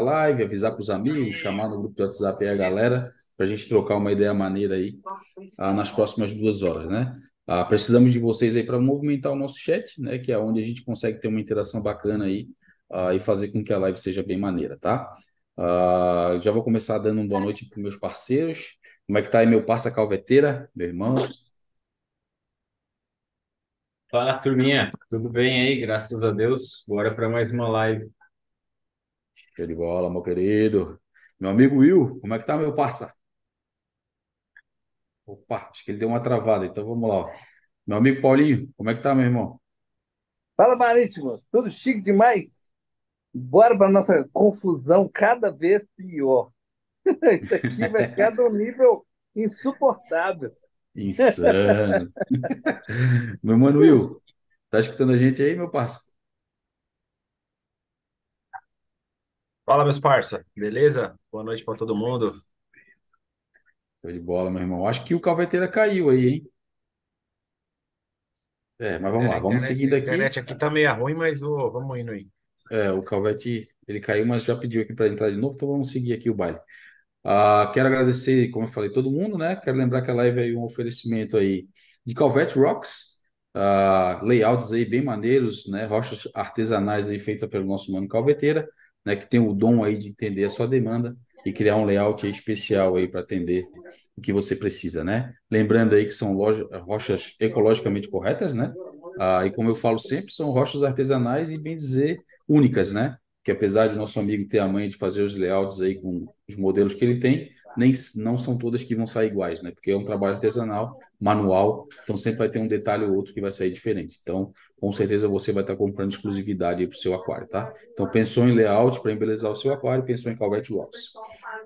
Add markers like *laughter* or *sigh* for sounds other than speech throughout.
live, avisar para os amigos, chamar no grupo do WhatsApp aí a galera, para a gente trocar uma ideia maneira aí ah, nas próximas duas horas, né? Ah, precisamos de vocês aí para movimentar o nosso chat, né? Que é onde a gente consegue ter uma interação bacana aí ah, e fazer com que a live seja bem maneira, tá? Ah, já vou começar dando uma boa noite para meus parceiros. Como é que tá aí meu parça calveteira, meu irmão? Fala, turminha. Tudo bem aí? Graças a Deus. Bora para mais uma live. Show de bola, meu querido. Meu amigo Will, como é que tá, meu parça? Opa, acho que ele deu uma travada, então vamos lá. Meu amigo Paulinho, como é que tá, meu irmão? Fala, Marítimos, tudo chique demais? Bora para nossa confusão cada vez pior. *laughs* Isso aqui vai ficar de um nível insuportável. Insano. *laughs* Meu mano Will, tá escutando a gente aí, meu parça? Fala, meus parça, beleza? Boa noite para todo mundo. Show de bola, meu irmão. Acho que o Calveteira caiu aí, hein? É, mas vamos É, lá, vamos internet, seguindo a aqui. internet aqui tá meio ruim, mas ô, vamos indo aí. É, o Calvete, ele caiu, mas já pediu aqui para entrar de novo, então vamos seguir aqui o baile. Ah, quero agradecer, como eu falei, todo mundo, né? Quero lembrar que a live é um oferecimento aí de Calvete Rocks, ah, layouts aí bem maneiros, né? Rochas artesanais aí feitas pelo nosso mano Calveteira, né? Que tem o dom aí de entender a sua demanda e criar um layout especial aí para atender o que você precisa, né? Lembrando aí que são loja, rochas ecologicamente corretas, né? Ah, e como eu falo sempre, são rochas artesanais e bem dizer únicas, né? Que apesar de nosso amigo ter a manha de fazer os layouts aí com os modelos que ele tem, nem não são todas que vão sair iguais, né? Porque é um trabalho artesanal, manual, então sempre vai ter um detalhe ou outro que vai sair diferente. Então, com certeza você vai estar comprando exclusividade para o seu aquário, tá? Então, pensou em layout para embelezar o seu aquário, pensou em Calvete Rocks.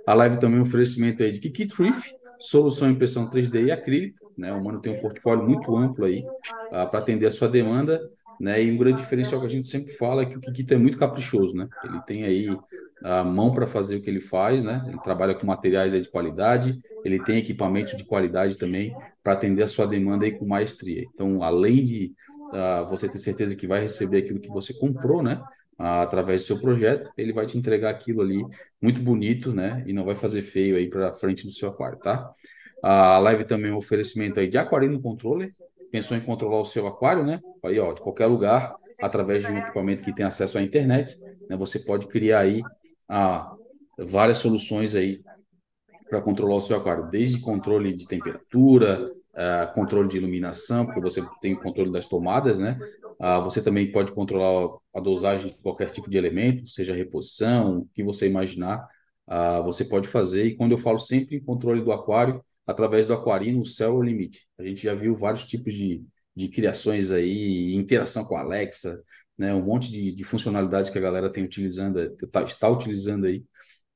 A live também é um oferecimento aí de Kiki Thrift, solução em impressão 3D e acrílico, né? O Mano tem um portfólio muito amplo aí uh, para atender a sua demanda, né? E um grande diferencial que a gente sempre fala é que o Kikito é muito caprichoso, né? Ele tem aí a mão para fazer o que ele faz, né? Ele trabalha com materiais de qualidade, ele tem equipamento de qualidade também para atender a sua demanda aí com maestria. Então, além de uh, você ter certeza que vai receber aquilo que você comprou, né? Uh, através do seu projeto, ele vai te entregar aquilo ali muito bonito, né? E não vai fazer feio aí para frente do seu aquário, tá? A live também é um oferecimento aí de Aquarino Controller. Pensou em controlar o seu aquário, né? Aí, ó, de qualquer lugar, através de um equipamento que tem acesso à internet, né? Você pode criar aí ah, várias soluções aí para controlar o seu aquário, desde controle de temperatura, ah, controle de iluminação, porque você tem o controle das tomadas, né? Ah, você também pode controlar a dosagem de qualquer tipo de elemento, seja reposição, o que você imaginar, ah, você pode fazer. E quando eu falo sempre em controle do aquário, através do Aquarino, o céu é o limite. A gente já viu vários tipos de, de criações aí, interação com a Alexa, né, um monte de, de funcionalidades que a galera tem utilizando, tá, está utilizando aí,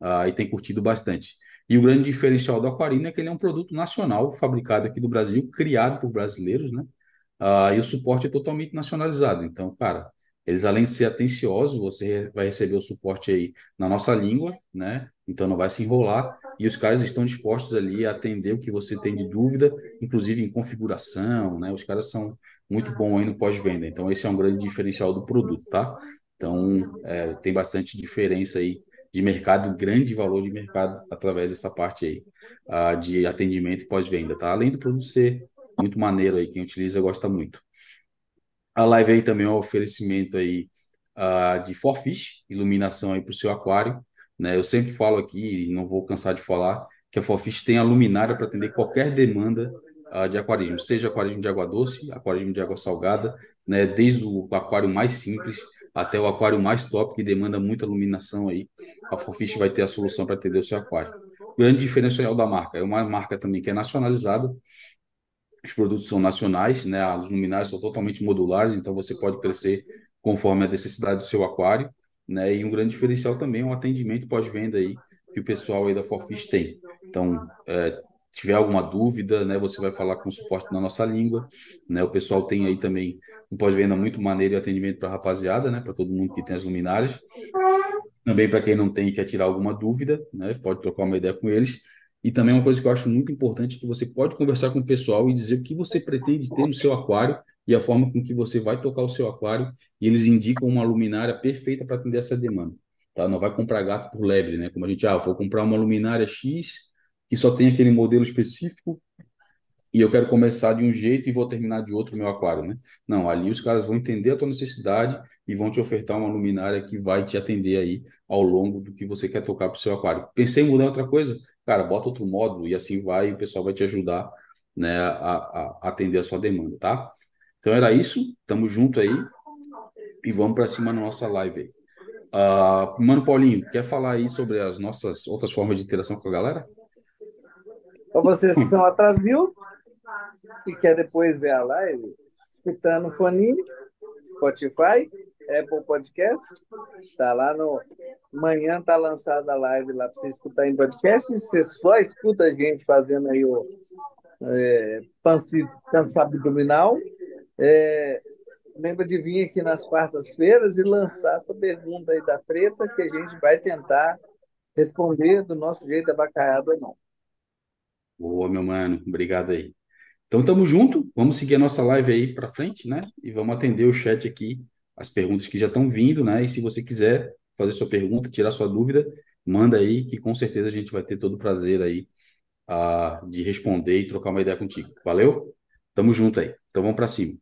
uh, e tem curtido bastante. E o grande diferencial do Aquarino é que ele é um produto nacional, fabricado aqui do Brasil, criado por brasileiros, né? Uh, e o suporte é totalmente nacionalizado. Então, cara, eles além de ser atenciosos, você vai receber o suporte aí na nossa língua, né? Então não vai se enrolar e os caras estão dispostos ali a atender o que você tem de dúvida, inclusive em configuração, né? Os caras são muito bons aí no pós-venda. Então esse é um grande diferencial do produto, tá? Então é, tem bastante diferença aí de mercado, grande valor de mercado através dessa parte aí uh, de atendimento e pós-venda, tá? Além do produto ser muito maneiro aí, quem utiliza gosta muito. A live aí também é um oferecimento aí uh, de Forfish, iluminação aí para o seu aquário. Né? Eu sempre falo aqui, não vou cansar de falar, que a Forfish tem a luminária para atender qualquer demanda uh, de aquarismo, seja aquarismo de água doce, aquarismo de água salgada, né? desde o aquário mais simples até o aquário mais top, que demanda muita iluminação aí. A Forfish vai ter a solução para atender o seu aquário. Grande diferencial da marca é uma marca também que é nacionalizada, os produtos são nacionais, né? Os luminários são totalmente modulares, então você pode crescer conforme a necessidade do seu aquário, né? E um grande diferencial também é o atendimento pós-venda aí que o pessoal aí da Forfish tem. Então, é, tiver alguma dúvida, né, você vai falar com suporte na nossa língua, né? O pessoal tem aí também um pós-venda muito maneiro e atendimento para rapaziada, né, para todo mundo que tem as luminárias. Também para quem não tem e quer tirar alguma dúvida, né, pode trocar uma ideia com eles. E também uma coisa que eu acho muito importante é que você pode conversar com o pessoal e dizer o que você pretende ter no seu aquário e a forma com que você vai tocar o seu aquário, e eles indicam uma luminária perfeita para atender essa demanda. tá? Não vai comprar gato por lebre, né? Como a gente, ah, vou comprar uma luminária X que só tem aquele modelo específico e eu quero começar de um jeito e vou terminar de outro meu aquário, né? Não, ali os caras vão entender a tua necessidade e vão te ofertar uma luminária que vai te atender aí ao longo do que você quer tocar para o seu aquário. Pensei em mudar outra coisa? Cara, bota outro módulo e assim vai, o pessoal vai te ajudar, né, a, a, a atender a sua demanda, tá? Então era isso, tamo junto aí e vamos para cima na nossa live aí. Uh, Mano Paulinho, quer falar aí sobre as nossas outras formas de interação com a galera? Para vocês que são atrasados e quer depois ver a live, escutando foninho, Spotify, Apple Podcast, tá lá no Amanhã tá lançada a live lá para você escutar em podcast. Você só escuta a gente fazendo aí o é, pancito abdominal. É, lembra de vir aqui nas quartas-feiras e lançar essa pergunta aí da preta, que a gente vai tentar responder do nosso jeito abacaiado ou não. Boa, meu mano. Obrigado aí. Então, tamo junto. Vamos seguir a nossa live aí para frente, né? E vamos atender o chat aqui, as perguntas que já estão vindo, né? E se você quiser fazer sua pergunta, tirar sua dúvida, manda aí, que com certeza a gente vai ter todo o prazer aí uh, de responder e trocar uma ideia contigo. Valeu? Tamo junto aí. Então vamos para cima.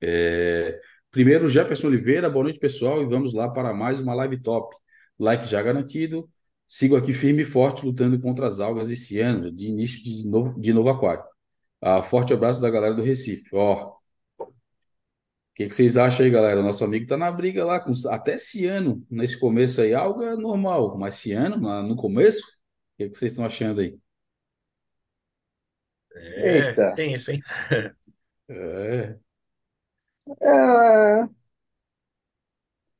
É... Primeiro, Jefferson Oliveira, boa noite, pessoal, e vamos lá para mais uma live top. Like já garantido. Sigo aqui firme e forte lutando contra as algas esse ano, de início de novo, de novo aquário. Uh, forte abraço da galera do Recife. Ó, que, que vocês acham aí, galera? Nosso amigo tá na briga lá, com, até Ciano, nesse começo aí, algo é normal, mas Ciano, no começo, o que, que vocês estão achando aí? É, Eita. tem isso, hein? É. É,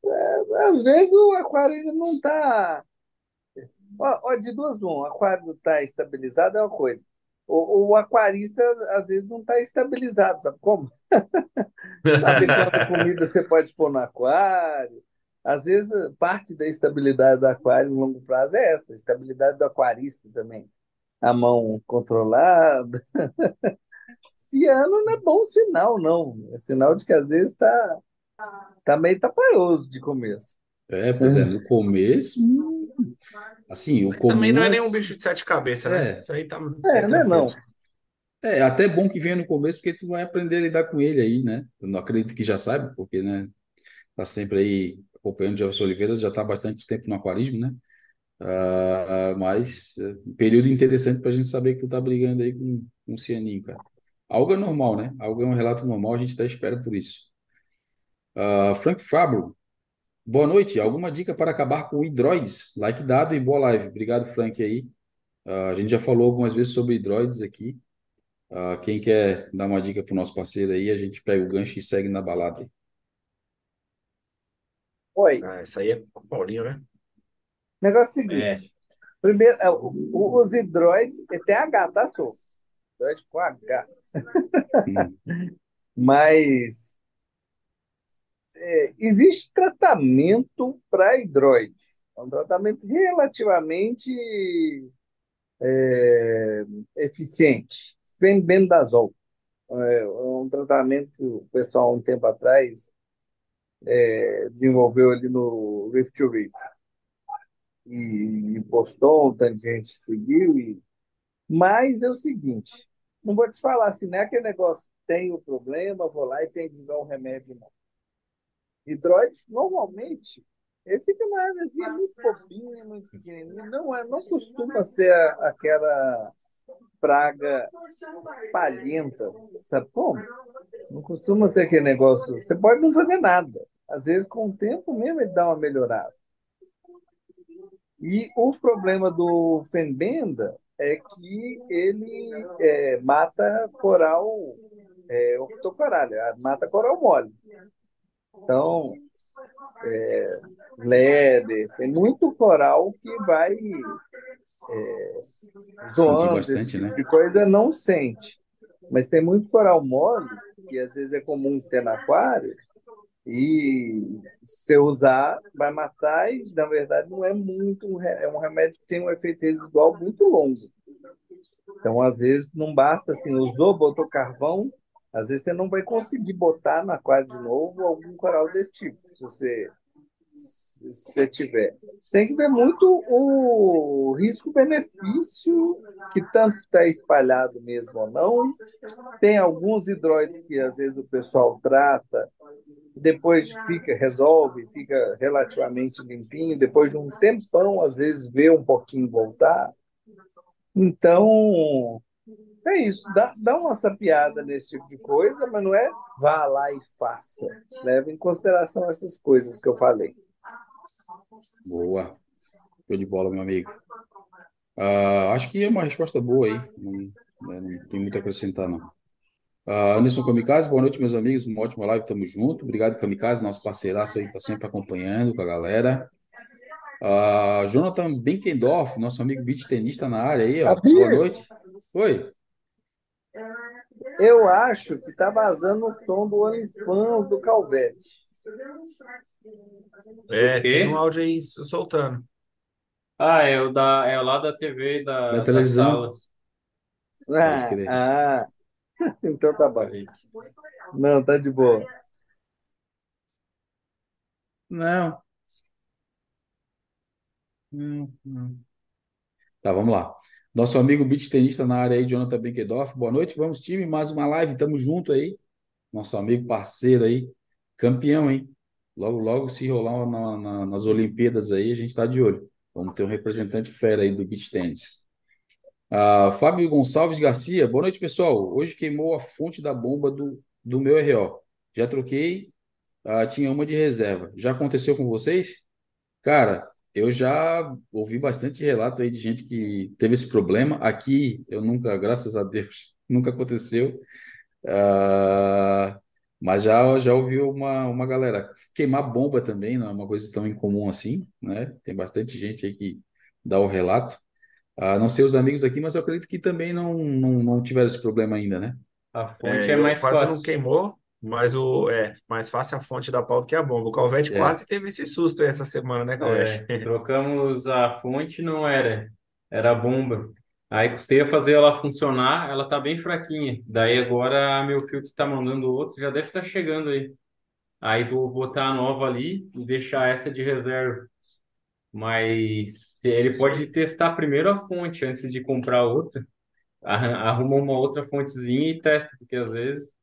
é, às vezes o aquário ainda não está. De duas, um, o aquário está estabilizado é uma coisa. O, o aquarista, às vezes, não está estabilizado, sabe como? *laughs* sabe quanta comida você pode pôr no aquário? Às vezes, parte da estabilidade do aquário no longo prazo é essa, a estabilidade do aquarista também. A mão controlada. *laughs* ano não é bom sinal, não. É sinal de que, às vezes, está tá meio tapaioso de começo. É, pois é, no começo, Assim, o Mas também não é nenhum bicho de sete cabeças, né? É. Isso aí tá. É, não é não. É até bom que venha no começo, porque tu vai aprender a lidar com ele aí, né? Eu não acredito que já saiba, porque, né? Tá sempre aí acompanhando o Jefferson Oliveira, já tá há bastante tempo no aquarismo, né? Ah, mas é um período interessante para a gente saber que tu tá brigando aí com, com o Cianinho, cara. Algo é normal, né? Algo é um relato normal, a gente tá espera por isso. Ah, Frank Fabro, Boa noite. Alguma dica para acabar com hidroides? Like dado e boa live. Obrigado, Frank, aí. Uh, a gente já falou algumas vezes sobre hidroides aqui. Uh, quem quer dar uma dica para o nosso parceiro aí, a gente pega o gancho e segue na balada. Oi. Ah, isso aí é o Paulinho, né? O negócio é o seguinte. É. Primeiro, é, os hidroides, é TH, tá, Sou? Hidroide com H. Hum. *laughs* Mas é, existe tratamento para hidroide. É um tratamento relativamente é, eficiente. Fenbendazol. É, é um tratamento que o pessoal, um tempo atrás, é, desenvolveu ali no Rift to Rift. E, e postou, um tanto de gente seguiu. E... Mas é o seguinte, não vou te falar assim, não é aquele negócio, tem o problema, vou lá e tem que dar um remédio, não hidroides, normalmente, ele fica uma áreazinha muito fofinha, muito pequenininha. Não, é, não costuma ser aquela praga espalhenta, sabe como? Não costuma ser aquele negócio. Você pode não fazer nada. Às vezes, com o tempo mesmo, ele dá uma melhorada. E o problema do fenbenda é que ele é, mata coral é, octocoralha, mata coral mole. Então, é, leder, tem muito coral que vai é, zoando, bastante, esse tipo né? de coisa não sente. Mas tem muito coral mole, que às vezes é comum ter no aquário, e se usar, vai matar, e na verdade não é muito, é um remédio que tem um efeito residual muito longo. Então, às vezes, não basta assim, usou, botou carvão, às vezes você não vai conseguir botar na aquário de novo algum coral desse tipo. Se você se você tiver. Você tem que ver muito o risco-benefício, que tanto está espalhado mesmo ou não. Tem alguns hidróides que às vezes o pessoal trata, depois fica, resolve, fica relativamente limpinho, depois de um tempão, às vezes vê um pouquinho voltar. Então, é isso, dá, dá uma sapiada nesse tipo de coisa, mas não é vá lá e faça. Leve em consideração essas coisas que eu falei. Boa. Show de bola, meu amigo. Ah, acho que é uma resposta boa aí. Não, né, não tem muito a acrescentar, não. Ah, Anderson Kamikaze, boa noite, meus amigos. Uma ótima live, tamo junto. Obrigado, Kamikaze, nosso parceiraço aí, tá sempre acompanhando com a galera. Ah, Jonathan Benkendorf, nosso amigo beat tenista na área aí, ó. Boa noite. Oi. Eu acho que tá vazando o som do OnlyFans do Calvete. É, tem um áudio aí soltando. Ah, é o da, é o lá da TV da, Da da televisão. Ah, ah, *laughs* então tá bom. Não, tá de boa. Não. Não, não. Tá, vamos lá. Nosso amigo beat tenista na área aí, Jonathan Benkedoff. Boa noite, vamos, time. Mais uma live, tamo junto aí. Nosso amigo parceiro aí, campeão, hein? Logo, logo, se rolar na- na- nas Olimpíadas aí, a gente tá de olho. Vamos ter um representante fera aí do beach tennis. Ah, Fábio Gonçalves Garcia, boa noite, pessoal. Hoje queimou a fonte da bomba do, do meu RO. Já troquei, ah, tinha uma de reserva. Já aconteceu com vocês? Cara, eu já ouvi bastante relato aí de gente que teve esse problema. Aqui, eu nunca, graças a Deus, *laughs* nunca aconteceu. Ah, mas já, já ouvi uma, uma galera queimar bomba também, não é uma coisa tão incomum assim, né? Tem bastante gente aí que dá o relato. Ah, não sei os amigos aqui, mas eu acredito que também não, não, não tiveram esse problema ainda, né? A fonte É, é mais quase não fácil. queimou, mas o é mais fácil a fonte da pauta que a bomba. O Calvete É. quase teve esse susto essa semana, né, Calvete? É, trocamos a fonte, não era, era a bomba. Aí custei a fazer ela funcionar, ela tá bem fraquinha. Daí agora meu filtro tá mandando outro, já deve estar chegando aí. Aí vou botar a nova ali e deixar essa de reserva. Mas ele pode testar primeiro a fonte antes de comprar outra. Arruma uma outra fontezinha e testa, porque às vezes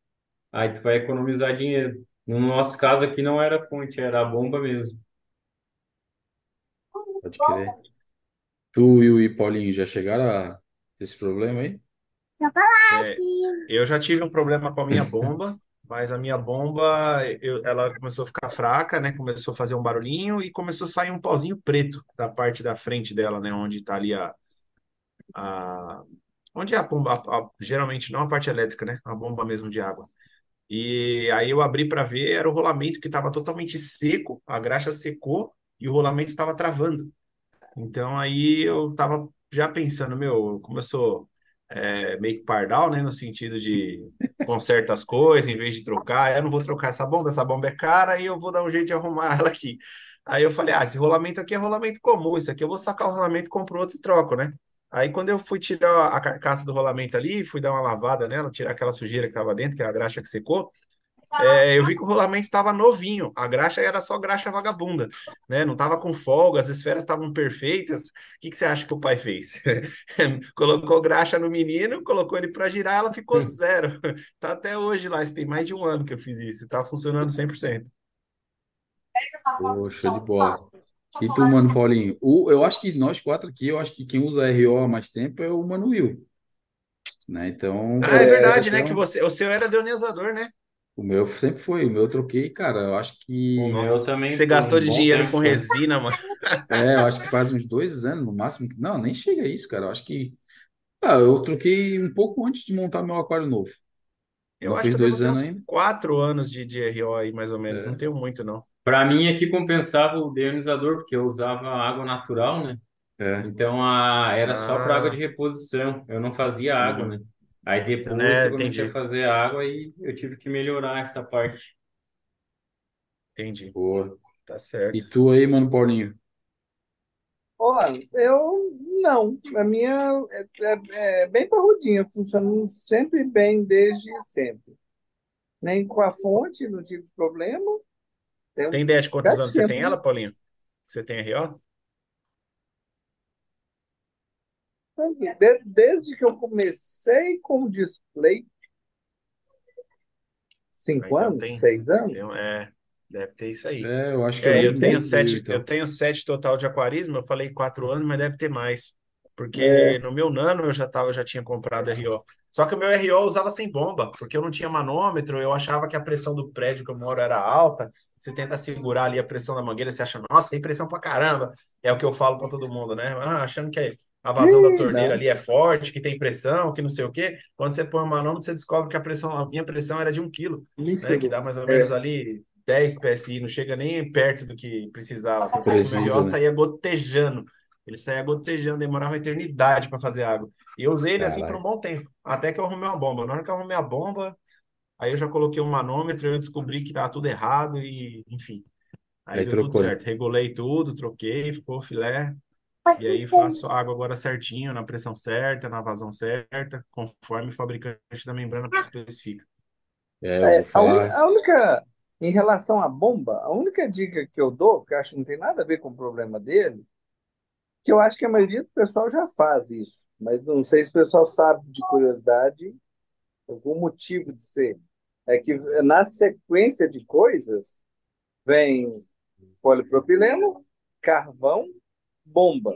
aí tu vai economizar dinheiro. No nosso caso aqui não era fonte, era a bomba mesmo. Pode crer. Tu e o e Paulinho já chegaram a ter esse problema aí? É, eu já tive um problema com a minha bomba, mas a minha bomba, eu- ela começou a ficar fraca, né? Começou a fazer um barulhinho e começou a sair um pozinho preto da parte da frente dela, né? Onde está ali a, a onde é a bomba, a- a- geralmente não a parte elétrica, né? A bomba mesmo de água. E aí eu abri para ver, era o rolamento que estava totalmente seco, a graxa secou e o rolamento estava travando. Então aí eu tava já pensando, meu, como eu sou é, meio que pardal, né, no sentido de conserta as coisas em vez de trocar, eu não vou trocar essa bomba, essa bomba é cara e eu vou dar um jeito de arrumar ela aqui. Aí eu falei, ah, esse rolamento aqui é rolamento comum, isso aqui eu vou sacar o rolamento, compro outro e troco, né? Aí quando eu fui tirar a carcaça do rolamento ali, fui dar uma lavada nela, tirar aquela sujeira que estava dentro, que é a graxa que secou, é, eu vi que o rolamento estava novinho, a graxa era só graxa vagabunda, né? Não estava com folga, as esferas estavam perfeitas. O que, que você acha que o pai fez? *laughs* Colocou graxa no menino, colocou ele para girar, ela ficou *laughs* zero. Tá até hoje lá, isso tem mais de um ano que eu fiz isso, tá funcionando 100%. Pô, show de bola. E tu, mano, Paulinho? O, eu acho que nós quatro aqui, eu acho que quem usa RO há mais tempo é o Mano Will. Né? Então, Ah, é verdade, né? Que você, o seu era deionizador, né? o meu sempre foi, o meu eu troquei, cara, eu acho que, O meu também Você gastou um de bom dinheiro tempo com resina, mano. *laughs* é, eu acho que faz uns dois anos no máximo, não, nem chega a isso, cara, eu acho que, ah, eu troquei um pouco antes de montar meu aquário novo, Eu não acho fez que eu devo dois ter anos uns ainda, quatro anos de, de RO aí, mais ou menos. É. Não tenho muito, não. Para mim aqui compensava o deionizador, porque eu usava água natural, né? é, Então a, era só para água Ah. de reposição, eu não fazia água, Uhum. né? Aí depois É, eu comecei a entendi. fazer água e eu tive que melhorar essa parte. Entendi. boa. Tá certo. E tu aí, mano, Paulinho? Olha, eu não. A minha é, é- é bem parrudinha, funciona sempre bem desde sempre. Nem com a fonte não tive problema, Tem, Tem ideia de quantos anos você Gatinho, tem né? ela, Paulinho? Você tem RO? De- desde que eu comecei com o display, cinco então anos, tem, seis anos, tem um- é, deve ter isso aí. É, eu acho que é É, eu tenho 10 mil, sete, então. eu tenho sete total de aquarismo, eu falei quatro anos, mas deve ter mais. Porque é, no meu nano eu já tava, já tinha comprado RO. Só que o meu RO eu usava sem bomba, porque eu não tinha manômetro, eu achava que a pressão do prédio que eu moro era alta. Você tenta segurar ali a pressão da mangueira, você acha, nossa, tem pressão pra caramba. É o que eu falo pra todo mundo, né? Ah, achando que a vazão da Ih, torneira não, ali é forte, que tem pressão, que não sei o quê. Quando você põe o manômetro, você descobre que a pressão, a minha pressão era de um quilo, né? Que dá mais ou é, menos ali 10 PSI, não chega nem perto do que precisava, porque o meu Precisa, RO né? saía gotejando. Ele saía gotejando, demorava uma eternidade para fazer água. E eu usei ele assim por um Caralho. bom tempo, até que eu arrumei uma bomba. Na hora que eu arrumei a bomba, aí eu já coloquei um manômetro, eu descobri que tava tudo errado e, enfim, aí Aí deu tudo trocou, né? certo. Regulei tudo, troquei, ficou filé. E aí faço a água agora certinho, na pressão certa, na vazão certa, conforme o fabricante da membrana especifica. É, eu vou É, a, falar. a única, em relação à bomba, a única dica que eu dou, que eu acho que não tem nada a ver com o problema dele, que eu acho que a maioria do pessoal já faz isso, mas não sei se o pessoal sabe de curiosidade algum motivo de ser. É que na sequência de coisas vem polipropileno, carvão, bomba.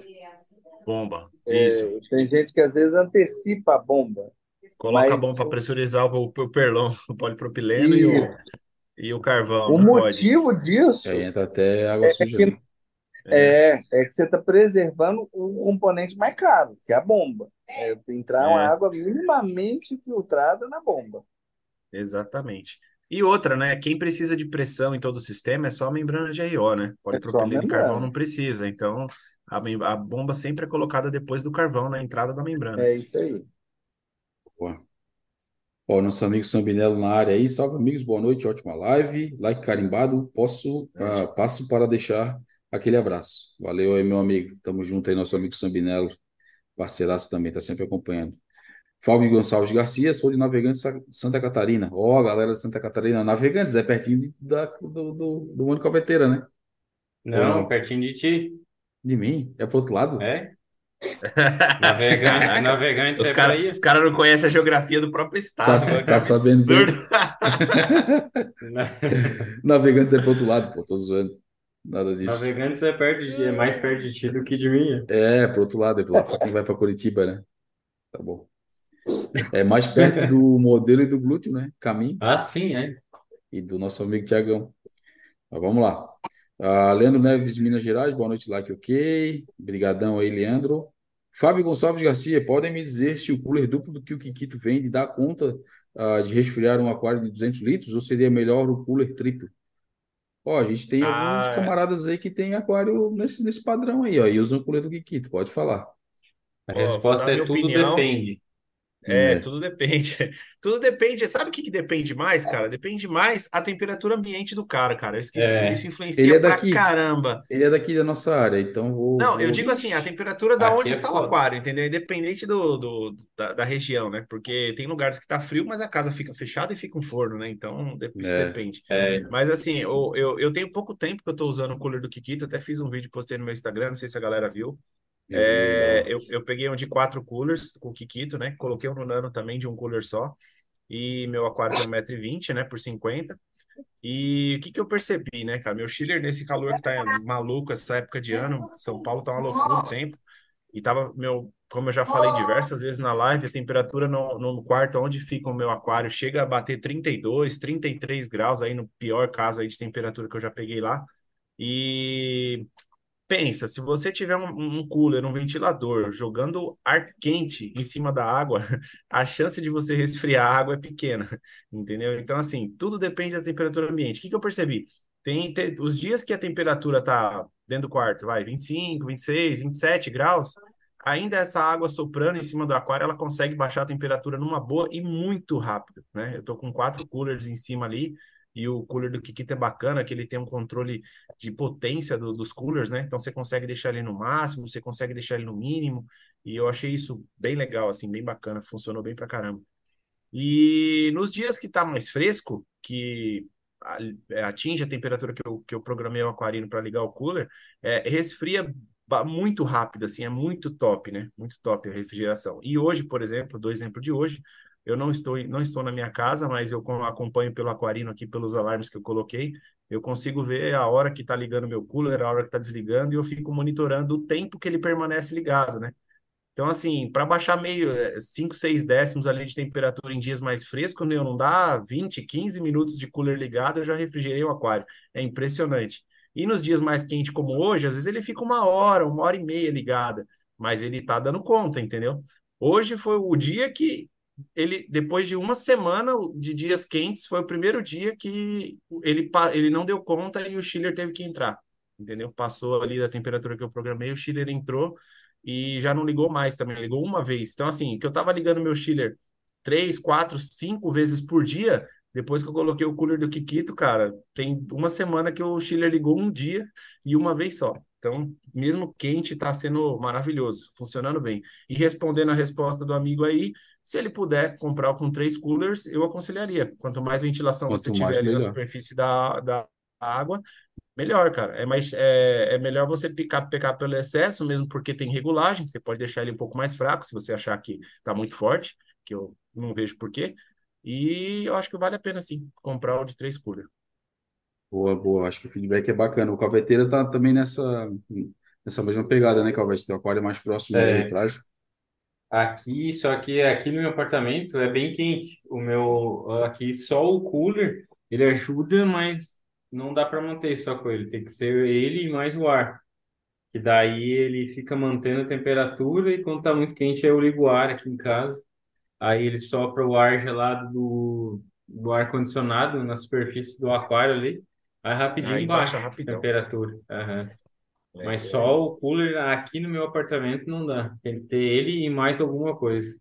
Bomba, isso. É, tem gente que às vezes antecipa a bomba, Coloca a bomba para pressurizar o, o perlon, *laughs* o polipropileno e o, e o carvão. O Não pode. motivo Aí disso entra até água é suja, que? É, É, é que você está preservando o componente mais caro, que é a bomba. É entrar uma é, água minimamente filtrada na bomba. Exatamente. E outra, né? Quem precisa de pressão em todo o sistema é só a membrana de RO, né? É Polipropileno e carvão não precisa. Então, a, a bomba sempre é colocada depois do carvão na entrada da membrana. É isso aí. Boa. Ó, nosso amigo Sambinello na área aí. Salve, amigos. Boa noite. Ótima live. Like carimbado. Posso, ah, passo para deixar aquele abraço. Valeu aí, meu amigo. Tamo junto aí, nosso amigo Sambinello. Parceiraço também, tá sempre acompanhando. Fábio Gonçalves Garcia, sou de Navegantes, Sa- Santa Catarina. Ó, galera de Santa Catarina. Navegantes é pertinho de- da, do, do, do Mônica Calveteira, né? Não, não? pertinho de ti. De mim? É pro outro lado? É? *laughs* Navegante, Caraca, navegantes os é caras para aí. os cara não conhecem a geografia do próprio Tá, estado. Que tá sabendo. *laughs* *laughs* Navegantes é pro outro lado, pô, tô zoando. Nada disso. Navegantes é perto de, é mais perto de ti do que de mim. É, pro outro lado, é lá pra quem vai pra Curitiba, né? Tá bom. É mais perto do *laughs* modelo e do glúteo, né? Caminho. Ah, sim, é. E do nosso amigo Tiagão. Mas vamos lá. Ah, Leandro Neves, Minas Gerais, boa noite, like, ok. Brigadão aí, Leandro. Fábio Gonçalves Garcia, podem me dizer se o cooler duplo do que o Kikito vende dá conta ah, de resfriar um aquário de 200 litros ou seria melhor o cooler triplo? Ó, a gente tem alguns Ah, camaradas aí que tem aquário nesse, nesse padrão aí, ó, e usam o cooler do Kikito, pode falar. A resposta é tudo opinião. depende. É, É. tudo depende. *laughs* Tudo depende. Sabe o que que depende mais, cara? Depende mais a temperatura ambiente do cara, cara. Isso, que- isso É, Ele influencia é pra daqui, caramba. ele é daqui da nossa área, então vou, Não, eu vou... digo assim, a temperatura da aqui onde é está o foda. aquário, entendeu? Independente do, do- da, da região, né? Porque tem lugares que tá frio, mas a casa fica fechada e fica um forno, né? Então, isso É, depende. É, Mas assim, eu, eu, eu tenho pouco tempo que eu tô usando o cooler do Kikito, até fiz um vídeo, postei no meu Instagram, não sei se a galera viu. É, eu, eu peguei um de quatro coolers com o Kikito, né? Coloquei um no Nano também de um cooler só. E meu aquário tem 1,20m, né? Por 50. E o que que eu percebi, né, cara? Meu chiller nesse calor que tá maluco essa época de ano, São Paulo tá uma loucura o tempo. E tava, meu, como eu já falei diversas vezes na live, a temperatura no, no quarto onde fica o meu aquário chega a bater 32, 33 graus aí no pior caso aí de temperatura que eu já peguei lá. E pensa, se você tiver um, um cooler, um ventilador jogando ar quente em cima da água, *laughs* a chance de você resfriar a água é pequena, *laughs* entendeu? Então, assim, tudo depende da temperatura ambiente. O que que eu percebi? Tem, tem os dias que a temperatura tá dentro do quarto, vai, 25, 26, 27 graus, ainda essa água soprando em cima do aquário, ela consegue baixar a temperatura numa boa e muito rápido, né? Eu tô com quatro coolers em cima ali, e o cooler do Kikita é bacana, que ele tem um controle de potência do- dos coolers, né? Então você consegue deixar ele no máximo, você consegue deixar ele no mínimo, e eu achei isso bem legal, assim, bem bacana, funcionou bem pra caramba. E nos dias que tá mais fresco, que é, atinge a temperatura que eu, que eu programei o aquarino para ligar o cooler, é, resfria muito rápido, assim, é muito top, né? Muito top a refrigeração. E hoje, por exemplo, do exemplo de hoje, eu não estou, não estou na minha casa, mas eu acompanho pelo aquarino aqui, pelos alarmes que eu coloquei, eu consigo ver a hora que está ligando meu cooler, a hora que está desligando, e eu fico monitorando o tempo que ele permanece ligado, né? Então, assim, para baixar meio 5, é, 6 décimos ali de temperatura em dias mais frescos, eu não dá 20, 15 minutos de cooler ligado, eu já refrigerei o aquário. É impressionante. E nos dias mais quentes como hoje, às vezes ele fica uma hora, uma hora e meia ligada, mas ele tá dando conta, entendeu? Hoje foi o dia que ele, depois de uma semana de dias quentes, foi o primeiro dia que ele, ele não deu conta e o chiller teve que entrar, entendeu? Passou ali da temperatura que eu programei, o chiller entrou e já não ligou mais também, ligou uma vez. Então, assim, que eu tava ligando meu chiller três, quatro, cinco vezes por dia, depois que eu coloquei o cooler do Kikito, cara, tem uma semana que o chiller ligou um dia e uma vez só. Então, mesmo quente, está sendo maravilhoso, funcionando bem. E respondendo a resposta do amigo aí, se ele puder comprar com três coolers, eu aconselharia. Quanto mais ventilação Quanto você tiver ali na superfície da, da água, melhor, cara. É, mais, é, é melhor você picar, pecar pelo excesso, mesmo porque tem regulagem. Você pode deixar ele um pouco mais fraco se você achar que está muito forte, que eu não vejo porquê. E eu acho que vale a pena, sim, comprar o de três cooler. Boa, boa. Acho que o feedback é bacana. O Calveteira tá também nessa, nessa mesma pegada, né, Calvete? Tem o aquário mais próximo é. aí atrás. Aqui, só que aqui no meu apartamento é bem quente. O meu, aqui só o cooler, ele ajuda, mas não dá para manter só com ele, tem que ser ele e mais o ar. Que daí ele fica mantendo a temperatura e quando tá muito quente eu ligo o ar aqui em casa. Aí ele sopra o ar gelado do, do ar condicionado na superfície do aquário ali. Aí rapidinho aí baixa, a temperatura. Uhum. É, Mas é. só o cooler aqui no meu apartamento não dá. Tem que ter ele e mais alguma coisa.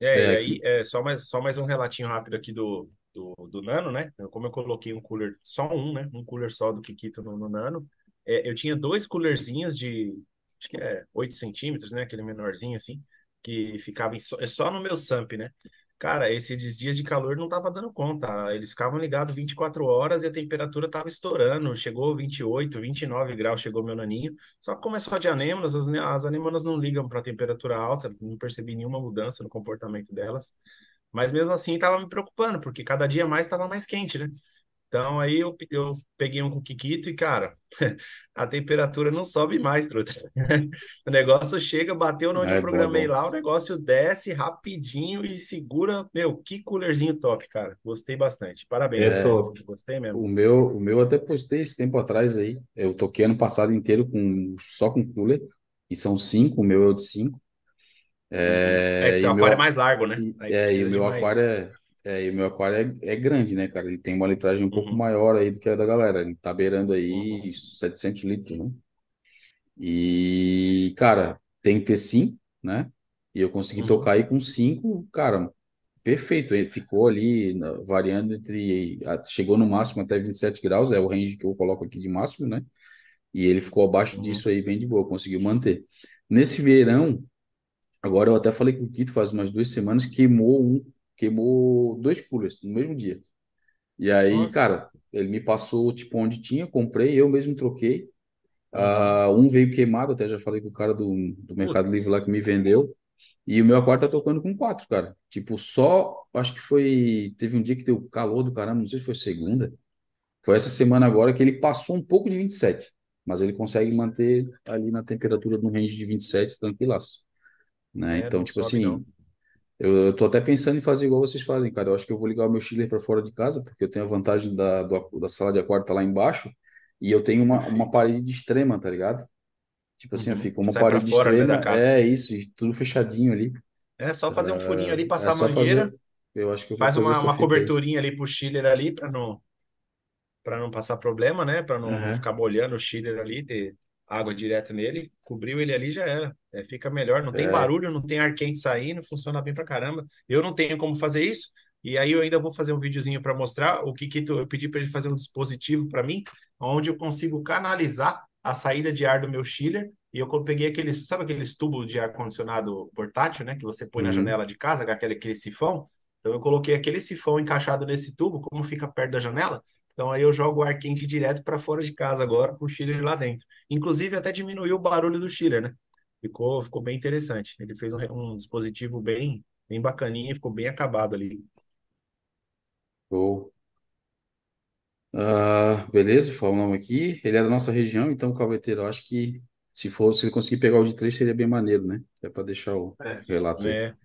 É, é, aí, é só mais, só mais um relatinho rápido aqui do, do, do Nano, né? Como eu coloquei um cooler, só um, né? Um cooler só do Kikito no, no Nano. É, eu tinha dois coolerzinhos de, acho que é 8 centímetros, né? Aquele menorzinho assim, que ficava em, é só no meu SAMP, né? Cara, esses dias de calor não tava dando conta. Eles ficavam ligados 24 horas e a temperatura tava estourando. Chegou 28, 29 graus, chegou meu naninho. Só que como é só de anêmonas, as, as anêmonas não ligam para temperatura alta. Não percebi nenhuma mudança no comportamento delas. Mas mesmo assim estava me preocupando, porque cada dia mais estava mais quente, né? Então aí eu, eu peguei um com Kikito e, cara, *laughs* a temperatura não sobe mais, truta. *laughs* o negócio chega, bateu onde é, eu programei bom, bom. lá, o negócio desce rapidinho e segura. Meu, que coolerzinho top, cara. Gostei bastante. Parabéns. É, Gostei mesmo. O meu, o meu até postei esse tempo atrás aí. Eu toquei ano passado inteiro com só com cooler. E são cinco, o meu é o de cinco. É, é que seu aquário meu, é mais largo, né? Aí é, e o meu mais... aquário é, é, e o meu aquário é, é grande, né, cara? Ele tem uma litragem um pouco uhum. maior aí do que a da galera. Ele tá beirando aí uhum. 700 litros, né? E, cara, tem que ter sim, né? E eu consegui uhum. tocar aí com cinco, cara, perfeito. Ele ficou ali variando entre. Chegou no máximo até 27 graus, é o range que eu coloco aqui de máximo, né? E ele ficou abaixo uhum. disso aí, bem de boa, conseguiu manter. Nesse verão, Agora eu até falei com o Kito faz umas duas semanas, queimou um, queimou dois coolers no mesmo dia. E aí, Nossa. cara, ele me passou tipo onde tinha, comprei, eu mesmo troquei. Uh, um veio queimado, até já falei com o cara do, do Mercado Livre lá que me vendeu. E o meu aquário tá tocando com quatro, cara. Tipo, só, acho que foi, teve um dia que deu calor do caramba, não sei se foi segunda. Foi essa semana agora que ele passou um pouco de 27, mas ele consegue manter ali na temperatura no range de 27, tranquilaço né? É, então, tipo assim, eu, eu tô até pensando em fazer igual vocês fazem, cara. Eu acho que eu vou ligar o meu chiller para fora de casa, porque eu tenho a vantagem da, do, da sala de aquário tá lá embaixo, e eu tenho uma, uma parede de extrema, tá ligado? Tipo assim, uhum. eu fico uma Sai parede de fora, né, extrema, é isso, tudo fechadinho ali. É só fazer um furinho ali, passar é a mangueira. Fazer, eu acho que eu faz uma, uma coberturinha aí. ali pro chiller ali para não para não passar problema, né? Para não, uhum. ficar molhando o chiller ali, ter água direto nele, cobriu ele ali já era. É, fica melhor, não tem é. barulho, não tem ar quente saindo, funciona bem pra caramba. Eu não tenho como fazer isso, e aí eu ainda vou fazer um videozinho para mostrar o que, que tu, eu pedi para ele fazer um dispositivo para mim, onde eu consigo canalizar a saída de ar do meu chiller. E eu peguei aqueles, sabe aqueles tubos de ar condicionado portátil, né, que você põe uhum. na janela de casa, aquele, aquele sifão. Então eu coloquei aquele sifão encaixado nesse tubo, como fica perto da janela, então aí eu jogo o ar quente direto para fora de casa agora, com o chiller lá dentro. Inclusive até diminuiu o barulho do chiller, né? Ficou, ficou bem interessante. Ele fez um, um dispositivo bem, bem bacaninha, ficou bem acabado ali. Show. Ah, beleza, falamos aqui. Ele é da nossa região, então o calveteiro, eu acho que se for, se ele conseguir pegar o de três, seria bem maneiro, né? É para deixar o É. relato aí. É.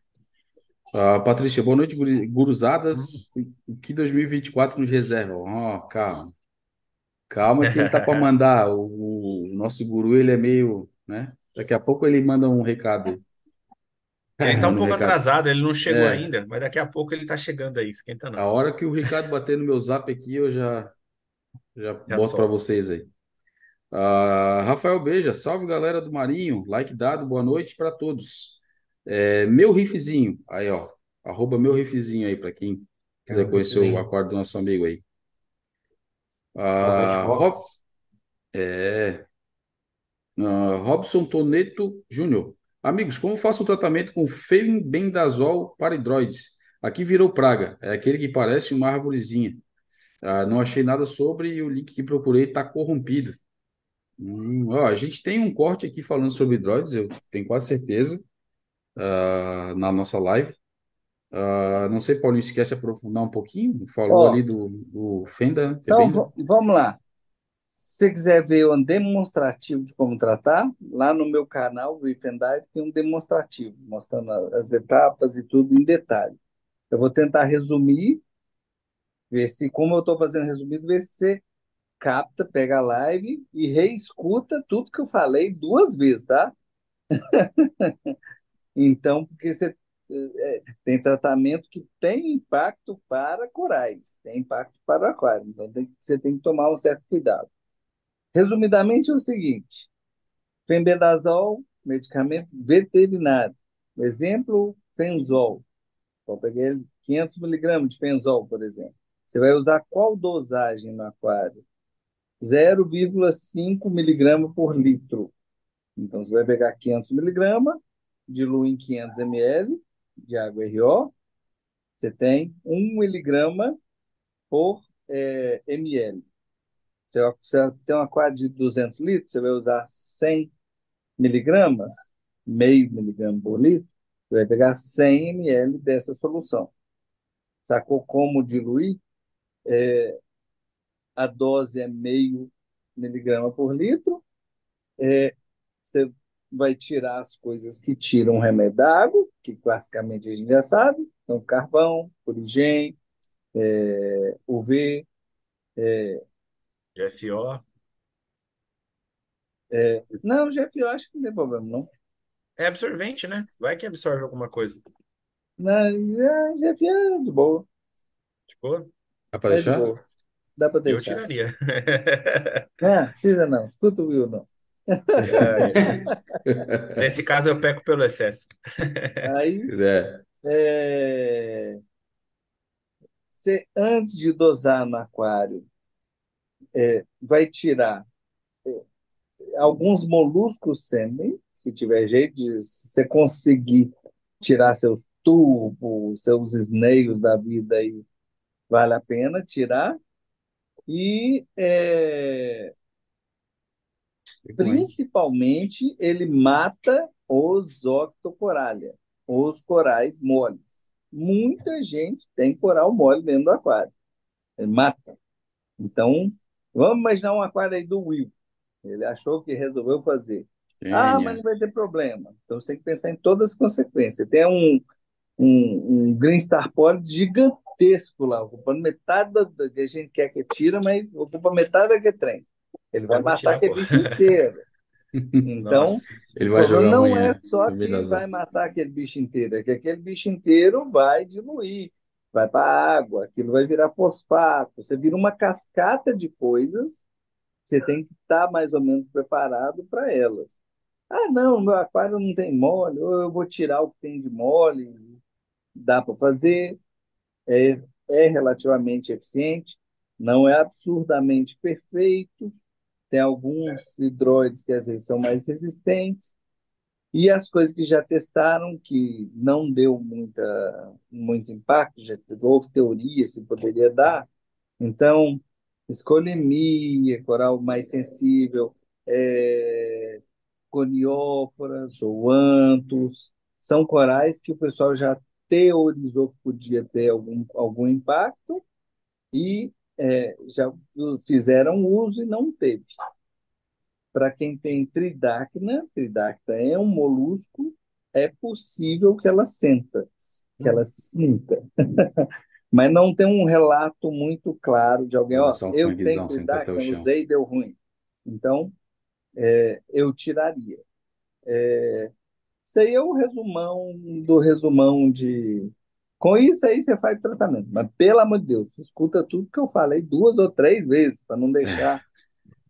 Ah, Patrícia, boa noite, guruzadas. O que 2024 nos reserva? Ó, calma. Calma que ele tá para mandar. O, o nosso guru, ele é meio, né? Daqui a pouco ele manda um recado aí. Ele tá um pouco recado. atrasado, ele não chegou É. ainda, mas daqui a pouco ele tá chegando aí, esquenta A não. hora que o Ricardo bater no meu zap aqui, eu já, já Já boto para vocês aí. Ah, Rafael Beija, salve galera do Marinho, like dado, boa noite para todos. É, meu riffzinho, aí ó, arroba meu riffzinho aí para quem quiser conhecer o aquário do nosso amigo aí. Rob, Rocks. é, ah, Robson Toneto Júnior, amigos, como faço o tratamento com fenbendazol para hidroides? Aqui virou praga, é aquele que parece uma arvorezinha. Ah, não achei nada sobre e o link que procurei está corrompido. Hum, ó, a gente tem um corte aqui falando sobre hidroides, eu tenho quase certeza, ah, na nossa live. Não sei, Paulinho, se quer se aprofundar um pouquinho? Falou Ó, ali do, do Fenda, então Febenda. v- vamos lá. Se você quiser ver um demonstrativo de como tratar, lá no meu canal, o If and Dive, tem um demonstrativo, mostrando as etapas e tudo em detalhe. Eu vou tentar resumir, ver se, como eu estou fazendo resumido, ver se você capta, pega a live e reescuta tudo que eu falei duas vezes, tá? *laughs* Então, porque você é, tem tratamento que tem impacto para corais, tem impacto para aquário. Então, tem você tem que tomar um certo cuidado. Resumidamente, é o seguinte: fenbendazol, medicamento veterinário. Exemplo, fenzol. Então, peguei 500 miligramas de fenzol, por exemplo. Você vai usar qual dosagem no aquário? 0,5 miligrama por litro. Então, você vai pegar 500 miligramas, dilui em 500 ml de água RO, você tem 1 miligrama por eh, ml. Se você tem um aquário de 200 litros, você vai usar 100 miligramas, meio miligrama por litro, você vai pegar 100 ml dessa solução. Sacou como diluir? É, a dose é meio miligrama por litro. É, você vai tirar as coisas que tiram o remédio da água, que classicamente a gente já sabe, então carvão, purigem, é, UV, GFO. é, não, GFO acho que não tem problema, não. É absorvente, né? Vai que absorve alguma coisa. Não, já- GFO é de boa, Tipo, Dá para é de deixar? boa, dá para eu deixar. tiraria. *laughs* Não, precisa não, escuta o Will, não. É, Nesse caso, eu peco pelo excesso. Aí, É, é, você, antes de dosar no aquário, é, vai tirar alguns moluscos semem, se tiver jeito, de, se você conseguir tirar seus tubos, seus snails da vida aí, vale a pena tirar. E é, principalmente ele mata os octocoralia, os corais moles. Muita gente tem coral mole dentro do aquário. Ele mata. Então, vamos imaginar um aquário aí do Will. Ele achou que resolveu fazer. Ah, mas gênia. não vai ter problema. Então você tem que pensar em todas as consequências. Tem um, um, um Green Star Poly gigantesco lá, ocupando metade do que a gente quer que tira, mas ocupa metade daquele trem. Ele vai matar aquele bicho inteiro. *laughs* Então. Ele vai jogar não amanhã. é só que Fenbendazol. vai matar aquele bicho inteiro, é que aquele bicho inteiro vai diluir, vai para a água, aquilo vai virar fosfato. Você vira uma cascata de coisas, você tem que estar mais ou menos preparado para elas. Ah, não, meu aquário não tem mole, ou eu vou tirar o que tem de mole, dá para fazer, é, é relativamente eficiente, não é absurdamente perfeito, tem alguns hidroides que às vezes são mais resistentes, E as coisas que já testaram, que não deu muita, muito impacto, já houve teoria se poderia dar. Então, escolemia, coral mais sensível, é, ou antos, são corais que o pessoal já teorizou que podia ter algum, algum impacto e é, já fizeram uso e não teve. Para quem tem tridacna, tridacna é um molusco, é possível que ela senta, que ela sinta. *laughs* Mas não tem um relato muito claro de alguém, ó, um eu tenho tridacna, usei e deu ruim. Então, é, eu tiraria. Isso aí é o resumão do resumão de. Com isso aí você faz tratamento. Mas, pelo amor de Deus, escuta tudo que eu falei duas ou três vezes, para não deixar.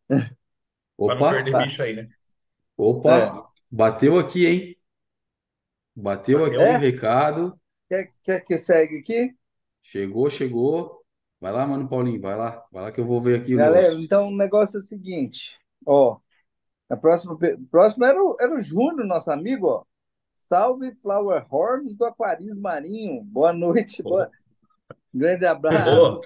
*laughs* Para não Opa, perder Tá. bicho aí, né? opa, É. bateu aqui, hein? Bateu aqui É? o recado. Quer, quer que segue aqui? Chegou, chegou. Vai lá, mano Paulinho, vai lá. Vai lá que eu vou ver aqui o Galera, negócio. então o negócio é o seguinte. Ó, a próxima, pe- próximo era o, era o Júnior, nosso amigo, ó. Salve Flower Horns do Aquarismo Marinho. Boa noite. Boa... Grande abraço.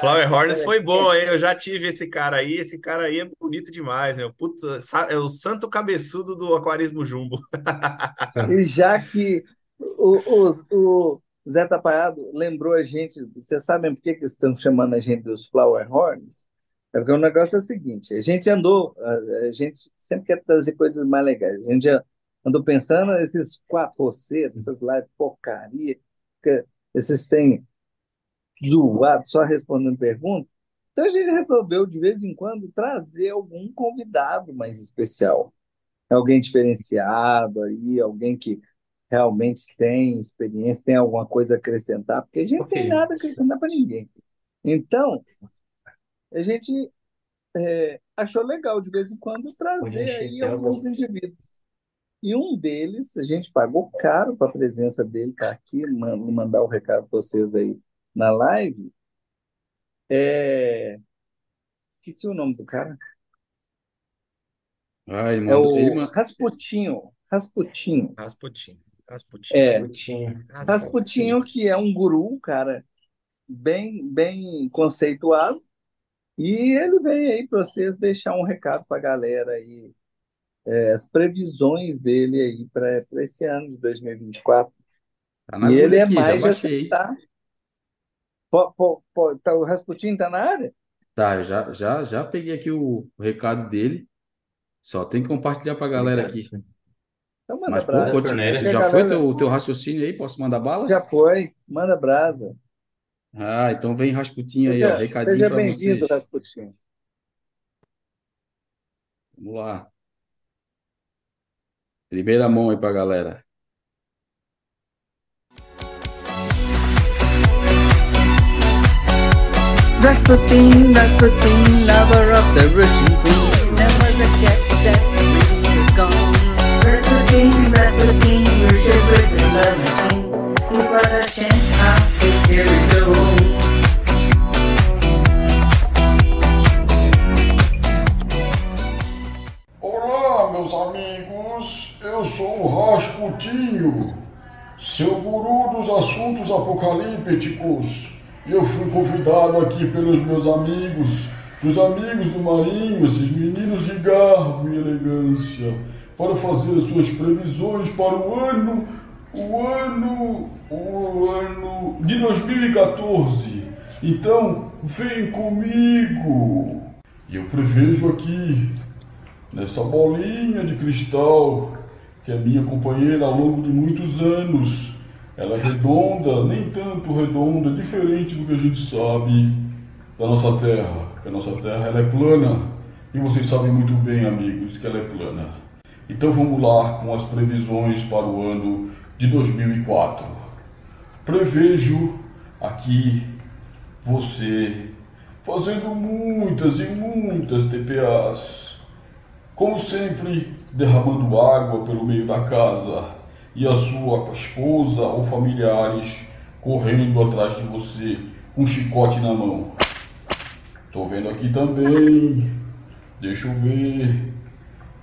Flower Horns foi bom, hein? Eu já tive esse cara aí. Esse cara aí é bonito demais, né? Puta, é o santo cabeçudo do aquarismo jumbo. *laughs* E já que o, o, o Zé Tapaiado lembrou a gente, vocês sabem por que, que estão chamando a gente dos Flower Horns? É porque o negócio é o seguinte: a gente andou, a, gente sempre quer trazer coisas mais legais. A gente andou pensando esses quatro roceiros, essas lives porcaria, esses têm zoado só respondendo perguntas. Então a gente resolveu, de vez em quando, trazer algum convidado mais especial alguém diferenciado aí, alguém que realmente tem experiência, tem alguma coisa a acrescentar, porque a gente não tem Ok. nada a acrescentar para ninguém. Então, a gente é, achou legal de vez em quando trazer aí alguns indivíduos. E um deles, a gente pagou caro para a presença dele estar aqui, man- mandar o recado para vocês aí na live. É... Esqueci o nome do cara. Ah, ele É mandou, ele o Rasputinho. Rasputinho. Rasputin. Rasputin. É, Putinho. Rasputinho, que é um guru, cara, bem, bem conceituado, e ele vem aí para vocês deixar um recado para a galera aí, é, as previsões dele aí para esse ano de 2024. tá na E ele agulha é aqui, já mais de baixei. acertar. Po- po- po- tá, o Rasputin tá na área? Tá, eu já, já, já peguei aqui o, o recado dele. Só tem que compartilhar pra galera aqui. Então manda Mas, pô, brasa. a já foi galera- teu, teu raciocínio aí? Posso mandar bala? Já foi, manda brasa. Ah, então vem Rasputin aí, ó. Seja, Recadinho seja pra bem-vindo, vocês. Rasputin. Vamos lá. Primeira mão aí pra galera. Rasputin, Rasputin, lover of the Russian queen. There was a cat that really is gone. Rasputin, Rasputin, your favorite is love machine. He was a chance to carry the home. Olá, meus amigos, eu sou o Rasputinho, seu guru dos assuntos apocalípticos. Eu fui convidado aqui pelos meus amigos, dos amigos do Marinho, esses meninos de garbo e elegância, para fazer as suas previsões para o ano, o ano, o ano de 2014. Então, vem comigo. E eu prevejo aqui nessa bolinha de cristal que é minha companheira ao longo de muitos anos. Ela é redonda, nem tanto redonda, diferente do que a gente sabe da nossa Terra. Porque a nossa Terra ela é plana e vocês sabem muito bem, amigos, que ela é plana. Então vamos lá com as previsões para o ano de 2004. Prevejo aqui você fazendo muitas e muitas TPAs como sempre, derramando água pelo meio da casa e a sua esposa ou familiares correndo atrás de você com um chicote na mão. Tô vendo aqui também, deixa eu ver,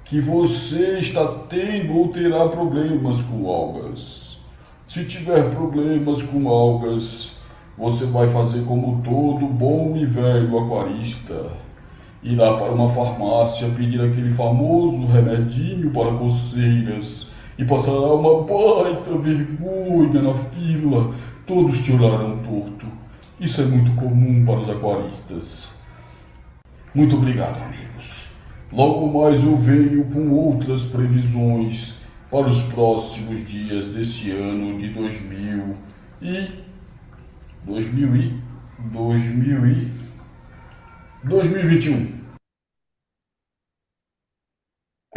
que você está tendo ou terá problemas com algas. Se tiver problemas com algas, você vai fazer como todo bom e velho aquarista. Irá para uma farmácia pedir aquele famoso remedinho para coceiras e passará uma baita vergonha na fila. Todos te olharão torto. Isso é muito comum para os aquaristas. Muito obrigado, amigos. Logo mais eu venho com outras previsões para os próximos dias desse ano de 2000 e 2000 e 2000 e 2021.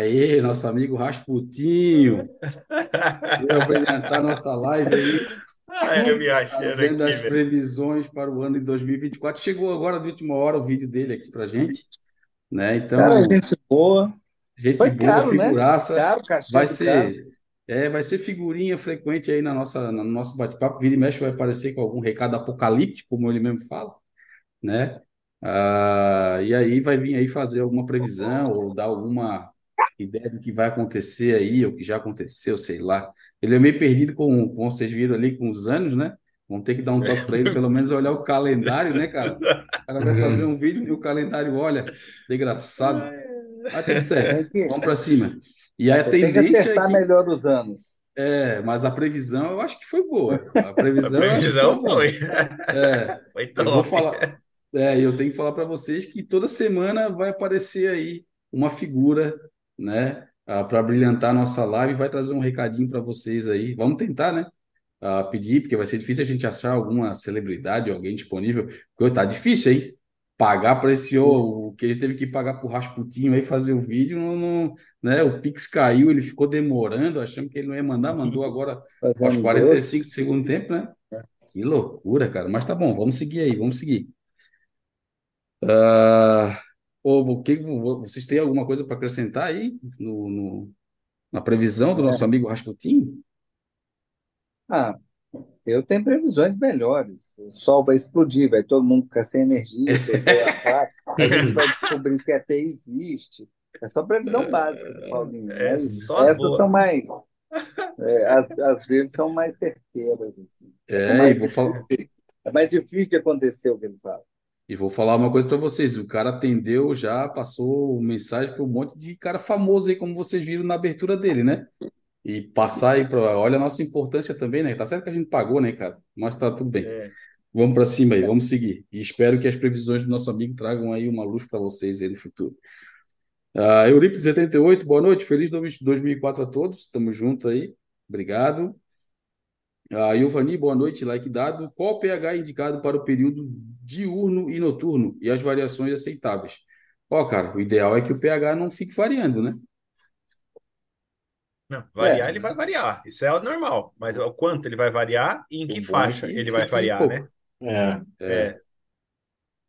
Aí, nosso amigo Rasputinho, *laughs* veio brilhantar nossa live aí, Ai, eu me achando fazendo aqui, as velho. previsões para o ano de 2024. Chegou agora, de última hora, o vídeo dele aqui pra gente, né? Então, Cara, gente boa. gente Foi boa, caro, né? figuraça. Caro, cachê Vai caro. ser, é, vai ser figurinha frequente aí na nossa, no nosso bate-papo. Vira e mexe vai aparecer com algum recado apocalíptico, como ele mesmo fala, né? Ah, e aí vai vir aí fazer alguma previsão ou dar alguma ideia do que vai acontecer aí, ou que já aconteceu, sei lá. Ele é meio perdido com, como vocês viram ali, com os anos, né? Vão ter que dar um toque para ele, pelo menos olhar o calendário, né, cara? O cara vai fazer um vídeo e o calendário olha, desgraçado. Mas *laughs* tudo certo, vamos para cima. E a tem que tendência é acertar que melhor os anos. é, mas a previsão eu acho que foi boa. A A previsão que previsão foi boa. foi. É, *laughs* Foi eu vou top. falar, é, eu tenho que falar para vocês que toda semana vai aparecer aí uma figura, né, para brilhantar a nossa live, vai trazer um recadinho para vocês aí. Vamos tentar, né? ah, pedir, porque vai ser difícil a gente achar alguma celebridade, alguém disponível, porque tá difícil, hein? Pagar para esse o, que ele teve que pagar pro Rasputinho aí fazer o vídeo, não, não- né? O Pix caiu, ele ficou demorando, achando que ele não ia mandar, mandou agora aos Fazendo 45 do segundo tempo, né? Que loucura, cara. Mas tá bom, vamos seguir aí, vamos seguir. Ah, ô, o que, vocês têm alguma coisa para acrescentar aí no, no- na previsão do nosso amigo Rasputinho? Ah, eu tenho previsões melhores. O sol vai explodir, vai todo mundo ficar sem energia, *laughs* perder a paz. A gente vai descobrir que até existe. É só previsão básica Paulinho. É Mas só as essas boas. são mais. é, as, as dele são mais certeiras. assim. É É, mais vou falar, é mais difícil de acontecer o que ele fala. E vou falar uma coisa para vocês. O cara atendeu já, passou mensagem para um monte de cara famoso aí, como vocês viram na abertura dele, né? E passar aí para. Olha a nossa importância também, né? Tá certo que a gente pagou, né, cara? Mas tá tudo bem. É. Vamos para cima aí, vamos seguir. E espero que as previsões do nosso amigo tragam aí uma luz para vocês aí no futuro. Ah, Eurípides 78, boa noite, feliz 2004 a todos, estamos juntos aí, obrigado. Ah, Giovanni, boa noite, like dado. Qual o pH indicado para o período diurno e noturno e as variações aceitáveis? Ó, cara, o ideal é que o pH não fique variando, né? Não, variar É. ele vai variar, isso é o normal, mas o quanto ele vai variar e em O que bom é faixa que ele vai variar, pouco. né? É. É,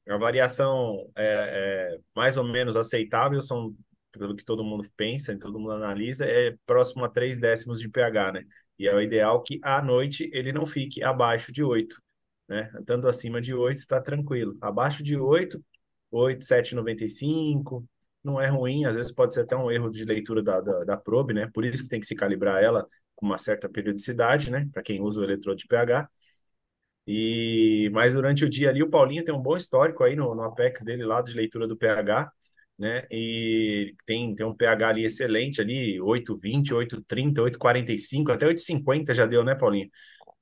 É, a variação é, é mais ou menos aceitável, são, pelo que todo mundo pensa, todo mundo analisa, é próximo a 3 décimos de pH, né? E é o ideal que à noite ele não fique abaixo de 8, né? Estando acima de 8, está tranquilo. Abaixo de 8, 8, 7,95, não é ruim, às vezes pode ser até um erro de leitura da, da, da probe, né? Por isso que tem que se calibrar ela com uma certa periodicidade, né? Para quem usa o eletrodo de pH. E mas durante o dia ali o Paulinho tem um bom histórico aí no, no Apex dele lá de leitura do pH, né? E tem, tem um pH ali excelente ali, 8,20, 8,30, 8,45, até 8,50 já deu, né, Paulinho?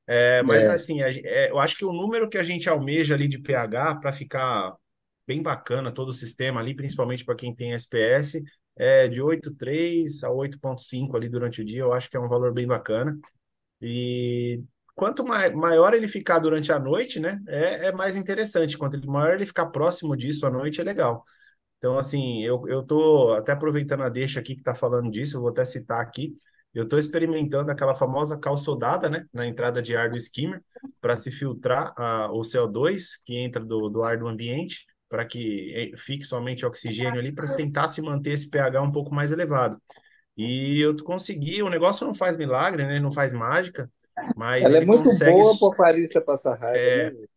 É, mas É. assim, é, eu acho que o número que a gente almeja ali de pH para ficar bem bacana todo o sistema ali, principalmente para quem tem SPS, é de 8,3 a 8,5 ali durante o dia, eu acho que é um valor bem bacana. E quanto mai- maior ele ficar durante a noite, né, é, é mais interessante. Quanto maior ele ficar próximo disso à noite, é legal. Então, assim, eu, eu tô até aproveitando a deixa aqui que tá falando disso, eu vou até citar aqui. Eu tô experimentando aquela famosa calçodada, né, na entrada de ar do skimmer, para se filtrar a, o CO2 que entra do, do ar do ambiente, para que eh, fique somente oxigênio ali, para tentar se manter esse pH um pouco mais elevado. E eu consegui, o negócio não faz milagre, né, não faz mágica, mas Ela é muito consegue boa para o aquarista passar raiva, É. né?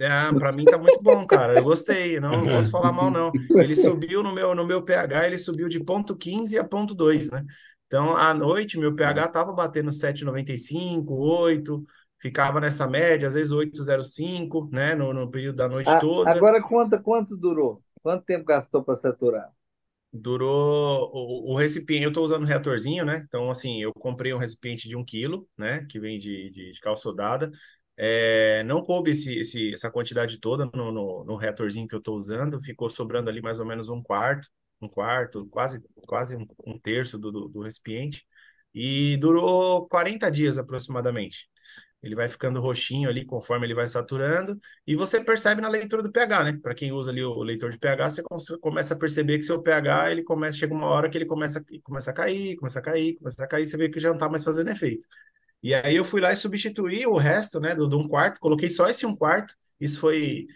É, para mim tá muito bom, cara. Eu gostei, não, não posso falar mal, não. Ele subiu no meu, no meu pH, ele subiu de ponto 15 a ponto 2, né? Então, à noite, meu pH tava batendo 7,95, 8, ficava nessa média, às vezes 8,05, né? No, no período da noite A- toda. Agora, quanto, quanto durou? Quanto tempo gastou para saturar? Durou o, o recipiente. Eu estou usando um reatorzinho, né? Então, assim, eu comprei um recipiente de um quilo, né? Que vem de, de, de cal sodada. É, não coube esse, esse, essa quantidade toda no, no, no reatorzinho que eu estou usando. Ficou sobrando ali mais ou menos um quarto, um quarto, quase, quase um, um terço do, do, do recipiente. E durou 40 dias aproximadamente. Ele vai ficando roxinho ali conforme ele vai saturando, e você percebe na leitura do pH, né? Para quem usa ali o leitor de pH, você começa a perceber que seu pH, ele começa, chega uma hora que ele começa, começa a cair, começa a cair, começa a cair, você vê que já não tá mais fazendo efeito. E aí eu fui lá e substituí o resto, né, do, do um quarto, coloquei só esse um quarto. Isso foi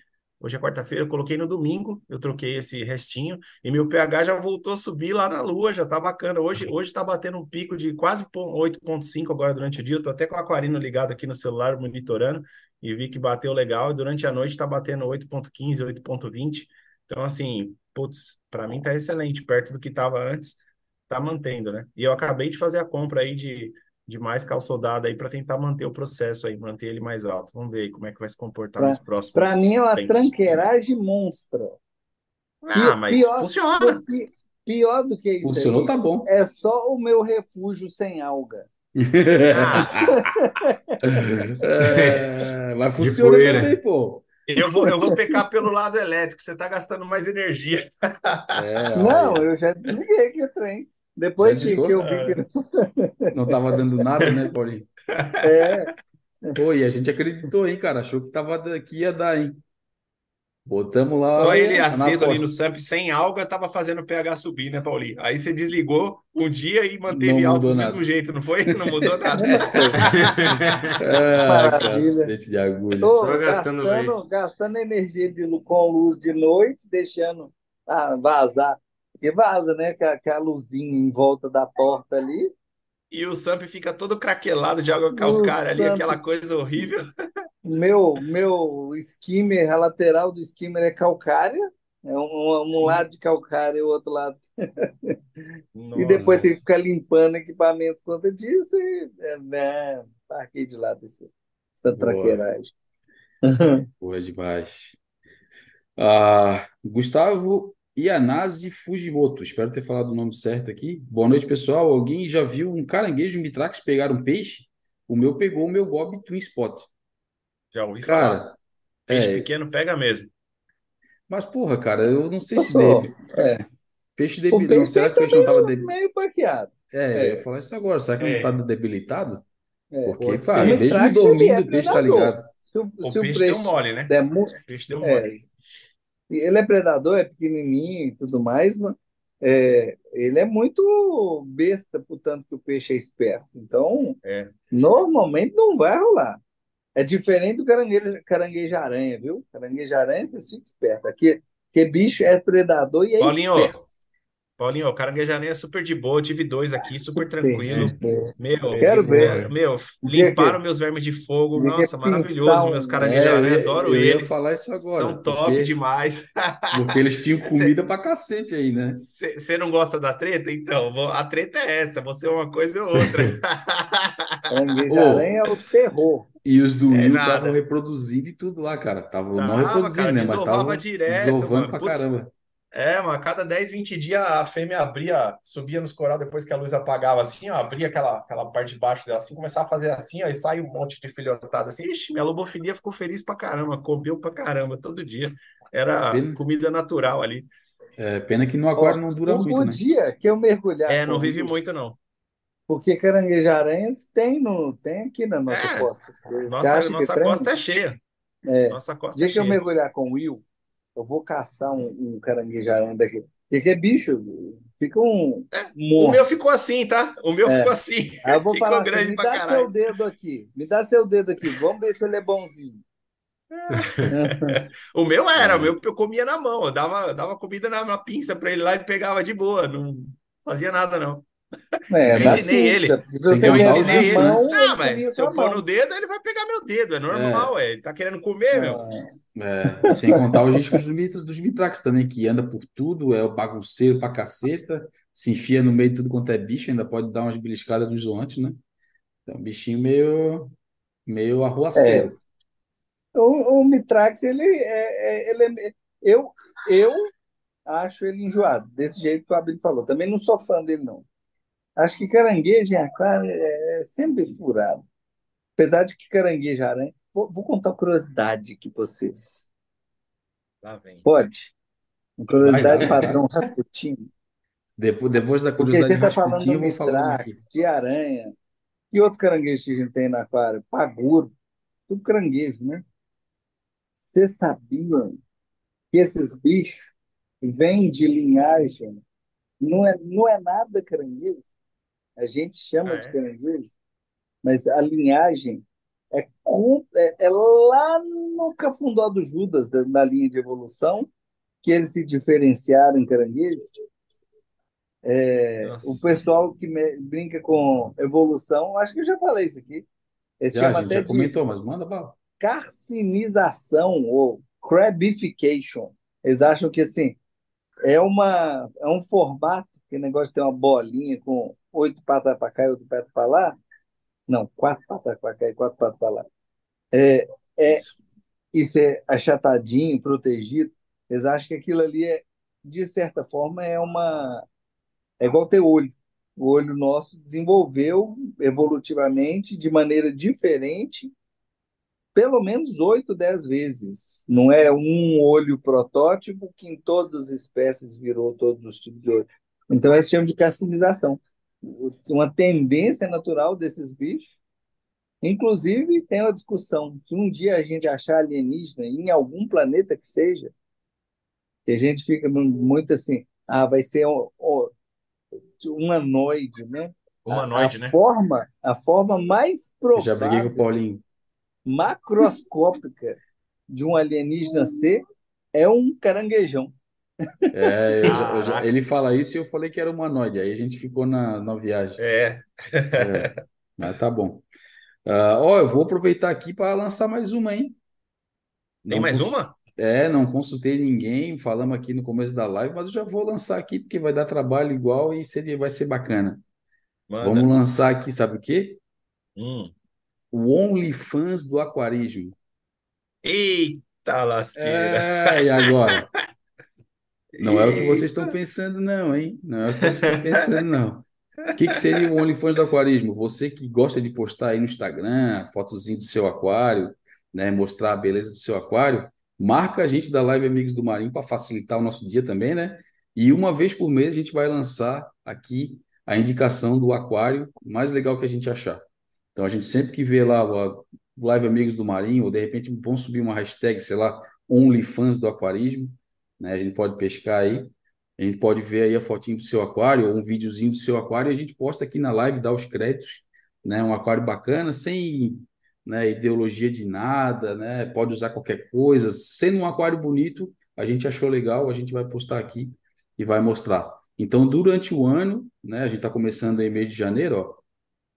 hoje é quarta-feira, eu coloquei no domingo, eu troquei esse restinho e meu pH já voltou a subir lá na lua, já tá bacana. Hoje hoje tá batendo um pico de quase pon- 8.5 agora durante o dia. Eu tô até com o aquarino ligado aqui no celular monitorando e vi que bateu legal e durante a noite tá batendo 8.15, 8.20. Então assim, putz, para mim tá excelente, perto do que tava antes, tá mantendo, né? E eu acabei de fazer a compra aí de de mais calçodada aí para tentar manter o processo aí, manter ele mais alto. Vamos ver aí como é que vai se comportar nos próximos Para mim é uma tempos. tranqueiragem monstra. Ah, mas pior, funciona. pi- pior do que isso Funcionou, aí tá bom. é só o meu refúgio sem alga. *laughs* É, mas funciona também, pô. Eu vou, eu vou pecar pelo lado elétrico, você tá gastando mais energia. É, Não, eu já desliguei aqui o trem. Depois que, que eu vi que *laughs* não tava dando nada, né, Paulinho? *laughs* é, Pô, e a gente acreditou, hein, cara? Achou que tava que ia dar, hein? Botamos lá Só ele aceso ali no. SAMP sem alga tava fazendo o pH subir, né, Paulinho? Aí você desligou um dia e manteve Não alto mudou do nada. mesmo jeito, não foi? Não mudou nada. *laughs* Ah, cacete de agulha. Tô Só gastando gastando, gastando energia de, com luz de noite, deixando ah, vazar. Porque vaza, né? Com a, com a luzinha em volta da porta ali. E o SAMP fica todo craquelado de água calcária ali, aquela coisa horrível. Meu, meu skimmer, a lateral do skimmer é calcária. É um, um, Sim. lado de calcária e o outro lado. *laughs* E depois Nossa. tem que ficar limpando equipamento por conta disso. E, é, né, parquei de lado esse, essa traqueiragem. *laughs* Boa demais. Ah, Gustavo Ianazzi Fujimoto, espero ter falado o nome certo aqui. Boa noite, pessoal. Alguém já viu um caranguejo mitrax pegar um peixe? O meu pegou o meu Gob Twin Spot. Já ouvi falar. Cara, Peixe é, pequeno pega mesmo. mas porra, cara, eu não sei se Passou. deve. É. Peixe debilitado. Não, será que o tá peixe não estava meio, debilitado? meio baqueado. É, eu É, ia falar isso agora. Será que não É. está debilitado? é. Porque, pá, mesmo dormindo, é o peixe tá ligado. Se o, O se o peixe deu peixe mole, né? der mu- O peixe deu é, mole. Ele é predador, é pequenininho e tudo mais, mas é, ele é muito besta, portanto que o peixe é esperto. Então, É. normalmente não vai rolar. É diferente do caranguejo, caranguejo-aranha, viu? Caranguejo-aranha, você fica esperto. Aqui, que bicho é predador e é Paulinho, esperto. Paulinho, o caranguejaneiro é super de boa. Eu tive dois aqui, super Super tranquilo. Meu, Quero de ver. é, meu, limparam meus vermes de fogo. Nossa, maravilhoso. Meus. É, caranguejaranha, eu ia, adoro eu ia eles. falar isso agora, São top porque, demais. porque eles tinham *laughs* comida pra cacete aí, né? Você não gosta da treta? Então, vou- a treta é essa. Você é uma coisa ou outra. *laughs* *laughs* Caranguejo-aranha é o terror. E os do É Will estavam nada. reproduzindo e tudo lá, cara. Estavam não Tava, reproduzindo, cara, né? Mas estavam direto, desovando mano. pra Putz, caramba. É, mas a cada 10, 20 dias a fêmea abria, subia nos coral depois que a luz apagava assim, ó, abria aquela, aquela parte de baixo dela assim, começava a fazer assim, ó, e sai um monte de filhotada assim. Ixi, minha lobofilia ficou feliz pra caramba, comeu pra caramba todo dia. Era Pena, comida natural ali. é, pena que no Ó, aquário não dura muito, o né? dia que eu mergulhar É, não vive muito não. porque caranguejo-aranhas tem, no, tem aqui na nossa É, costa. Você nossa, nossa costa é cheia. É. Nossa costa dia é que eu cheia. mergulhar com o Will, eu vou caçar um, um caranguejo-aranha daqui. Porque que é bicho, fica um É, o meu ficou assim, tá? O meu ficou É. assim. Aí eu vou *laughs* Ficou falar assim: grande me pra dá seu caralho. dedo aqui, me dá seu dedo aqui, vamos ver se ele é bonzinho. *laughs* O meu era, o meu eu comia na mão, eu dava, dava comida na, na pinça pra ele lá, ele pegava de boa, não fazia nada não. É, Eu ensinei ele. Eu ensinei ele. mão, Ah, mas se eu pôr no dedo, ele vai pegar meu dedo. É normal, é. Ele tá querendo comer, meu. Ah, É, sem contar os riscos dos, dos mitrax também, que anda por tudo, é o bagunceiro pra caceta, se enfia no meio de tudo quanto é bicho, ainda pode dar umas beliscadas no zoante, né? Então, um bichinho meio, meio É, arruaceiro. o, o Mitrax, ele é, é- ele é- eu, eu acho ele enjoado, desse jeito que o Fabrício falou. Também não sou fã dele, não. Acho que caranguejo em aquário é, é sempre furado. Apesar de que caranguejo e aranha. Vou, vou contar uma curiosidade aqui para vocês. Lá vem. Pode? Uma curiosidade vai, padrão. Rasputin. *laughs* Depois, depois da Porque curiosidade você está falando do. Mitrax, de aranha. Que outro caranguejo que a gente tem no aquário? Paguro. Tudo caranguejo, né? Vocês sabiam que esses bichos vêm de linhagem? Não é, não é nada caranguejo. A gente chama Ah, de é? caranguejo, mas a linhagem é, é, é lá no cafundó do Judas, da, da linha de evolução, que eles se diferenciaram em caranguejo. É, o pessoal que me- brinca com evolução, acho que eu já falei isso aqui. Eles Já, gente já de comentou, mas manda bala. carcinização ou crabification. Eles acham que assim é uma é um formato, que negócio de ter uma bolinha com oito patas para cá e oito patas para lá. Não, quatro patas para cá e quatro patas para lá. É, é Isso. isso é achatadinho, protegido. Eles acham que aquilo ali é, de certa forma, é uma é igual ter olho. O olho nosso desenvolveu evolutivamente de maneira diferente pelo menos 8, 10 vezes. Não é um olho protótipo que em todas as espécies virou todos os tipos de olho. Então, eles chamam de carcinização. Uma tendência natural desses bichos. Inclusive, tem uma discussão. Se um dia a gente achar alienígena em algum planeta que seja, que a gente fica muito assim, ah, vai ser um, um humanoide, né? A, a Humanoide, né? forma, a forma mais Eu já briguei com o provável Paulinho. macroscópica de um alienígena ser é um caranguejão. É, eu já- eu já- ele fala isso e eu falei que era humanoide. Aí a gente ficou na, na viagem. É. É, mas tá bom. Ah, ó, eu vou aproveitar aqui para lançar mais uma, hein? Tem Não mais cons- uma? É, não consultei ninguém, falamos aqui no começo da live, mas eu já vou lançar aqui porque vai dar trabalho igual e seria, vai ser bacana. Vamos Manda. lançar aqui, sabe o quê? Hum. O OnlyFans do aquarismo. Eita lasqueira. É, e agora? *laughs* Não é o que vocês estão pensando, não, hein? Não é o que vocês estão pensando, não. O que que seria o OnlyFans do aquarismo? Você que gosta de postar aí no Instagram, fotozinho do seu aquário, né? Mostrar a beleza do seu aquário, marca a gente da Live Amigos do Marinho para facilitar o nosso dia também, né? E uma vez por mês a gente vai lançar aqui a indicação do aquário mais legal que a gente achar. Então a gente sempre que vê lá o Live Amigos do Marinho, ou de repente vão subir uma hashtag, sei lá, OnlyFans do aquarismo, né? A gente pode pescar aí. A gente pode ver aí a fotinho do seu aquário ou um videozinho do seu aquário e a gente posta aqui na live, dá os créditos, né? Um aquário bacana, sem, né, ideologia de nada, né? Pode usar qualquer coisa. Sendo um aquário bonito, a gente achou legal, a gente vai postar aqui e vai mostrar. Então, durante o ano, né? A gente está começando aí mês de janeiro, ó.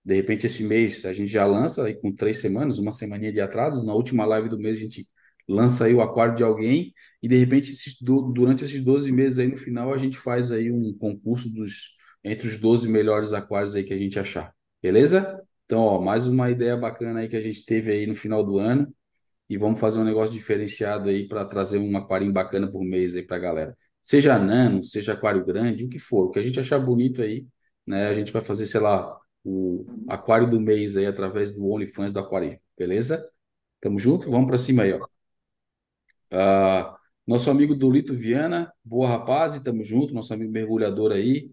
De repente, esse mês a gente já lança aí com três semanas, uma semaninha de atraso. Na última live do mês a gente lança aí o aquário de alguém e de repente esses durante esses 12 meses aí no final a gente faz aí um concurso dos entre os 12 melhores aquários aí que a gente achar. Beleza? Então, ó, mais uma ideia bacana aí que a gente teve aí no final do ano e vamos fazer um negócio diferenciado aí para trazer um aquário bacana por mês aí para galera. Seja nano, seja aquário grande, o que for, o que a gente achar bonito aí, né? A gente vai fazer, sei lá, o aquário do mês aí através do OnlyFans do Aquário, beleza? Tamo junto? Vamos para cima aí, ó. Ah, nosso amigo Dolito Viana, boa rapaz, e tamo junto, nosso amigo mergulhador aí.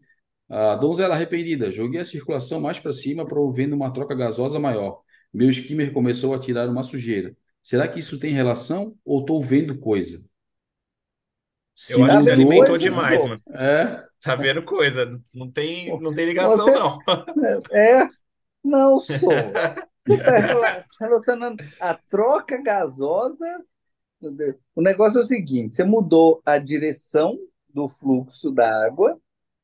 Ah, donzela arrependida, joguei a circulação mais para cima, promovendo uma troca gasosa maior. Meu skimmer começou a tirar uma sujeira. Será que isso tem relação ou estou vendo coisa? Se Eu acho que alimentou mudou. demais, mano. É, Tá vendo coisa? Não tem, não tem ligação, Você- não. *laughs* É, não sou. *laughs* Rela- relacionando a troca gasosa. O negócio é o seguinte: você mudou a direção do fluxo da água,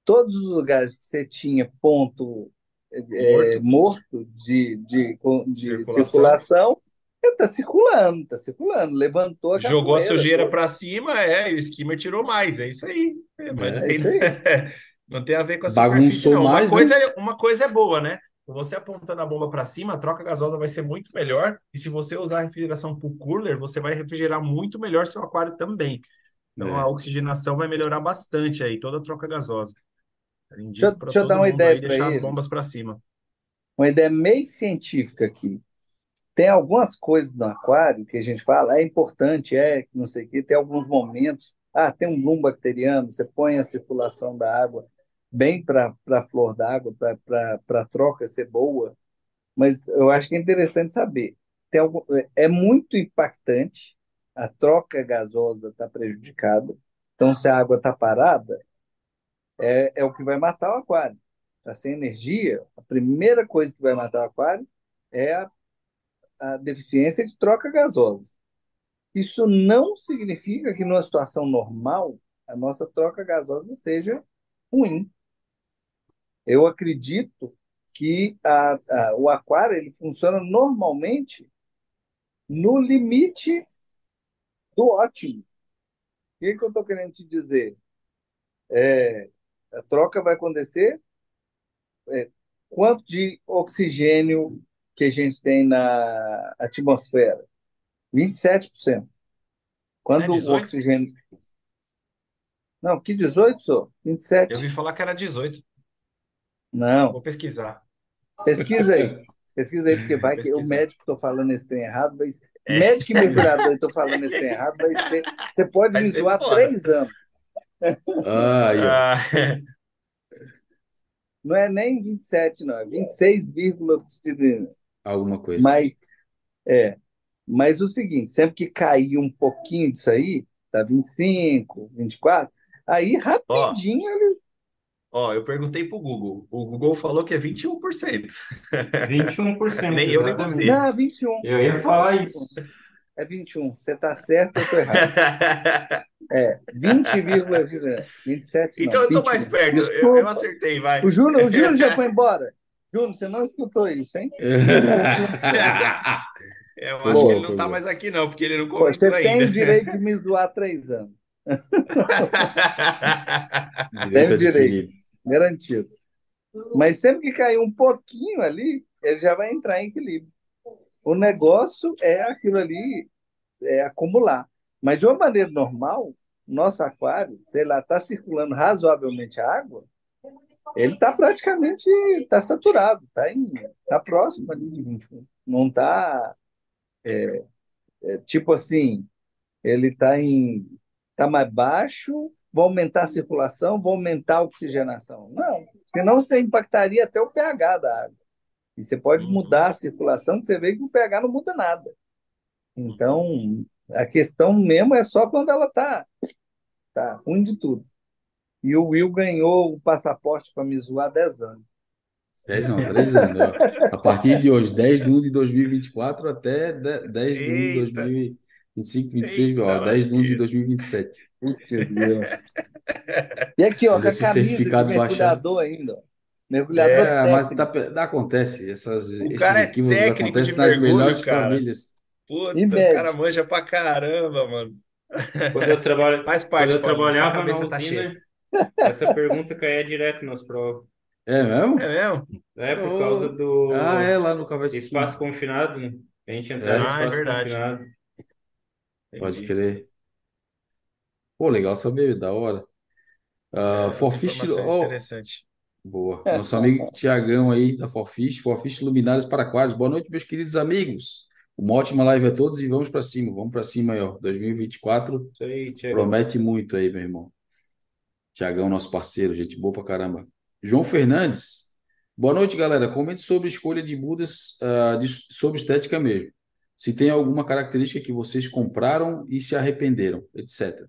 todos os lugares que você tinha ponto é, Morto. morto de, de, de Circulação. circulação, está circulando, está circulando. Levantou a Jogou a sujeira para cima, é, e o skimmer tirou mais, é isso aí. É, mas É, não é tem, isso aí. *laughs* não tem a ver com a Bagunçou superfície, não. Uma mais, né? coisa, é, uma coisa é boa, né? Você apontando a bomba para cima, a troca gasosa vai ser muito melhor. E se você usar a refrigeração por cooler, você vai refrigerar muito melhor seu aquário também. Então É. a oxigenação vai melhorar bastante aí, toda a troca gasosa. Indico Deixa eu- para deixa eu dar uma ideia pra deixar as bombas para cima. uma ideia meio científica aqui. Tem algumas coisas no aquário que a gente fala, é importante, é não sei o quê, tem alguns momentos. Ah, tem um bloom bacteriano, você põe a circulação da água bem para a flor d'água, para a troca ser boa. Mas eu acho que é interessante saber. Tem algum, é muito impactante, a troca gasosa está prejudicada. Então, se a água está parada, é, é o que vai matar o aquário. Está sem energia, a primeira coisa que vai matar o aquário é a, a deficiência de troca gasosa. Isso não significa que numa situação normal a nossa troca gasosa seja ruim. Eu acredito que a, a, o aquário ele funciona normalmente no limite do ótimo. O que, que eu estou querendo te dizer? É, a troca vai acontecer. é, quanto de oxigênio que a gente tem na atmosfera? 27%. Quando É o 18? oxigênio. Não, que 18, só? 27. Eu ouvi falar que era 18. Não, Vou pesquisar. pesquisa aí. Pesquisa aí, porque vai que o Pesquisar. médico estou falando esse trem errado, vai ser- É. médico e mergulhador estou falando esse trem *laughs* errado, vai ser. Você pode Vai me ser zoar foda. três anos. Ah, aí, ó. Ah, *laughs* Não é nem 27, não, é 26, vírgula- alguma coisa. mas é. Mas o seguinte, sempre que cair um pouquinho disso aí, tá 25, 24, aí rapidinho ele ó, eu perguntei pro Google. O Google falou que é 21%. 21%. *laughs* Nem eu, nem você. Não, 21. Eu ia falar isso. É 21. Você tá certo, eu tô errado. *laughs* É, 20,27 não, Então eu tô mais 21. perto. Eu, eu acertei, vai. O Júnior, o Júnior já foi *laughs* embora. Júnior, você não escutou isso, hein? Eu acho bom, que ele não tá bom. mais aqui, não, porque ele não Pô, comentou você tem o direito de me zoar três anos. Direito direito. Garantido. Mas sempre que cair um pouquinho ali, ele já vai entrar em equilíbrio. O negócio é aquilo ali, é acumular. Mas de uma maneira normal, nosso aquário, sei lá, está circulando razoavelmente a água, ele está praticamente tá saturado, está tá próximo ali de 21. Não está tipo assim, ele está em tá mais baixo, vou aumentar a circulação, vou aumentar a oxigenação. Não, senão você impactaria até o pH da água. E você pode Uhum. mudar a circulação, que você vê que o pH não muda nada. Então, a questão mesmo é só quando ela está tá ruim de tudo. E o Will ganhou o passaporte para me zoar há 10 anos. 10 não, 3 anos. ó. A partir de hoje, 10 de 1 de 2024 até 10 de 1 de Eita. 2025, 26, Eita, ó, 10 de 1 de lasqueira. 2027. Putz, *laughs* Deus. E aqui, ó, Quando com a esse camisa de certificado baixar. mergulhador ainda. ó. Mergulhador É, mas técnico. tá, acontece, essas, O esses cara é equívocos técnico acontecem de nas mergulho, melhores cara. famílias. Puta, E o cara médico. manja pra caramba, mano. Quando eu, trabalho, *laughs* Faz quando parte, eu Paulinho, sua trabalhava na cabeça tá cheia. usina, essa pergunta caía direto nas provas. É mesmo? É mesmo? É, por Oh. causa do Ah, é, lá no espaço confinado, né? A gente entrava É. em Ah, é espaço verdade. confinado. Pode crer. Pô, legal saber, da hora. Ah, É, Forfish, informações ó, interessantes. boa. Nosso amigo Tiagão aí da Forfish, Forfish Luminárias para Aquários. Boa noite, meus queridos amigos. Uma ótima live a todos e vamos para cima. Vamos para cima aí, ó. 2024 Isso aí, Thiago. promete muito aí, meu irmão. Tiagão, nosso parceiro, gente boa pra caramba. João Fernandes. Boa noite, galera. Comente sobre escolha de mudas, ah, de- sobre estética mesmo. Se tem alguma característica que vocês compraram e se arrependeram, etc.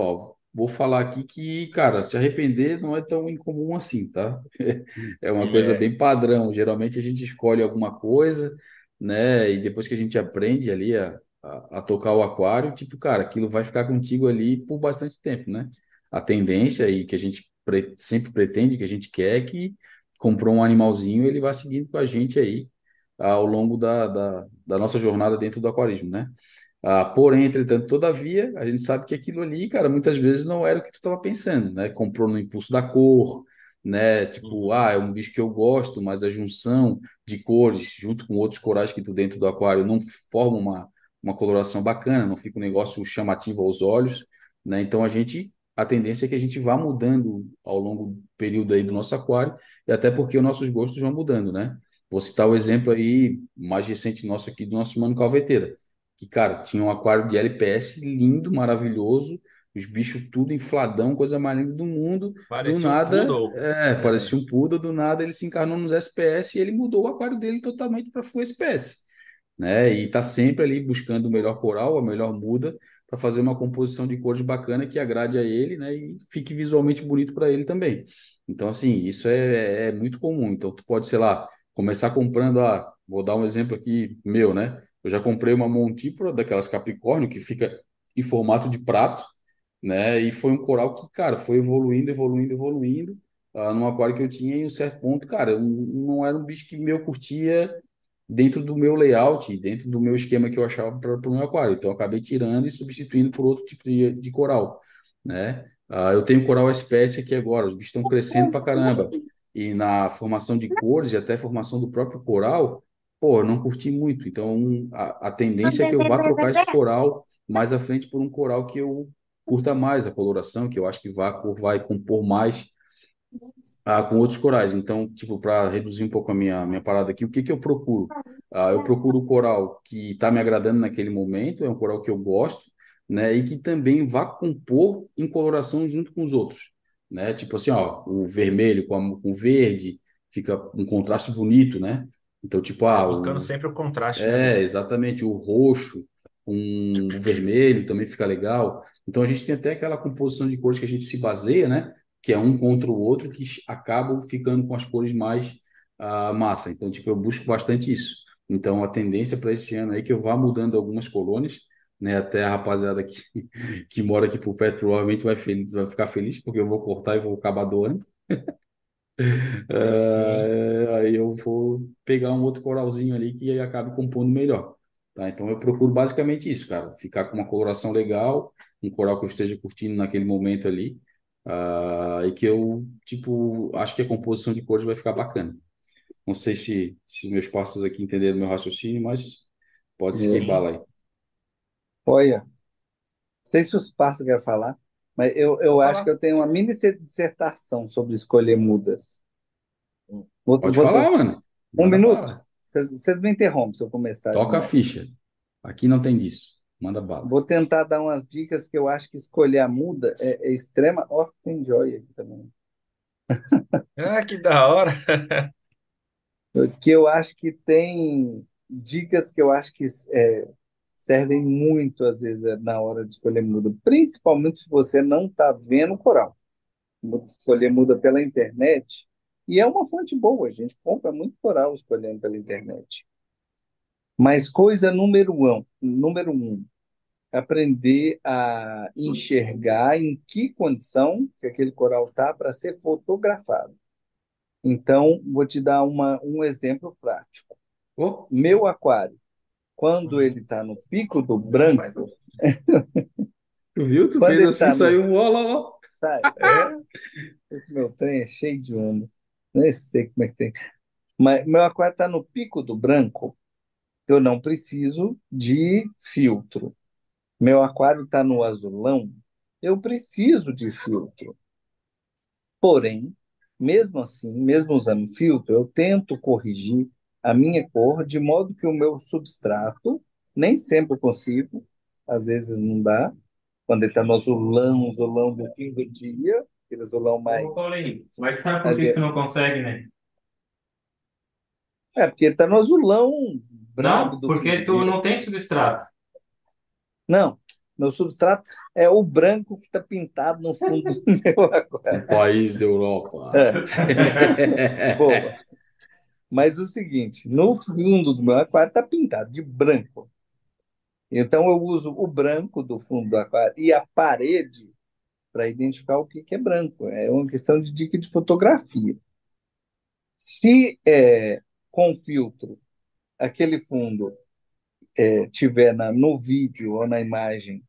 Ó, vou falar aqui que, cara, se arrepender não é tão incomum assim, tá? *laughs* É uma coisa É. bem padrão. Geralmente a gente escolhe alguma coisa, né? E depois que a gente aprende ali a, a, a tocar o aquário, tipo, cara, aquilo vai ficar contigo ali por bastante tempo, né? A tendência e que a gente pre- sempre pretende, que a gente quer, que comprou um animalzinho, ele vai seguindo com a gente aí ao longo da, da, da nossa jornada dentro do aquarismo, né? Ah, porém, entretanto, todavia, a gente sabe que aquilo ali, cara, muitas vezes não era o que tu estava pensando, né? Comprou no impulso da cor, né? Tipo, ah, é um bicho que eu gosto, mas a junção de cores, junto com outros corais que tu dentro do aquário, não forma uma, uma coloração bacana, não fica um negócio chamativo aos olhos, né? Então a gente, a tendência é que a gente vá mudando ao longo do período aí do nosso aquário, e até porque os nossos gostos vão mudando, né? Vou citar o exemplo aí mais recente nosso aqui do nosso Mano Calveteira, que, cara, tinha um aquário de LPS lindo, maravilhoso, os bichos tudo infladão, coisa mais linda do mundo. Do Parecia um nada, poodle. é, É. parecia um poodle, do nada ele se encarnou nos SPS e ele mudou o aquário dele totalmente para full SPS, né? E tá sempre ali buscando o melhor coral, a melhor muda, para fazer uma composição de cores bacana que agrade a ele, né? E fique visualmente bonito para ele também. Então, assim, isso é, é muito comum. Então, tu pode, sei lá, começar comprando, ah, vou dar um exemplo aqui meu, né? Eu já comprei uma Montípora, daquelas Capricórnio, que fica em formato de prato, né? E foi um coral que, cara, foi evoluindo, evoluindo, evoluindo, ah, num aquário que eu tinha em um certo ponto, cara, não era um bicho que eu curtia dentro do meu layout, dentro do meu esquema que eu achava para o meu aquário. Então, eu acabei tirando e substituindo por outro tipo de, de coral, né? Ah, eu tenho coral espécie aqui agora, os bichos estão crescendo pra caramba. E na formação de cores e até formação do próprio coral, pô, eu não curti muito. Então, a, a tendência é que eu vá trocar esse coral mais à frente por um coral que eu curta mais a coloração, que eu acho que vai, vai compor mais ah, com outros corais. Então, tipo, para reduzir um pouco a minha, minha parada aqui, o que que eu procuro? Ah, eu procuro o coral que está me agradando naquele momento, é um coral que eu gosto, né? E que também vá compor em coloração junto com os outros, né? Tipo assim, ó, o vermelho com, a- com o verde fica um contraste bonito, né? Então, tipo, ah, buscando o, sempre o contraste, né, é, mano? exatamente. O roxo, um o vermelho também fica legal. Então a gente tem até aquela composição de cores que a gente se baseia, né? Que é um contra o outro, que acabam ficando com as cores mais ah, massa. Então, tipo, eu busco bastante isso. Então, a tendência para esse ano aí é que eu vá mudando algumas colônias, né? Até a rapaziada que, que mora aqui por perto provavelmente vai feliz, vai ficar feliz, porque eu vou cortar e vou acabar doando. Aí sim. É, aí eu vou pegar um outro coralzinho ali que aí acabe compondo melhor, tá? Então eu procuro basicamente isso, cara, ficar com uma coloração legal, um coral que eu esteja curtindo naquele momento ali, ah, e que eu, tipo, acho que a composição de cores vai ficar bacana. Não sei se, se meus parceiros aqui entenderam meu raciocínio, mas pode seguir É. bala aí. Olha, não sei se os parceiros querem falar, mas eu, eu acho que falar. eu tenho uma mini dissertação sobre escolher mudas. Vou, Pode vou, falar, mano. um Manda minuto? Vocês, me interrompem se eu começar Toca a ficha. Aqui não tem disso. Manda bala. Vou tentar dar umas dicas que eu acho que escolher a muda é, é extrema. Ó, tem joia aqui também. *laughs* Ah, que da hora. *laughs* Que eu acho que tem dicas que eu acho que é, servem muito, às vezes, é, na hora de escolher muda. Principalmente se você não está vendo coral. Escolher muda pela internet. E é uma fonte boa, a gente compra muito coral escolhendo pela internet. Mas coisa número um, número um, aprender a enxergar em que condição que aquele coral está para ser fotografado. Então, vou te dar uma, um exemplo prático. Ô, Meu aquário, quando ele está no pico do branco, tu viu? Tu quando fez assim, no. saiu um ó lá, ó. Sabe, *laughs* É? esse meu trem é cheio de onda. Nem sei como é que tem. Mas meu aquário está no pico do branco, eu não preciso de filtro. Meu aquário está no azulão, eu preciso de filtro. Porém, mesmo assim, mesmo usando filtro, eu tento corrigir a minha cor de modo que o meu substrato, nem sempre eu consigo, às vezes não dá, quando ele está no azulão, azulão do fim do dia, aquele azulão mais. Ô, Paulinho, mas tu sabe por que que tu não consegue, né? É, porque ele está no azulão brabo Não, do fim porque do tu dia. não tem substrato. Não, meu substrato é o branco que está pintado no fundo do *laughs* meu aquário. Um país da Europa. É. *laughs* Boa. Mas o seguinte, no fundo do meu aquário está pintado de branco. Então eu uso o branco do fundo do aquário e a parede para identificar o que que é branco. É uma questão de dica de fotografia. Se é, com filtro aquele fundo é, tiver na, no vídeo ou na imagem,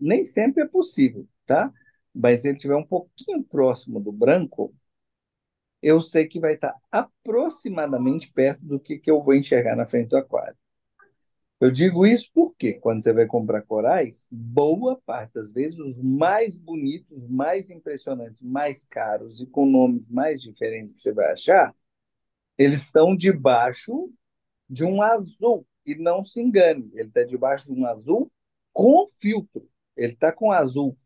nem sempre é possível, tá? Mas ele tiver um pouquinho próximo do branco, eu sei que vai estar aproximadamente perto do que, que eu vou enxergar na frente do aquário. Eu digo isso porque, quando você vai comprar corais, boa parte das vezes, os mais bonitos, mais impressionantes, mais caros e com nomes mais diferentes que você vai achar, eles estão debaixo de um azul. E não se engane, ele está debaixo de um azul com filtro. Ele está com azul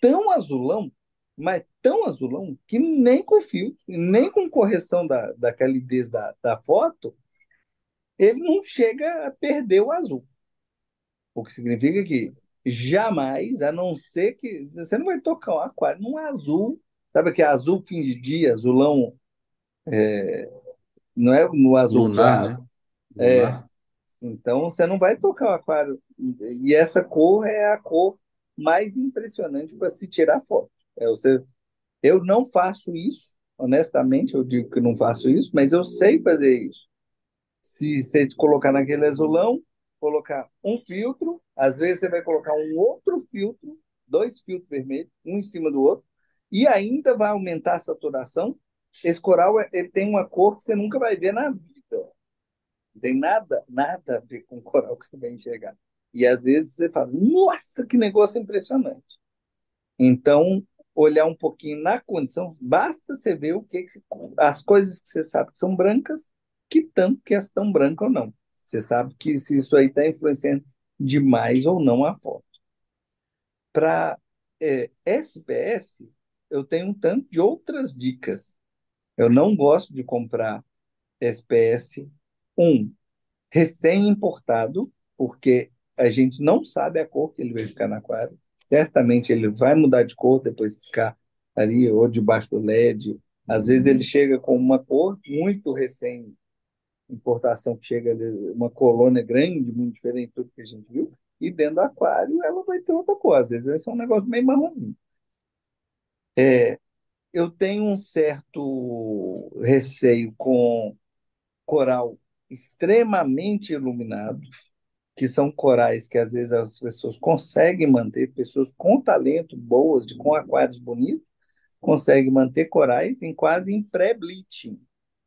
tão azulão, mas tão azulão, que nem com filtro, nem com correção da, da calidez da, da foto, ele não chega a perder o azul. O que significa que jamais, a não ser que. Você não vai tocar um aquário num azul, sabe que é azul fim de dia, azulão. É, não é no azul Lunar, claro. né? É, então você não vai tocar o aquário. E essa cor é a cor mais impressionante para se tirar foto. É, você, eu não faço isso, honestamente, eu digo que não faço isso, mas eu sei fazer isso. Se você colocar naquele azulão, colocar um filtro, às vezes você vai colocar um outro filtro, dois filtros vermelhos, um em cima do outro, e ainda vai aumentar a saturação. Esse coral ele tem uma cor que você nunca vai ver na vida. Não tem nada, nada a ver com o coral que você vai enxergar. E às vezes você fala, nossa, que negócio impressionante. Então, olhar um pouquinho na condição, basta você ver o que, que as coisas que você sabe que são brancas, que tanto que elas estão brancas ou não. Você sabe que se isso aí está influenciando demais ou não a foto. Para SPS, eu tenho um tanto de outras dicas. Eu não gosto de comprar SPS 1 recém-importado, porque a gente não sabe a cor que ele vai ficar no aquário. Certamente ele vai mudar de cor depois que ficar ali ou debaixo do LED. Às vezes ele chega com uma cor muito recém-importação, que chega ali, uma colônia grande, muito diferente de tudo que a gente viu, e dentro do aquário ela vai ter outra cor. Às vezes vai ser um negócio meio marronzinho. Eu tenho um certo receio com coral extremamente iluminado, que são corais que às vezes as pessoas conseguem manter, pessoas com talento, boas, de, com aquários bonitos, conseguem manter corais em quase em pré-bleaching.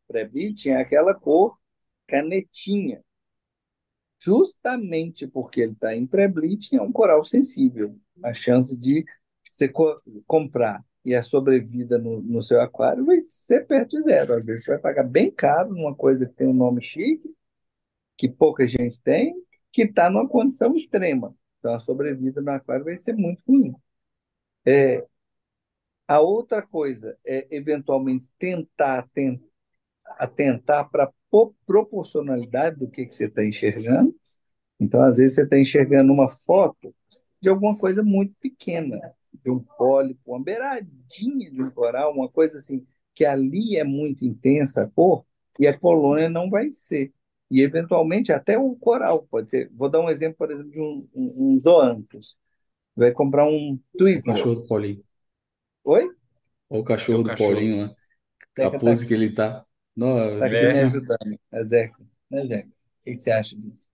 Pré-bleaching é aquela cor canetinha. Justamente porque ele está em pré-bleaching, é um coral sensível. A chance de você co- comprar e a sobrevida no, no seu aquário vai ser perto de zero. Às vezes você vai pagar bem caro numa coisa que tem um nome chique, que pouca gente tem, que está numa condição extrema. Então a sobrevida no aquário vai ser muito ruim. A outra coisa é eventualmente tentar ten- atentar para a proporcionalidade do que, que você está enxergando. Então, às vezes, você está enxergando uma foto de alguma coisa muito pequena, de um pólipo, uma beiradinha de um coral, uma coisa assim, que ali é muito intensa a cor, e a colônia não vai ser. E, eventualmente, até o coral pode ser. Vou dar um exemplo, por exemplo, de um, um, um zoanthus. Vai comprar um O Twizzler. cachorro do Paulinho. Oi? Olha o cachorro Seu do cachorro. Paulinho. Zeca A tá pose aqui. que ele tá. Não, Tá aqui me ó. ajudando. É Zeca. Né, Zeca? O que que você acha disso?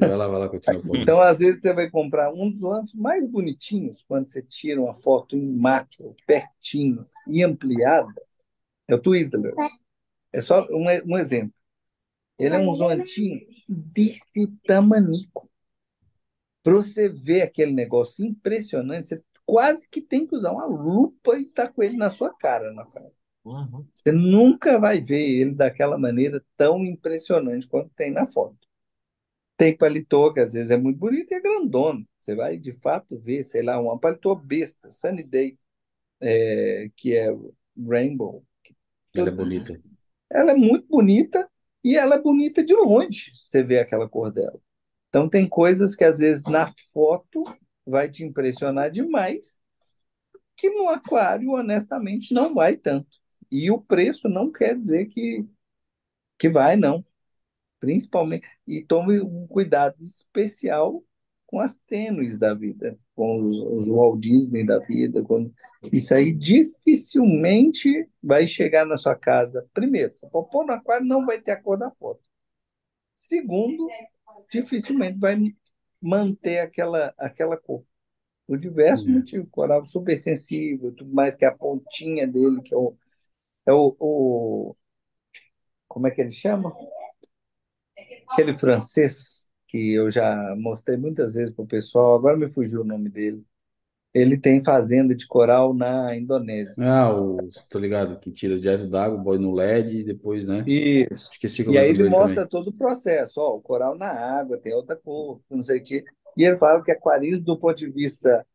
Vai lá, vai lá, continua, Paulinho. Então, às vezes, você vai comprar um dos ângulos mais bonitinhos, quando você tira uma foto em macro, pertinho e ampliada, é o Twizzler. É só um, um exemplo. Ele é um zoantinho desse tamanico. Para você ver aquele negócio impressionante, você quase que tem que usar uma lupa e estar com ele na sua cara, na cara. Uhum. Você nunca vai ver ele daquela maneira tão impressionante quanto tem na foto. Tem paletó que às vezes é muito bonito e é grandona. Você vai de fato ver, sei lá, uma paletó besta, Sunny Day, é, que é Rainbow. Ela é bonita. Ela é muito bonita e ela é bonita de longe, você vê aquela cor dela. Então tem coisas que às vezes na foto vai te impressionar demais, que no aquário, honestamente, não vai tanto. E o preço não quer dizer que, que vai, não. Principalmente. E tome um cuidado especial com as tênues da vida, com os, os Walt Disney da vida. Com... Isso aí dificilmente vai chegar na sua casa. Primeiro, se for pôr no aquário, não vai ter a cor da foto. Segundo, dificilmente vai manter aquela, aquela cor. Por diversos É. motivos. Coral super sensível, tudo mais que a pontinha dele, que é o, é o, o- como é que ele chama? Aquele francês que eu já mostrei muitas vezes para o pessoal, agora me fugiu o nome dele. Ele tem fazenda de coral na Indonésia. Ah, o, tô ligado, que tira direto d'água, põe no LED e depois, né? Isso. Esqueci como E é aí é ele dele mostra também. todo o processo, ó, o coral na água, tem outra cor, não sei o quê. E ele fala que aquarismo, do ponto de vista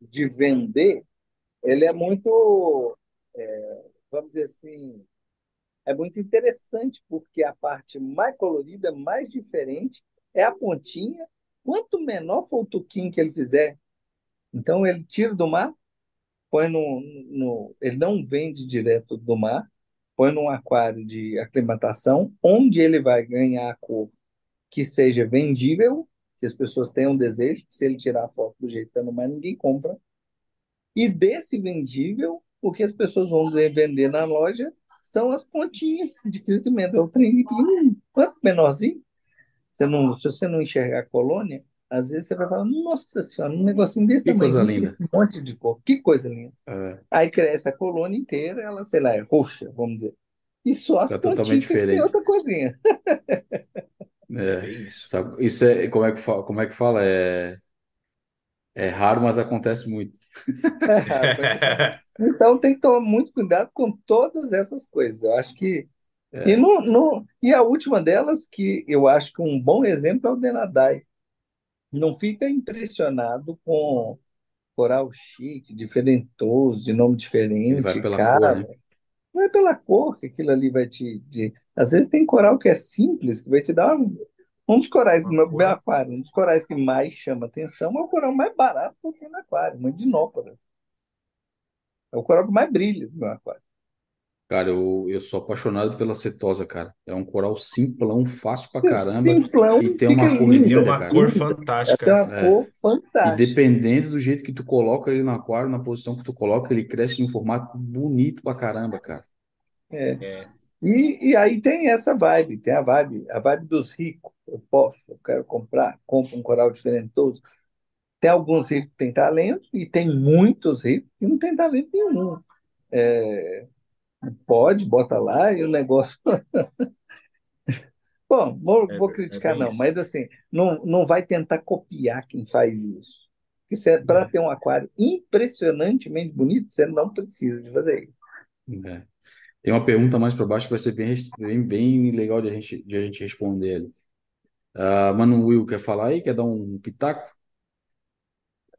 de vender, ele é muito, é, vamos dizer assim, é muito interessante, porque a parte mais colorida, mais diferente, é a pontinha. Quanto menor for o tuquinho que ele fizer, então ele tira do mar, põe no, no, ele não vende direto do mar, põe num aquário de aclimatação, onde ele vai ganhar a cor que seja vendível, que as pessoas tenham desejo, se ele tirar a foto do jeito que está no mar, ninguém compra. E desse vendível, o que as pessoas vão vender na loja são as pontinhas de crescimento. É o trem pequenininho. Quanto menorzinho, você não, se você não enxergar a colônia, às vezes você vai falar, nossa senhora, um negocinho desse Que coisa tamanho, linda. esse monte de cor, que coisa linda. É, Aí cresce a colônia inteira, ela, sei lá, é roxa, vamos dizer. E só as tá totalmente pontinhas que tem diferente. outra coisinha. É, Bem isso. sabe? Isso é, como é que fala, como é que fala? É, é raro, mas acontece muito. Então tem que tomar muito cuidado com todas essas coisas. Eu acho que. E, É, no, no, e a última delas, que eu acho que um bom exemplo é o Denadai. Não fica impressionado com coral chique, diferentoso, de nome ele vai diferente, pela cor, cara. né? Não é pela cor que aquilo ali vai te, te- Às vezes tem coral que é simples, que vai te dar um, um dos corais do Uma meu, aquário, um dos corais que mais chama atenção é o coral mais barato que eu tenho no aquário, uma dinópora. É o coral que mais brilha do meu aquário. Cara, eu, eu sou apaixonado pela cetosa, cara. É um coral simplão, fácil pra caramba Simplão, e tem uma cor E tem linda, linda, uma cara. cor. Ela tem fantástica. uma É. cor E fantástica. dependendo do jeito que tu coloca ele no aquário, na posição que tu coloca, ele cresce de um formato bonito pra caramba, cara. É. É. E, e aí tem essa vibe, tem a vibe, a vibe dos ricos. Eu posso, eu quero comprar, compro um coral diferentoso. Tem alguns ricos que têm talento e tem muitos ricos que não têm talento nenhum. É, pode, bota lá e o negócio. *laughs* Bom, vou, É, vou é criticar bem não, isso. mas assim, não, não vai tentar copiar quem faz isso. Porque para É. ter um aquário impressionantemente bonito, você não precisa de fazer isso. É. Tem uma pergunta mais para baixo que vai ser bem, bem, bem legal de a gente, de a gente responder ali. Ah, Mano Will, quer falar aí? Quer dar um pitaco?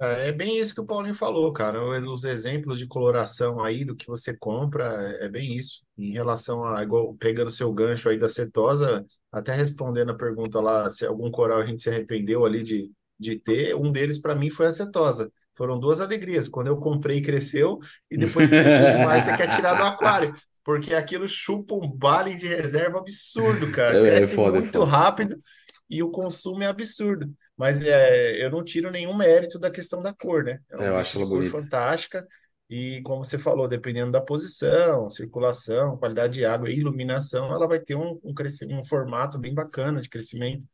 É bem isso que o Paulinho falou, cara. Os exemplos de coloração aí do que você compra é é bem isso. Em relação a, igual, pegando seu gancho aí da cetosa, até respondendo a pergunta lá, se algum coral a gente se arrependeu ali de, de ter, um deles para mim foi a cetosa. Foram duas alegrias. Quando eu comprei, cresceu, e depois cresceu *laughs* demais, você quer tirar do aquário. Porque aquilo chupa um bale de reserva absurdo, *laughs* cara. É, é Cresce foda, é muito foda. rápido e o consumo é absurdo. Mas é, eu não tiro nenhum mérito da questão da cor, né? É É, eu um acho ela cor bonita. fantástica. E como você falou, dependendo da posição, circulação, qualidade de água e iluminação, ela vai ter um, um, um formato bem bacana de crescimento.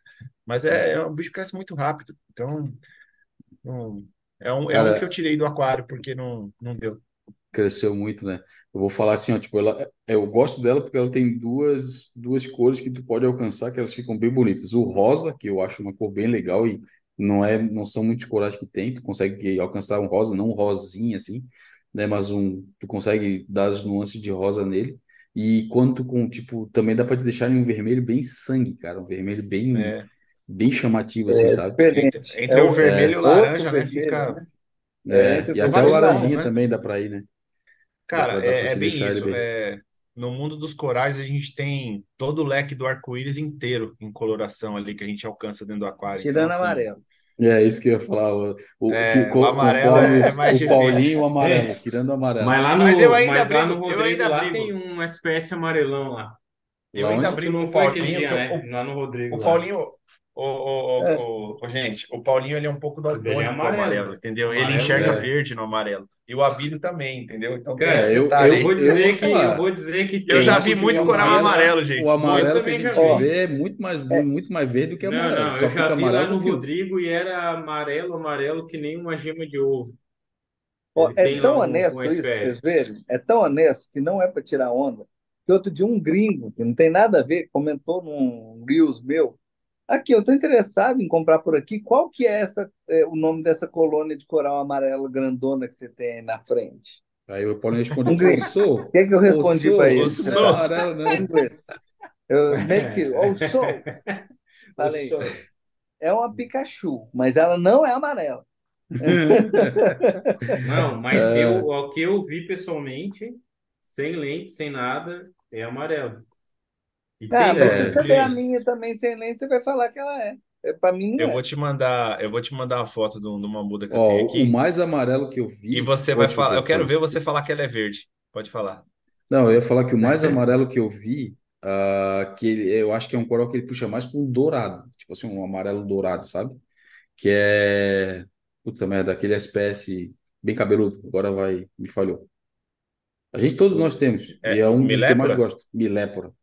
Mas é, é um bicho que cresce muito rápido. Então, não- é um, é um que eu tirei do aquário porque não, não deu. Cresceu muito, né? Eu vou falar assim, ó, tipo, ela, eu gosto dela porque ela tem duas, duas cores que tu pode alcançar, que elas ficam bem bonitas. O rosa, que eu acho uma cor bem legal e não é, não são muitos corais que tem, tu consegue alcançar um rosa, não um rosinha assim, né? Mas um, tu consegue dar as nuances de rosa nele. E quando tu com, tipo, também dá pra te deixar em um vermelho bem sangue, cara, um vermelho bem, É, bem chamativo assim, É sabe? diferente. entre, É entre o o, vermelho e o laranja, né? vermelho, Fica. né? É, É, e até o laranjinha né? também dá pra ir, né? Cara, é, é bem ele isso. bem. É, no mundo dos corais, a gente tem todo o leque do arco-íris inteiro em coloração ali que a gente alcança dentro do aquário. Então, Tirando assim, amarelo. É isso que eu ia falar. O, o, é, o co- amarelo conforme é, é mais o Paulinho, o amarelo, É, *laughs* tirando o amarelo. mas lá Mas eu no, ainda mas lá no brigo, eu Rodrigo ainda lá tem brigo. um SPS amarelão lá. Eu Lá ainda onde? Tu brigo com o foi aquele Paulinho, dia, que né? o, Lá no Rodrigo o lá. Paulinho, ô, É. ô, ô, gente, o Paulinho ele é um pouco dele é daltônico pro amarelo. amarelo, entendeu? Ele Amarelo, enxerga é. verde no amarelo. E o Abílio também, entendeu? Então esse eu- Eu vou eu dizer que eu vou dizer que Eu tem, já vi muito o coral amarelo- amarelo, gente. O amarelo que a gente vê é muito mais, muito mais verde do que Não, amarelo. não, Só eu fica já vi lá amarelo no. Rodrigo e era amarelo, amarelo que nem uma gema de ovo. Ó, é tão um- honesto um isso, SPS. vocês verem. É tão honesto que não é para tirar onda. Que outro dia um gringo, que não tem nada a ver, comentou num Reels meu. Aqui, eu estou interessado em comprar por aqui. Qual que é, essa, é, o nome dessa colônia de coral amarelo grandona que você tem aí na frente? Aí o Paulinho responde, Um sou. O que é que eu respondi para ele? Isso sou. é amarelo, né? inglês. Eu meio que, ou *laughs* sou. Falei, é uma Pikachu, mas ela não é amarela. *laughs* Não, mas É. eu, o que eu vi pessoalmente, sem lente, sem nada, é amarelo. E Ah, tem mas é, se você der a minha também sem lente, você vai falar que ela é. é para mim Eu não vou é. te mandar, eu vou te mandar uma foto de um- de uma muda que eu Ó, tenho o aqui. mais amarelo que eu vi. E você Ô, vai falar. Eu quero ver você falar que ela é verde. Pode falar. Não, eu ia falar que o mais *laughs* amarelo que eu vi, ah, que ele, eu acho que é um coral que ele puxa mais para um dourado, tipo assim, um amarelo dourado, sabe? Que é, puta merda, aquele espécie bem cabeludo, agora vai, me falhou. A gente, todos nós temos, É, e é um dos que eu mais milépora? gosto, milépora.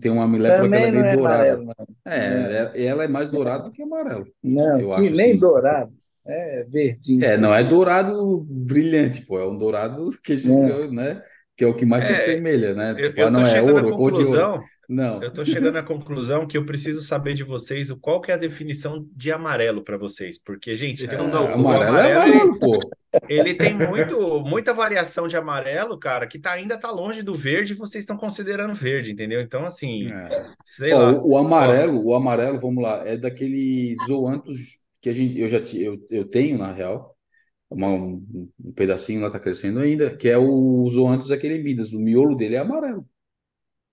Tem uma milépora que ela é meio é dourada. amarelo. É, é- ela é mais dourada do que amarelo. Não, Eu que acho nem assim. dourado. É verdinho. É, sim, não é dourado brilhante, pô, é um dourado que a gente, né, que é o que mais se É, assemelha, né? Eu, Tipo, eu ah, tô não é ouro, cor de ouro. Não. Eu tô chegando à conclusão que eu preciso saber de vocês o qual que é a definição de amarelo para vocês, porque gente, é, É, daltônicos. o amarelo é amarelo ele, amarelo, pô. ele tem muito, muita variação de amarelo, cara, que tá, ainda tá longe do verde e vocês estão considerando verde, entendeu? Então assim, É. sei Ó, lá. o, o amarelo, o amarelo, vamos lá, é daquele zoanthus que a gente, eu já eu, eu tenho, na real, uma- um, um pedacinho lá tá crescendo ainda, que é o zoanthus aquele Midas, o miolo dele é amarelo.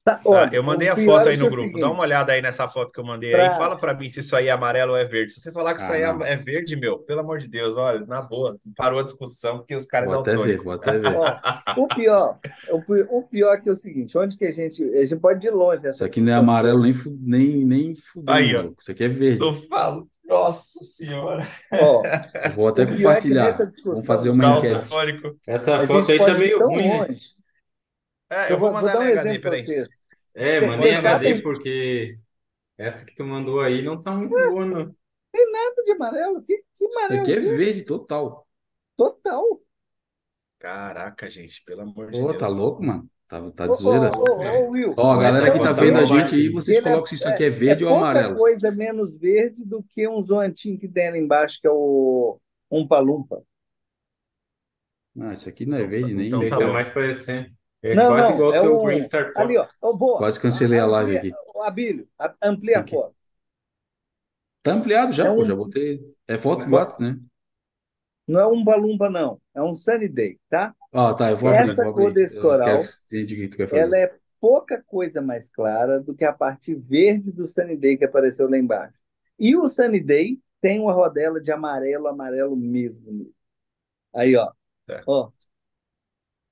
Tá, Ah, eu mandei a foto é aí no é o grupo. Dá uma seguinte, olhada aí nessa foto que eu mandei aí. pra- Fala pra mim se isso aí é amarelo ou é verde. Se você falar que isso Ah, aí é não. é verde, meu, pelo amor de Deus, olha, na boa, parou a discussão porque os caras Vou até ver, daltônicos. vou até ver. ó, o pior, o, pi- o pior que é o seguinte, onde que a gente, a gente pode ir longe Isso aqui não é amarelo nem, nem, nem fudendo, Aí, ó. Isso aqui é verde. Tô falando, nossa senhora, Ó, vou até é compartilhar. nessa Vamos fazer uma enquete. daltônico. Essa foto aí tá meio ruim, né? longe. É, Eu eu vou vou, vou mandar dar um na HD, exemplo para peraí. vocês. É, mandei em HD porque essa que tu mandou aí não tá muito boa, não. nada de amarelo. Que, que Isso amarelo aqui é verde? verde total. Total. Caraca, gente, pelo amor de Pô, tá Deus. louco, mano? Tá, tá de zoeira. ô, ô, ô, Will, Ó, a galera é que tá Botar vendo a gente aí, aqui. vocês Ele é, colocam se isso aqui é é, é verde ou pouca amarelo. coisa menos verde do que um zoantinho que tem ali embaixo, que é o Umpa-Lumpa. Ah, isso aqui não é Então, verde nem. então tá tá mais parecendo. É Não, quase não, igual é que o um. Green Star Ali, ó. Ô, boa. Quase cancelei a live Amplia, aqui. ô, Abílio, a- amplia a foto. Tá ampliado É já, pô. Já um. botei. É foto Bo- 4, né? Não é um Umpa-Lumpa, não. É um Sunny Day, tá? Ah, tá. Eu vou abrir, Essa vou cor abrir. desse Eu coral, quero ela é pouca coisa mais clara do que a parte verde do Sunny Day que apareceu lá embaixo. E o Sunny Day tem uma rodela de amarelo, amarelo mesmo. Aí, ó. Tá. Ó,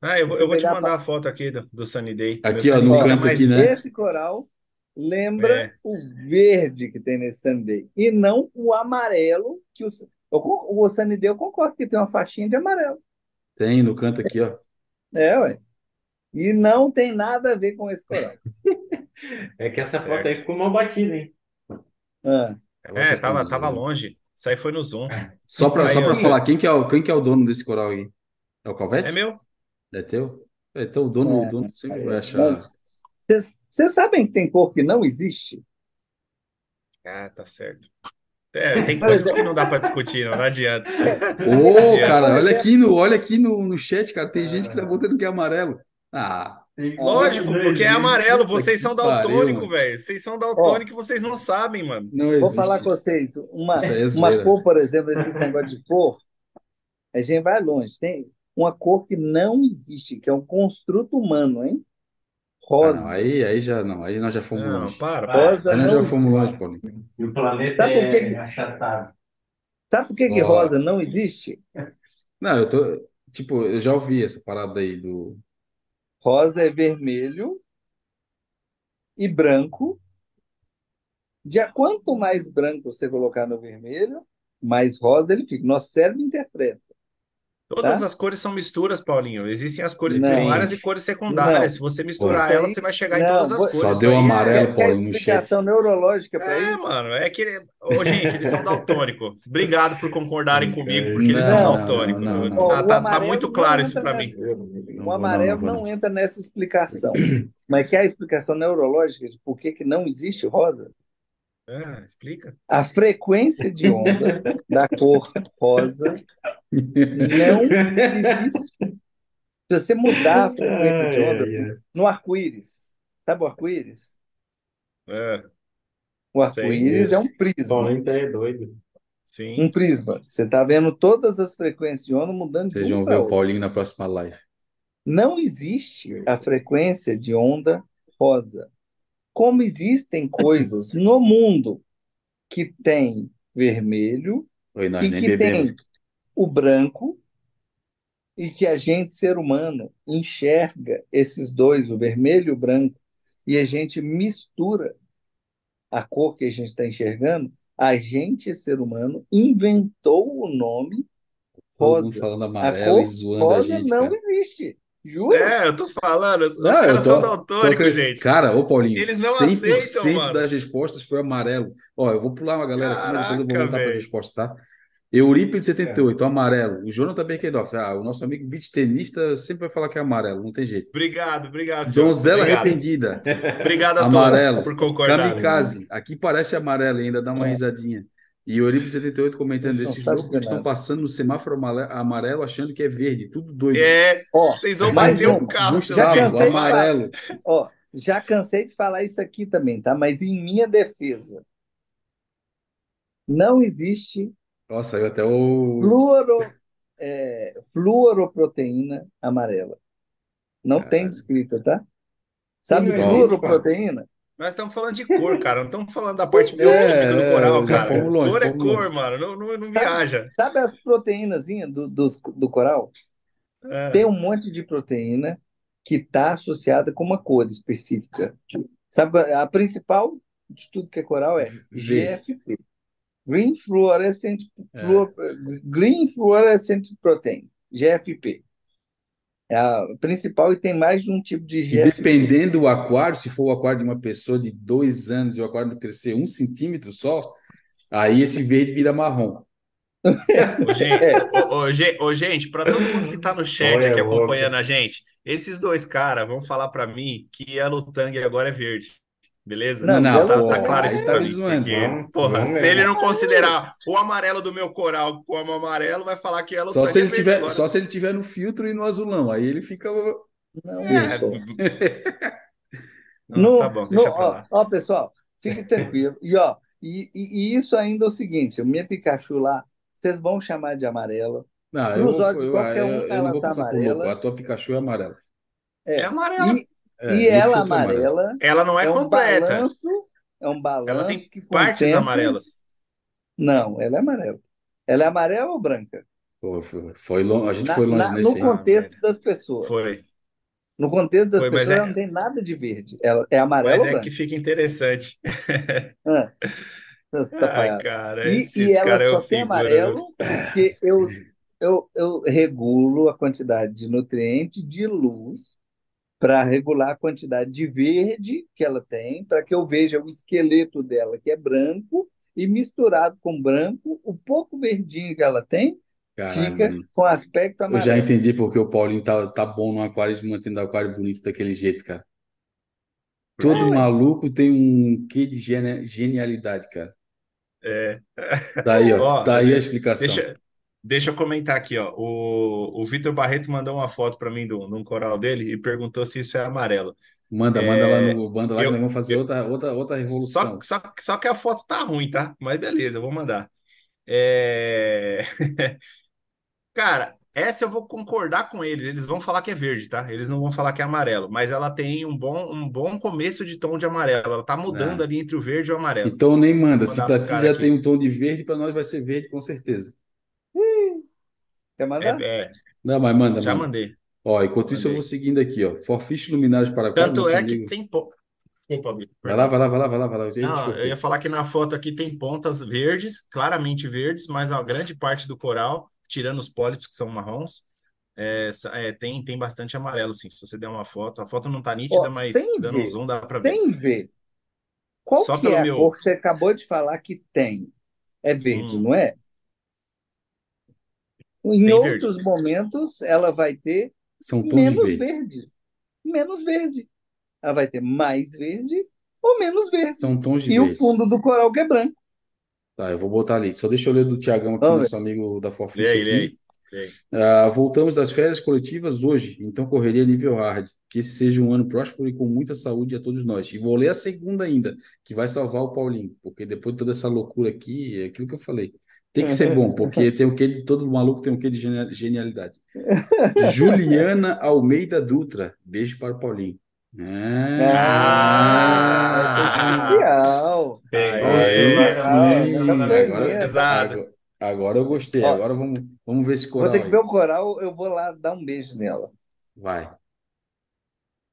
Ah, eu, eu vou te mandar pra... a foto aqui do, do Sunny Day. Aqui, ó, no canto mais aqui, né? Esse coral lembra É, o verde que tem nesse Sunny Day. E não o amarelo que o... con- o Sunny Day eu concordo que tem uma faixinha de amarelo. Tem no canto aqui, ó. É, ué. E não tem nada a ver com esse coral. *laughs* É que essa foto aí certo. ficou mal batida, hein? Ah, É, estão tava, tava longe. Isso aí foi no Zoom. Só pra, Aí, só pra falar, quem que é o, quem que é o dono desse coral aí? É o É Calvete? meu? É teu? É, Então o dono, o é. dono sempre vai achar. Vocês vocês sabem que tem cor que não existe? Ah, tá certo. É, *laughs* tem coisas que não dá pra discutir, não, não adianta. Ô, adianta. cara, olha aqui no, olha aqui no, no chat, cara. Tem gente que tá botando que é amarelo. Ah, Lógico, porque é existe. amarelo. Vocês são mano. velho. Vocês são ó, daltônicos e vocês não sabem, mano. Não vou falar existe. com vocês, uma, é uma cor, por exemplo, esses negócios de cor, a gente vai longe. Tem uma cor que não existe, que é um construto humano, hein? Ah, não, Rosa. aí, aí já não, aí nós já fomos Não, longe. para, para. Rosa Aí nós não já fomos existe. longe, Paulinho. E o planeta Sabe por que, é que- achatado. sabe por que, que Ó, rosa não existe? não, eu tô, tipo, eu já ouvi essa parada aí do. Rosa é vermelho e branco De, quanto mais branco você colocar no vermelho, mais rosa ele fica. Nosso cérebro interpreta. Todas Tá? as cores são misturas, Paulinho. Existem as cores Não. primárias e cores secundárias. Não. Se você misturar elas, você vai chegar em não, todas as vou- cores. Só deu é- amarelo, Quer Paulinho, no chat. explicação neurológica para É, isso? mano, é que. Ô, gente, eles são *laughs* daltônicos. Obrigado por concordarem comigo, porque eles são não, daltônicos. não, não, não. Tá, tá- tá muito claro isso nessa- mim. Não O amarelo não, entra nessa explicação. *clears throat* Mas quer a explicação neurológica de por que, que não existe rosa? Ah, explica. A frequência de onda da cor rosa não existe. Se você mudar a *laughs* frequência de onda ai, ai. no arco-íris, sabe o arco-íris? É, O arco-íris é um prisma. Paulinho tá é doido. sim. Um prisma. Você está vendo todas as frequências de onda mudando de Vocês vão ver o. Paulinho na próxima live. Não existe a frequência de onda rosa. Como existem coisas no mundo que tem vermelho Oi, nós e nem que bebemos. tem o branco e que a gente, ser humano, enxerga esses dois, o vermelho e o branco, e a gente mistura a cor que a gente está enxergando, a gente, ser humano, inventou o nome rosa. falando A amarelo e cor zoando a rosa gente, não cara. existe. Juro. É, eu tô falando, os, Não, caras tô, são tô daltônicos, acreditando. gente. Cara, ô Paulinho, Eles não 100% aceitam, mano. das respostas foi amarelo. Ó, eu vou pular uma galera aqui, mas depois eu vou Caraca, voltar para a resposta, tá? Eurípides 78, amarelo. O Jonathan Berkedoff, ah, o nosso amigo beat tenista sempre vai falar que é amarelo, não tem jeito. Obrigado, obrigado. Donzela Obrigado. arrependida, Obrigado a amarelo. todos por concordarem. Kamikaze, aqui parece amarelo ainda, dá uma É. risadinha. E Eurípides 78 comentando, esses loucos estão passando no semáforo amarelo achando que é verde, tudo doido. É, Ó, vocês vão bater um. carro, Gustavo, amarelo. Ó, já cansei de falar isso aqui também, tá? Mas em minha defesa, não existe Ó, saiu até o. fluoro, é, fluoroproteína amarela. Não tem descrita, tá? Sabe Sim, não fluoroproteína? Nós estamos falando de cor, cara. Não estamos falando da parte É, bioquímica do coral, já cara. fomos longe, Cor é fomos cor, longe. mano. Não, não, não Sabe, viaja. sabe as proteínazinhas do, do, do coral? É. Tem um monte de proteína que está associada com uma cor específica. Sabe, a principal de tudo que é coral é Verde. GFP. Green Fluorescent, É. Fluor- Green Fluorescent Protein, GFP. É a principal e tem mais de um tipo de E GFP. dependendo do aquário, se for o aquário de uma pessoa de dois anos e o aquário crescer um centímetro só, aí esse verde vira marrom. Ô, gente, É. ô, ô, ge- ô, gente, para todo mundo que tá no chat Olha, aqui louco. acompanhando a gente, esses dois caras vão falar para mim que Yellow Tang agora é verde. Beleza? Não, Não, tá, Yellow tá Tang claro isso tá mim. me zoando. Porque, Não, porra, não se ele não considerar o amarelo do meu coral como amarelo, vai falar que Yellow Só se é ele tiver, agora. só se ele tiver no filtro e no azulão, aí ele fica. Não, É, *laughs* não, No, tá bom, no, deixa pra ó, lá. ó, pessoal, fique tranquilo. E, ó, e, e, e isso ainda é o seguinte: a minha Pikachu lá, vocês vão chamar de amarela. Não, eu, vou- olhos eu, eu- um, eu não ela vou tá passar por louco. amarela. A tua Pikachu é amarela. É É. amarela. E, É, e ela é amarela. Ela não é, é um completa. balanço, é um Ela balanço tem que com o partes tempo. amarelas. Não, ela é amarela. Ela é amarela ou branca? Pô, foi, foi lon- a gente Na- foi longe na- nesse no aí. contexto das pessoas. Foi. No contexto das Foi, mas pessoas, é- ela não tem nada de verde. Ela é amarela Mas ou é branca? que fica interessante. Ah, *laughs* tá Ai, cara, E, e ela caras é só tem figura, amarelo porque eu, eu, eu regulo a quantidade de nutriente de luz para regular a quantidade de verde que ela tem, para que eu veja o esqueleto dela, que é branco, e misturado com branco, o pouco verdinho que ela tem Caralho, fica mano. com aspecto Eu já amarelo. entendi porque o Paulinho tá, tá bom no aquário, mantendo o aquário bonito daquele jeito, cara. Todo maluco tem um quê de genialidade, cara. É. Tá aí, ó. Ó, Tá aí a explicação. Deixa, deixa eu comentar aqui, ó. O, o Vitor Barreto mandou uma foto para mim de um coral dele e perguntou se isso é amarelo. Manda, manda lá É, no, manda lá que eu- nós vamos fazer eu- outra, outra, outra revolução. Só, só, só que a foto tá ruim, tá? Mas beleza, eu vou mandar. É... *laughs* Cara, essa eu vou concordar com eles. Eles vão falar que é verde, tá? Eles não vão falar que é amarelo, mas ela tem um bom, um bom começo de tom de amarelo. Ela tá mudando Ah. ali entre o verde e o amarelo. Então nem manda. Se pros ti já aqui. tem um tom de verde, pra nós vai ser verde com certeza. Quer mandar? É, é, Não, mas manda, já manda. mandei. Ó, enquanto isso eu Mandei. vou seguindo aqui, ó. Forfish Luminares para Tanto é que amigo. tem, po- Desculpa. Vai lá, vai lá, vai lá, vai lá, vai lá. Não, eu ia falar que na foto aqui tem pontas verdes, claramente verdes, mas a grande parte do coral, tirando os pólipos que são marrons, é, é, tem, tem bastante amarelo, sim. Se você der uma foto, a foto não tá nítida, Ó, mas dando um ver, zoom dá pra ver. sem ver. Qual Só que pelo é a meu- cor que você acabou de falar que tem? É verde, Hum. não é? Em Tem outros momentos, ela vai ter São tons de menos verde. verde. Menos verde. Ela vai ter mais verde ou menos verde. São tons de E o verde. fundo do coral que é branco. Tá, eu vou botar ali. Só deixa eu ler do Tiagão aqui, Vamos nosso amigo da aí, lê aí. lê aí. Ah, voltamos das férias coletivas hoje, então correria nível hard. Que esse seja um ano próspero e com muita saúde a todos nós. E vou ler a segunda ainda, que vai salvar o Paulinho, porque depois de toda essa loucura aqui, é aquilo que eu falei. Tem que ser bom, *laughs* porque tem o que de todo maluco tem o que de genia- genialidade. *laughs* Juliana Almeida Dutra, beijo para o Paulinho. Ah, essa é Ah, especial. Agora, agora, agora eu gostei. Ó, Agora vamos, vamos ver esse Vou coral ter que aí. ver o coral, eu vou lá dar um beijo nela. Vai.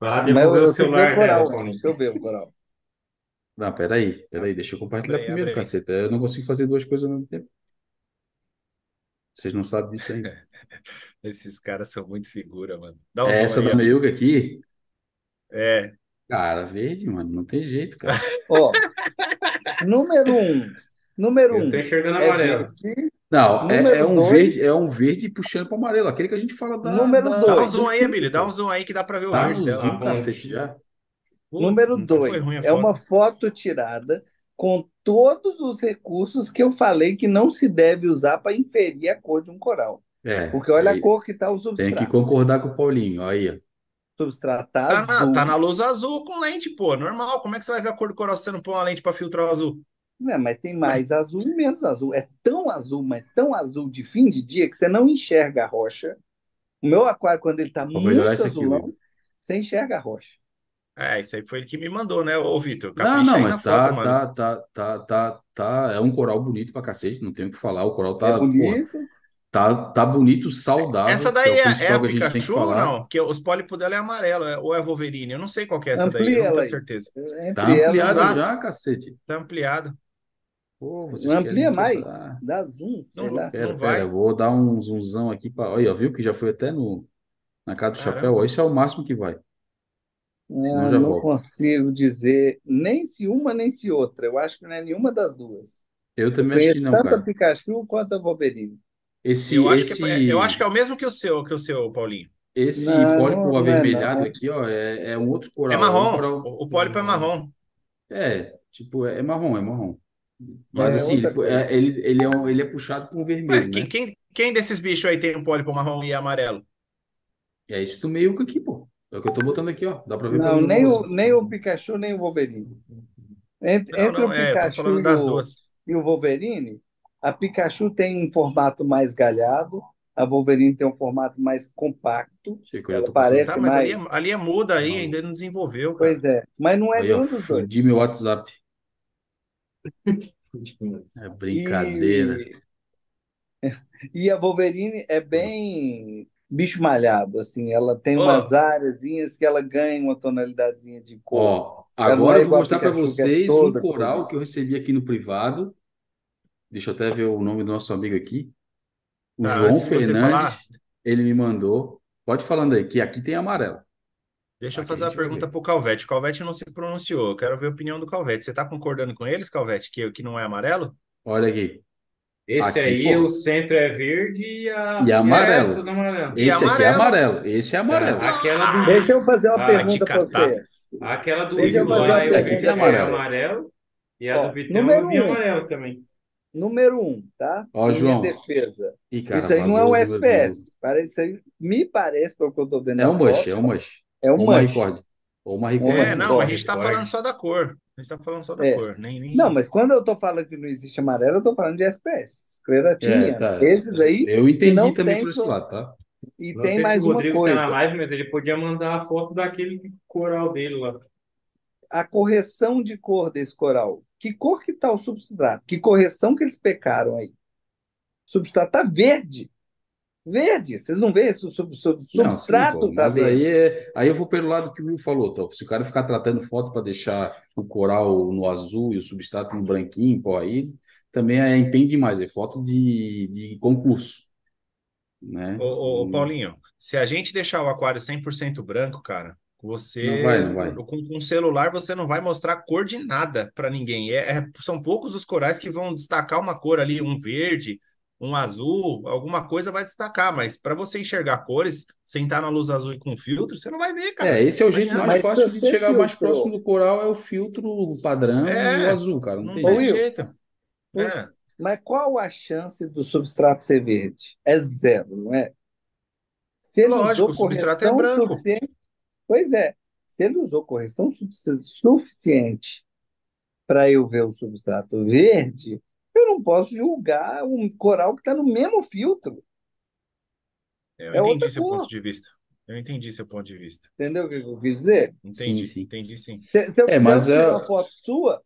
Vai Mas eu, eu tenho celular o coral. Deixa eu ver o coral. Não, peraí, peraí, deixa eu compartilhar Abre primeiro, abre caceta. Eu não consigo fazer duas coisas ao mesmo tempo. Vocês não sabem disso ainda. *laughs* Esses caras são muito figura, mano. Dá um É essa aí, da. Meiuca aqui, É. cara, verde, mano, não tem jeito, cara. *laughs* Ó, número um. Número Eu um tô enxergando é amarelo. verde. Não, é, é um dois. verde, é um verde puxando para amarelo, aquele que a gente fala da, Número da- Dá um dois. zoom aí, Billy. Dá um zoom aí que dá pra ver o Tá verde no dela. zoom, Ah, cacete, já. Putz, Número dois é uma foto tirada com todos os recursos que eu falei que não se deve usar para inferir a cor de um coral. É, Porque olha a cor que está o tem que substrato. concordar com o Paulinho, aí, ó. Substrato Tá na, azul. tá na luz azul com lente, pô. Normal. Como é que você vai ver a cor do coral se você não põe uma lente pra filtrar o azul? Não, mas tem mais azul e menos azul. É tão azul, mas tão azul de fim de dia que você não enxerga a rocha. O meu aquário, quando ele está muito azulão, você enxerga a rocha. É, isso aí foi ele que me mandou, né, ô Vitor? Não, Capricha não, aí mas na foto, tá, mano. tá, tá, tá, tá, tá, é um coral bonito pra cacete, não tem o que falar, o coral É tá, porra, bonito. tá, tá bonito, saudável, Essa que é daí o é, é principal a a Pikachu ou não? Porque os pólipos dela é amarelo, é- ou é Wolverine? Eu não sei qual que é essa daí, Amplia eu não tenho certeza. Entre Tá ampliado dá. já, cacete. Tá ampliado. Pô, não amplia mais. Dá zoom, sei Não, lá. Pera, não vai. pera, eu vou dar um zoomzão aqui para. Olha, viu que já foi até no na casa do chapéu. Caramba. Ó, isso é o máximo que vai. Senão Eu já não volto. consigo dizer nem se uma nem se outra. Eu acho que não é nenhuma das duas. Eu Eu também acho que não, tanto a cara. Pikachu quanto a Wolverine. Esse, Eu acho que é, esse, eu acho que é o mesmo que o seu, que o seu, Paulinho. esse Não, pólipo não é avermelhado não. aqui, ó, é, é um outro É coral. É um marrom. coral. O, pólipo é marrom. É, tipo, é, é marrom, é marrom. Mas É assim, outra ele, é, ele, ele, é um, ele é puxado por um vermelho, quem, né? quem, quem desses bichos aí tem um pólipo marrom e amarelo? É esse do meio aqui, pô. É o que eu tô botando aqui, ó. Dá pra ver Não, nem o, nem o Pikachu, nem o Wolverine. Entre, Não, entre não, o é, eu tô Pikachu e o, duas. e o Wolverine, a Pikachu tem um formato mais galhado, a Wolverine tem um formato mais compacto. Eu já Ela parece Tá, mas ali é, mais. ali é muda aí, Não. ainda não desenvolveu, cara. Pois é, mas não é Aí, nenhum dos dois. meu WhatsApp. *laughs* É brincadeira. E, *laughs* e a Wolverine é bem bicho malhado, assim, ela tem Ô. umas áreazinhas que ela ganha uma tonalidadezinha de cor. Não agora é eu vou mostrar para é vocês um toda coral que eu recebi aqui no privado. Deixa eu até ver o nome do nosso amigo aqui. O Tá, João você falar, Fernandes, ele me mandou. Pode falando aí, que aqui tem amarelo. deixa eu Aqui a fazer a pergunta ver. pro Calvete. O Calvete não se pronunciou. Eu quero ver a opinião do Calvete. Você tá concordando com eles, Calvete, que, que não é amarelo? Olha aqui. Esse Aqui, aí, pô. o centro é verde e a E e a amarelo. tudo amarelo. E Esse aqui é amarelo. amarelo. Esse é amarelo. Tá, aquela do Deixa eu fazer uma Ah, pergunta para vocês. aquela do eu Aqui tem que é amarelo. amarelo e a Ó, do Vitão número um. amarelo também. Número um, tá? Ó, Na minha João. defesa. Ih, cara, Isso aí não é um. SPS. Parece, isso aí me parece, pelo que eu estou vendo É um mush, é um mush. é um uma mush. Ou uma uma É, não, a gente tá Record. falando só da cor. A gente tá falando só da É. cor. Nem, nem... Não, mas quando eu estou falando que não existe amarelo, eu estou falando de SPS. É, Escleratinha. tá. Esses aí, Eu entendi não também por esse pro- lado, tá? e Não tem sei se mais o uma Rodrigo tá na coisa. live, mas ele podia mandar a foto daquele coral dele lá. A correção de cor desse coral. Que cor que está o substrato? Que correção que eles pecaram aí? O substrato está verde. Verde. Vocês não veem isso sob, sob Não, sim, substrato pô, tá mas verde. aí, é, aí eu vou pelo lado que o Will falou, tá? Se o cara ficar tratando foto para deixar o coral no azul e o substrato no branquinho, pô, aí também é empenho demais, é foto de, de concurso, né? Ô, ô, ô, Hum, Paulinho, se a gente deixar o aquário 100% branco, cara, Não vai, você, não vai. com, com celular, você não vai mostrar cor de nada para ninguém. É, é- são poucos os corais que vão destacar uma cor ali, um verde, um azul, alguma coisa vai destacar, mas para você enxergar cores, sentar na luz azul e com filtro, você não vai ver, É, cara. esse é o jeito mais fácil de chegar mais próximo do coral, é o filtro padrão e o É, azul, cara, não não tem jeito. Jeito. É. mas qual a chance do substrato ser verde? É zero, não é? Se ele Lógico, usou o substrato é correção branco. suficiente, pois é, se ele usou correção su- suficiente para eu ver o substrato verde, eu não posso julgar um coral que está no mesmo filtro. Eu É entendi seu ponto cor. de vista. Eu entendi seu ponto de vista. Entendeu o que eu quis dizer? Sim, Entendi, sim. entendi sim. Se, se eu É, eu mas é. uma foto sua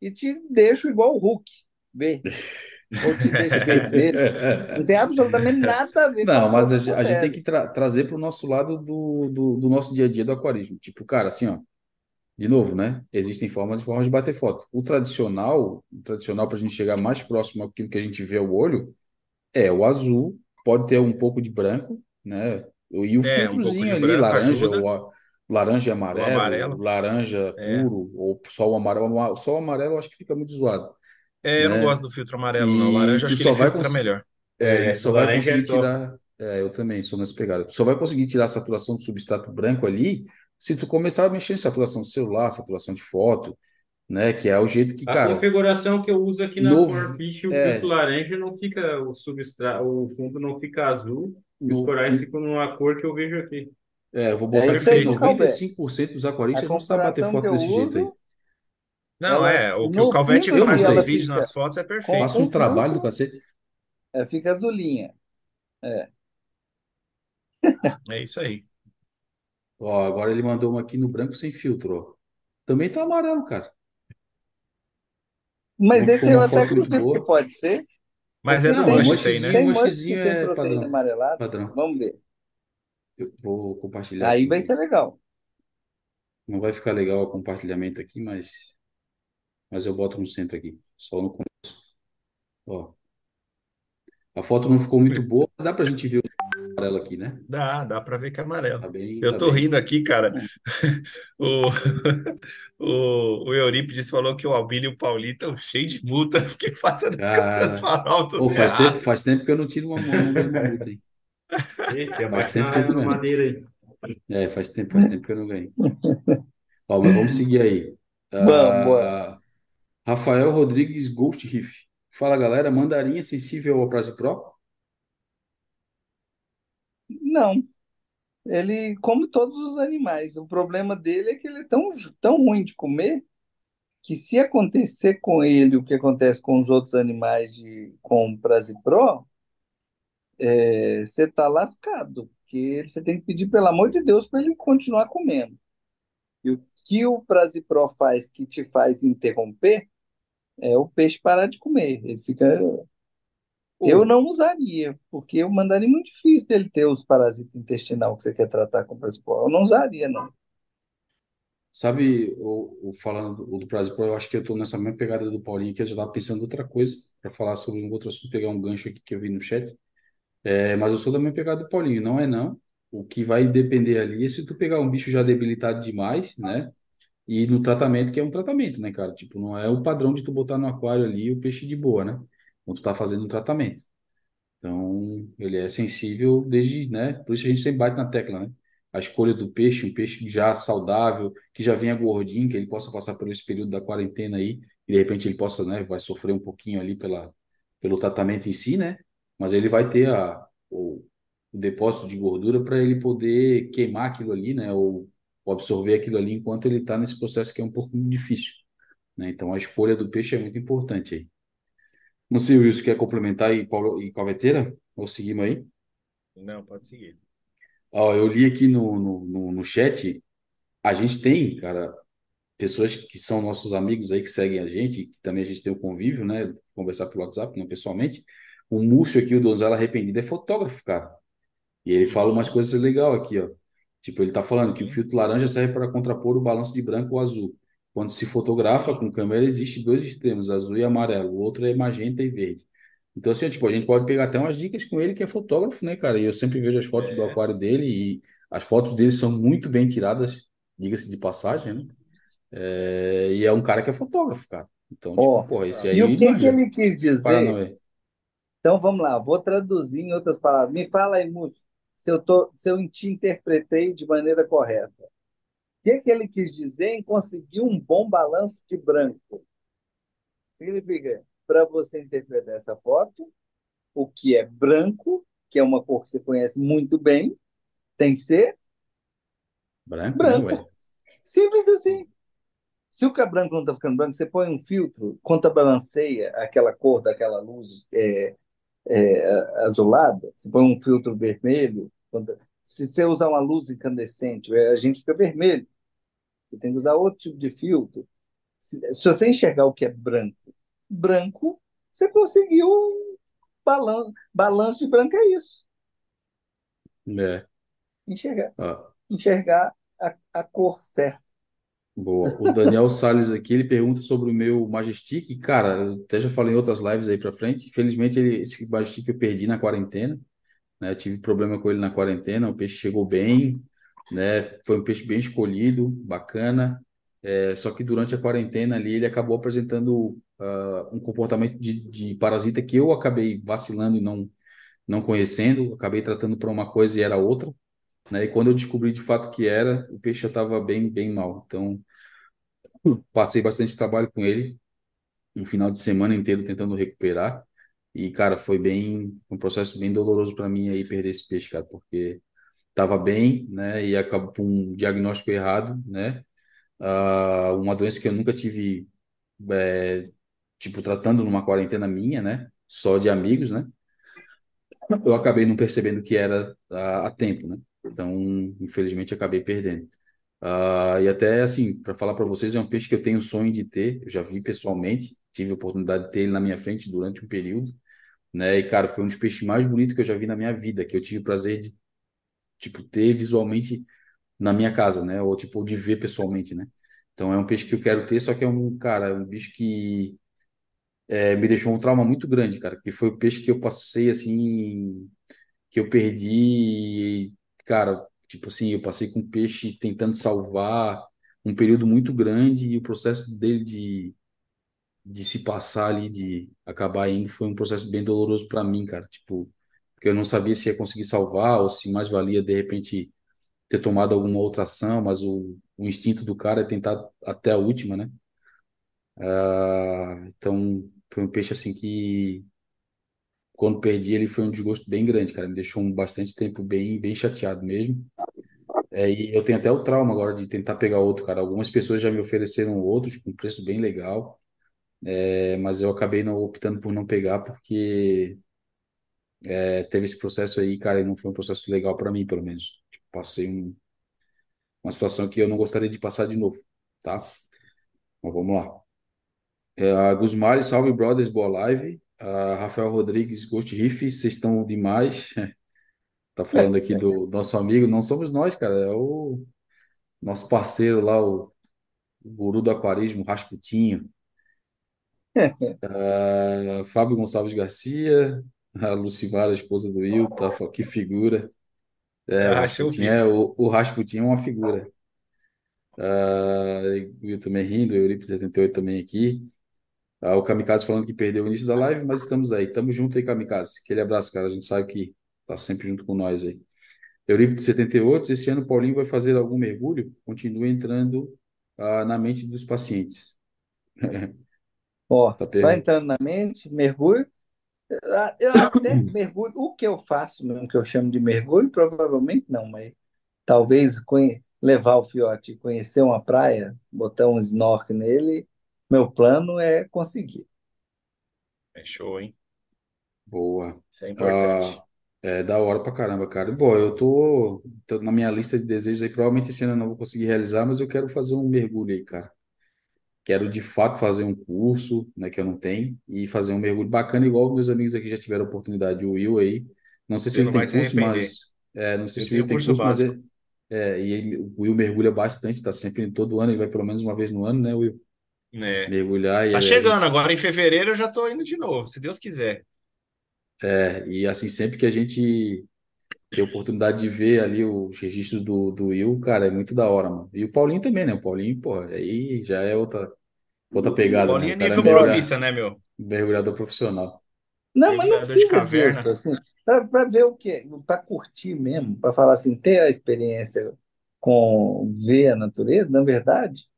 e te deixo igual o Hulk, verde. *laughs* Ou te deixo vermelho. Não tem absolutamente nada a ver Não, mas a, a gente tem que tra- trazer para o nosso lado do, do, do nosso dia a dia do aquarismo. Tipo, cara, assim, ó, de novo, né? Existem formas e formas de bater foto. O tradicional, o tradicional para a gente chegar mais próximo àquilo que a gente vê ao olho, é o azul, pode ter um pouco de branco, né? E o É, um filtrozinho de ali, branco laranja, ou a- laranja e O amarelo, amarelo. laranja É. puro, ou só o amarelo. Só o amarelo eu acho que fica muito zoado, É, eu não né? gosto do filtro amarelo, não. E Laranja, tu acho que só vai filtra conseguir. melhor. É, É, só vai laranja é conseguir tirar. É, eu também sou nessa pegada. Só vai conseguir tirar a saturação do substrato branco ali se tu começar a mexer em saturação do celular, saturação de foto, né? Que é o jeito que, A cara, configuração que eu uso aqui na no, o é, laranja não fica, o substrato, o fundo não fica azul e os no, corais ficam numa cor que eu vejo aqui. é, eu vou É botar isso aí, que Perfeito. Calvete. 95% dos aquaristas não sabem bater foto desse jeito aí. uso, Não, ela é. O que o no Calvete faz aqui nos vídeos, fica nas fotos, é perfeito. Faço um trabalho do cacete. é, fica azulinha. É. É isso aí. Ó, agora ele mandou uma aqui no branco sem filtro, ó. Também tá amarelo, cara. Mas Não esse ficou eu uma até foto muito acredito que boa. pode ser, Mas é do Não, aí, né? tem que tem é proteína padrão, amarelada. padrão. Vamos ver. Eu vou compartilhar Aí aqui. vai ser legal. Não vai ficar legal o compartilhamento aqui, mas, mas eu boto no centro aqui, só no começo. Ó, a foto não ficou muito boa, mas dá pra gente ver o amarelo aqui, né? Dá, dá pra ver que é amarelo. Tá bem, Eu tá tô bem. rindo aqui, cara. *laughs* O, *laughs* o, o Eurípides falou que o Albino e o Paulinho estão cheios de multa, *laughs* porque passando as câmeras pô, faz tempo, faz tempo que eu não tiro uma, não ganho uma multa aí. Eita, Faz bate tempo na, tempo na mesmo. madeira aí. É, faz tempo, faz tempo que eu não ganho. Ó, mas vamos seguir aí. Vamos. Ah, Rafael Rodrigues Ghost Riff. Fala, galera. Mandarim é sensível ao Prase Pro? Não, ele come todos os animais. O problema dele é que ele é tão, tão ruim de comer que se acontecer com ele o que acontece com os outros animais de, com Prasipro, é, você tá lascado, porque você tem que pedir, pelo amor de Deus, para ele continuar comendo. E o que o Prasipro faz que te faz interromper é o peixe parar de comer. Ele fica. Eu não usaria, porque o mandarim é muito difícil dele ter os parasitas intestinal que você quer tratar com Prasipro. Eu não usaria, não. sabe, o, o falando do, Pro, eu acho que eu tô nessa mesma pegada do Paulinho aqui. Eu já tava pensando em outra coisa para falar sobre um outro assunto, pegar um gancho aqui que eu vi no chat. É, mas eu sou da mesma pegada do Paulinho. Não é não. O que vai depender ali é se tu pegar um bicho já debilitado demais, né? E no tratamento, que é um tratamento, né, cara? Tipo, não é o padrão de tu botar no aquário ali o peixe de boa, né? Quando tu tá fazendo um tratamento. Então, ele é sensível desde, né? Por isso a gente sempre bate na tecla, né? A escolha do peixe, um peixe já saudável, que já venha gordinho, que ele possa passar por esse período da quarentena aí, e de repente ele possa, né? Vai sofrer um pouquinho ali pela, pelo tratamento em si, né? Mas ele vai ter a, o, o depósito de gordura para ele poder queimar aquilo ali, né? Ou, ou absorver aquilo ali enquanto ele está nesse processo que é um pouco difícil, né? Então a escolha do peixe é muito importante aí. Não sei, Wilson, quer complementar aí, Paulo e Calveteira? Ou seguimos aí? Não, pode seguir. Ó, eu li aqui no, no, no, no chat, a gente tem, cara, pessoas que são nossos amigos aí, que seguem a gente, que também a gente tem o convívio, né? Conversar pelo WhatsApp, não pessoalmente. o Múcio aqui, o Donzela Arrependido, é fotógrafo, cara. E ele fala umas coisas legais aqui, ó. Tipo, ele tá falando que o filtro laranja serve para contrapor o balanço de branco ou azul. Quando se fotografa com câmera, existe dois extremos, azul e amarelo. O outro é magenta e verde. Então, assim, tipo, a gente pode pegar até umas dicas com ele, que é fotógrafo, né, cara? E eu sempre vejo as fotos do É, aquário dele e as fotos dele são muito bem tiradas, diga-se de passagem, né? É, e é um cara que é fotógrafo, cara. Então, tipo, Ó, porra, esse e o aí que que ele quis dizer? Então vamos lá, vou traduzir em outras palavras. Me fala aí, Múcio, se eu tô, se eu te interpretei de maneira correta. O que que ele quis dizer em conseguir um bom balanço de branco? Significa, para você interpretar essa foto, o que é branco, que é uma cor que você conhece muito bem, tem que ser Branco, né, branco. Simples assim. Se o que é branco não está ficando branco, você põe um filtro, contrabalanceia aquela cor daquela luz é, é, azulada, você põe um filtro vermelho. contra- Se você usar uma luz incandescente, é, a gente fica vermelho. Você tem que usar outro tipo de filtro. Se, se você enxergar o que é branco, branco, você conseguiu um balanço, balanço de branco, é isso. É. Enxergar, Ó, enxergar a, a cor certa. boa. O Daniel *laughs* Salles aqui, ele pergunta sobre o meu Majestic. Cara, eu até já falei em outras lives aí pra frente. Infelizmente, ele, esse Majestic eu perdi na quarentena, né? Eu tive problema com ele na quarentena. O peixe chegou bem, né? Foi um peixe bem escolhido, bacana. É, só que durante a quarentena ali, ele acabou apresentando ah, um comportamento de, de parasita que eu acabei vacilando e não, não conhecendo. Acabei tratando para uma coisa e era outra. né? E quando eu descobri de fato que era, o peixe já estava bem, bem mal. Então, passei bastante trabalho com ele, um final de semana inteiro tentando recuperar. E, cara, foi bem, um processo bem doloroso para mim aí perder esse peixe, cara, porque estava bem, né? E acabou com um diagnóstico errado, né? Ah, uma doença que eu nunca tive, é, tipo, tratando numa quarentena minha, né? Só de amigos, né? eu acabei não percebendo que era a, a tempo, né? Então, infelizmente, acabei perdendo. Ah, e até assim, para falar para vocês, é um peixe que eu tenho sonho de ter. Eu já vi pessoalmente, tive a oportunidade de ter ele na minha frente durante um período, né? E cara, foi um dos peixes mais bonitos que eu já vi na minha vida, que eu tive o prazer de tipo ter visualmente na minha casa, né? Ou tipo de ver pessoalmente, né? Então é um peixe que eu quero ter, só que é um cara, é um bicho que é, me deixou um trauma muito grande, cara, que foi o peixe que eu passei assim que eu perdi, cara, tipo assim, eu passei com o peixe tentando salvar um período muito grande e o processo dele de, de se passar ali, de acabar indo, foi um processo bem doloroso para mim, cara, tipo, porque eu não sabia se ia conseguir salvar ou se mais valia, de repente, ter tomado alguma outra ação, mas o, o instinto do cara é tentar até a última, né? Ah, então, foi um peixe assim que quando perdi ele foi um desgosto bem grande, cara. Me deixou um bastante tempo bem, bem chateado mesmo. É, e eu tenho até o trauma agora de tentar pegar outro, cara. Algumas pessoas já me ofereceram outros com preço bem legal, é, mas eu acabei não optando por não pegar porque é, teve esse processo aí, cara, e não foi um processo legal para mim, pelo menos. Tipo, passei um- uma situação que eu não gostaria de passar de novo, tá? Mas vamos lá. É, a Gusmari, salve brothers, boa live. A Rafael Rodrigues, Ghost Riff, vocês estão demais. *laughs* Tá falando aqui do nosso amigo, não somos nós, cara, é o nosso parceiro lá, o, o guru do aquarismo, Rasputinho. Ah, *laughs* Fábio Gonçalves Garcia, *laughs* a Lucimara, a esposa do Will, tá? Que figura. É, o ah, Rasputin é, o, o Rasputin é uma figura. Ah, o Will também rindo, o Eurípides 78 também aqui. Ah, o Kamikaze falando que perdeu o início da live, mas estamos aí, estamos junto aí, Kamikaze. Aquele abraço, cara, a gente sabe que tá sempre junto com nós aí. Eurípides 78, esse ano o Paulinho vai fazer algum mergulho? Continua entrando ah, na mente dos pacientes. *laughs* Ó, Tá só perguntando. entrando na mente, mergulho. Eu até mergulho, o que eu faço mesmo, que eu chamo de mergulho, provavelmente não, mas talvez levar o fiote e conhecer uma praia, botar um snorkel nele, meu plano é conseguir. É show, hein? Boa. Isso é importante. Ah, é da hora pra caramba, cara. Bom, eu tô, tô na minha lista de desejos aí, provavelmente esse ano eu não vou conseguir realizar, mas eu quero fazer um mergulho aí, cara. Quero de fato fazer um curso, né, que eu não tenho, e fazer um mergulho bacana, igual meus amigos aqui já tiveram oportunidade, o Will aí. Não sei se ele não tem curso, mas é, não sei Eu se tenho tem curso curso, mas básico. ele, é, e ele- o Will mergulha bastante, está sempre todo ano, ele vai pelo menos uma vez no ano, né, Will? né? Mergulhar e Tá a chegando gente, agora em fevereiro, eu já tô indo de novo, se Deus quiser. é, e assim, sempre que a gente tem a oportunidade de ver ali os registros do, do Will, cara, é muito da hora, mano. E o Paulinho também, né? O Paulinho, porra, aí já é outra, outra pegada, né? Paulinho é O cara é nível profissa, né, meu? mergulhador profissional. Não, mas não precisa disso, assim, para ver o quê? Para curtir mesmo, para falar assim, ter a experiência com ver a natureza, na verdade,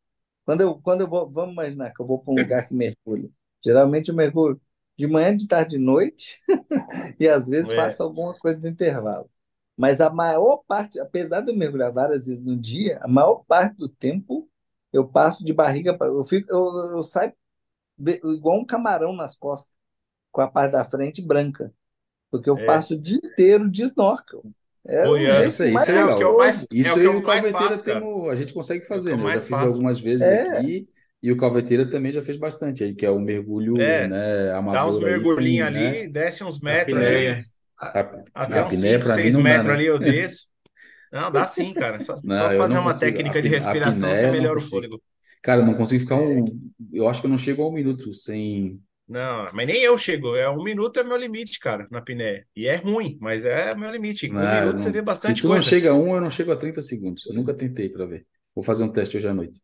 quando eu, quando eu vou, vamos imaginar que eu vou para um lugar que mergulho. Geralmente eu mergulho de manhã, de tarde, de noite, *laughs* e às vezes É. faço alguma coisa no intervalo. Mas a maior parte, apesar de eu mergulhar várias vezes no dia, a maior parte do tempo eu passo de barriga para. Eu, fico, eu, eu saio igual um camarão nas costas, com a parte da frente branca. Porque eu É. passo o dia inteiro de snorkel. É o Isso isso é É o que eu mais, é Isso o que aí eu o mais Calveteira temos, a gente consegue É o fazer, eu né? Eu já mais fiz faço. algumas vezes É, aqui e o Calveteira também já fez bastante aí, que é o mergulho, É, né, dá uns amador mergulhinhos sem, né? ali, desce uns A metros ali, apneia. A, até a uns apneia 5, pra mim 6 não dá, metros né? ali eu *laughs* desço. Não, dá sim, cara. Só, Não, só fazer não uma consigo. A, técnica de respiração, você apneia não melhora o fôlego. Cara, eu não consigo ficar Você... um. Eu acho que eu não chego a um minuto sem. Não, mas nem eu chego. É um minuto é meu limite, cara, na apneia. E é ruim, mas é meu limite. Um Não, minuto você vê não... Se bastante tu não coisa. chega a um, eu não chego a 30 segundos. Eu nunca tentei pra ver. Vou fazer um teste hoje à noite.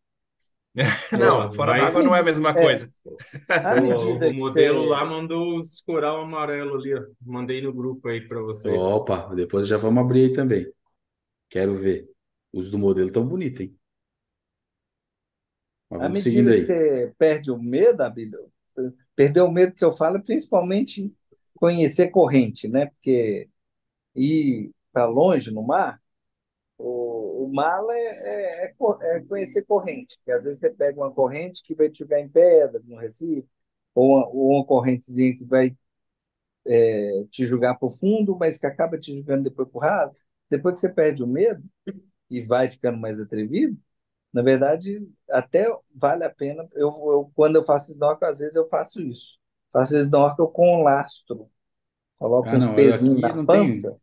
*laughs* Não, Pô, fora vai. d'água não é a mesma é, coisa. *laughs* à O, o modelo você. lá mandou os coral amarelo ali, ó. Mandei no grupo aí pra vocês. Opa, depois já vamos abrir aí também. Quero ver. Os do modelo tão bonitos, hein? Mas À vamos seguindo medida que aí. você perde o medo, Abílio, perder o medo que eu falo é principalmente conhecer corrente, né? Porque ir para longe no mar, o, o mal é, é, é é conhecer corrente. Porque às vezes você pega uma corrente que vai te jogar em pedra, no Recife, ou uma, ou uma correntezinha que vai é, te jogar para o fundo, mas que acaba te jogando depois para o raso. Depois que você perde o medo e vai ficando mais atrevido, na verdade, até vale a pena. Eu, eu- quando eu faço snorkel, às vezes eu faço isso. Faço snorkel com lastro. Coloco Ah, uns não, pezinhos na não pança.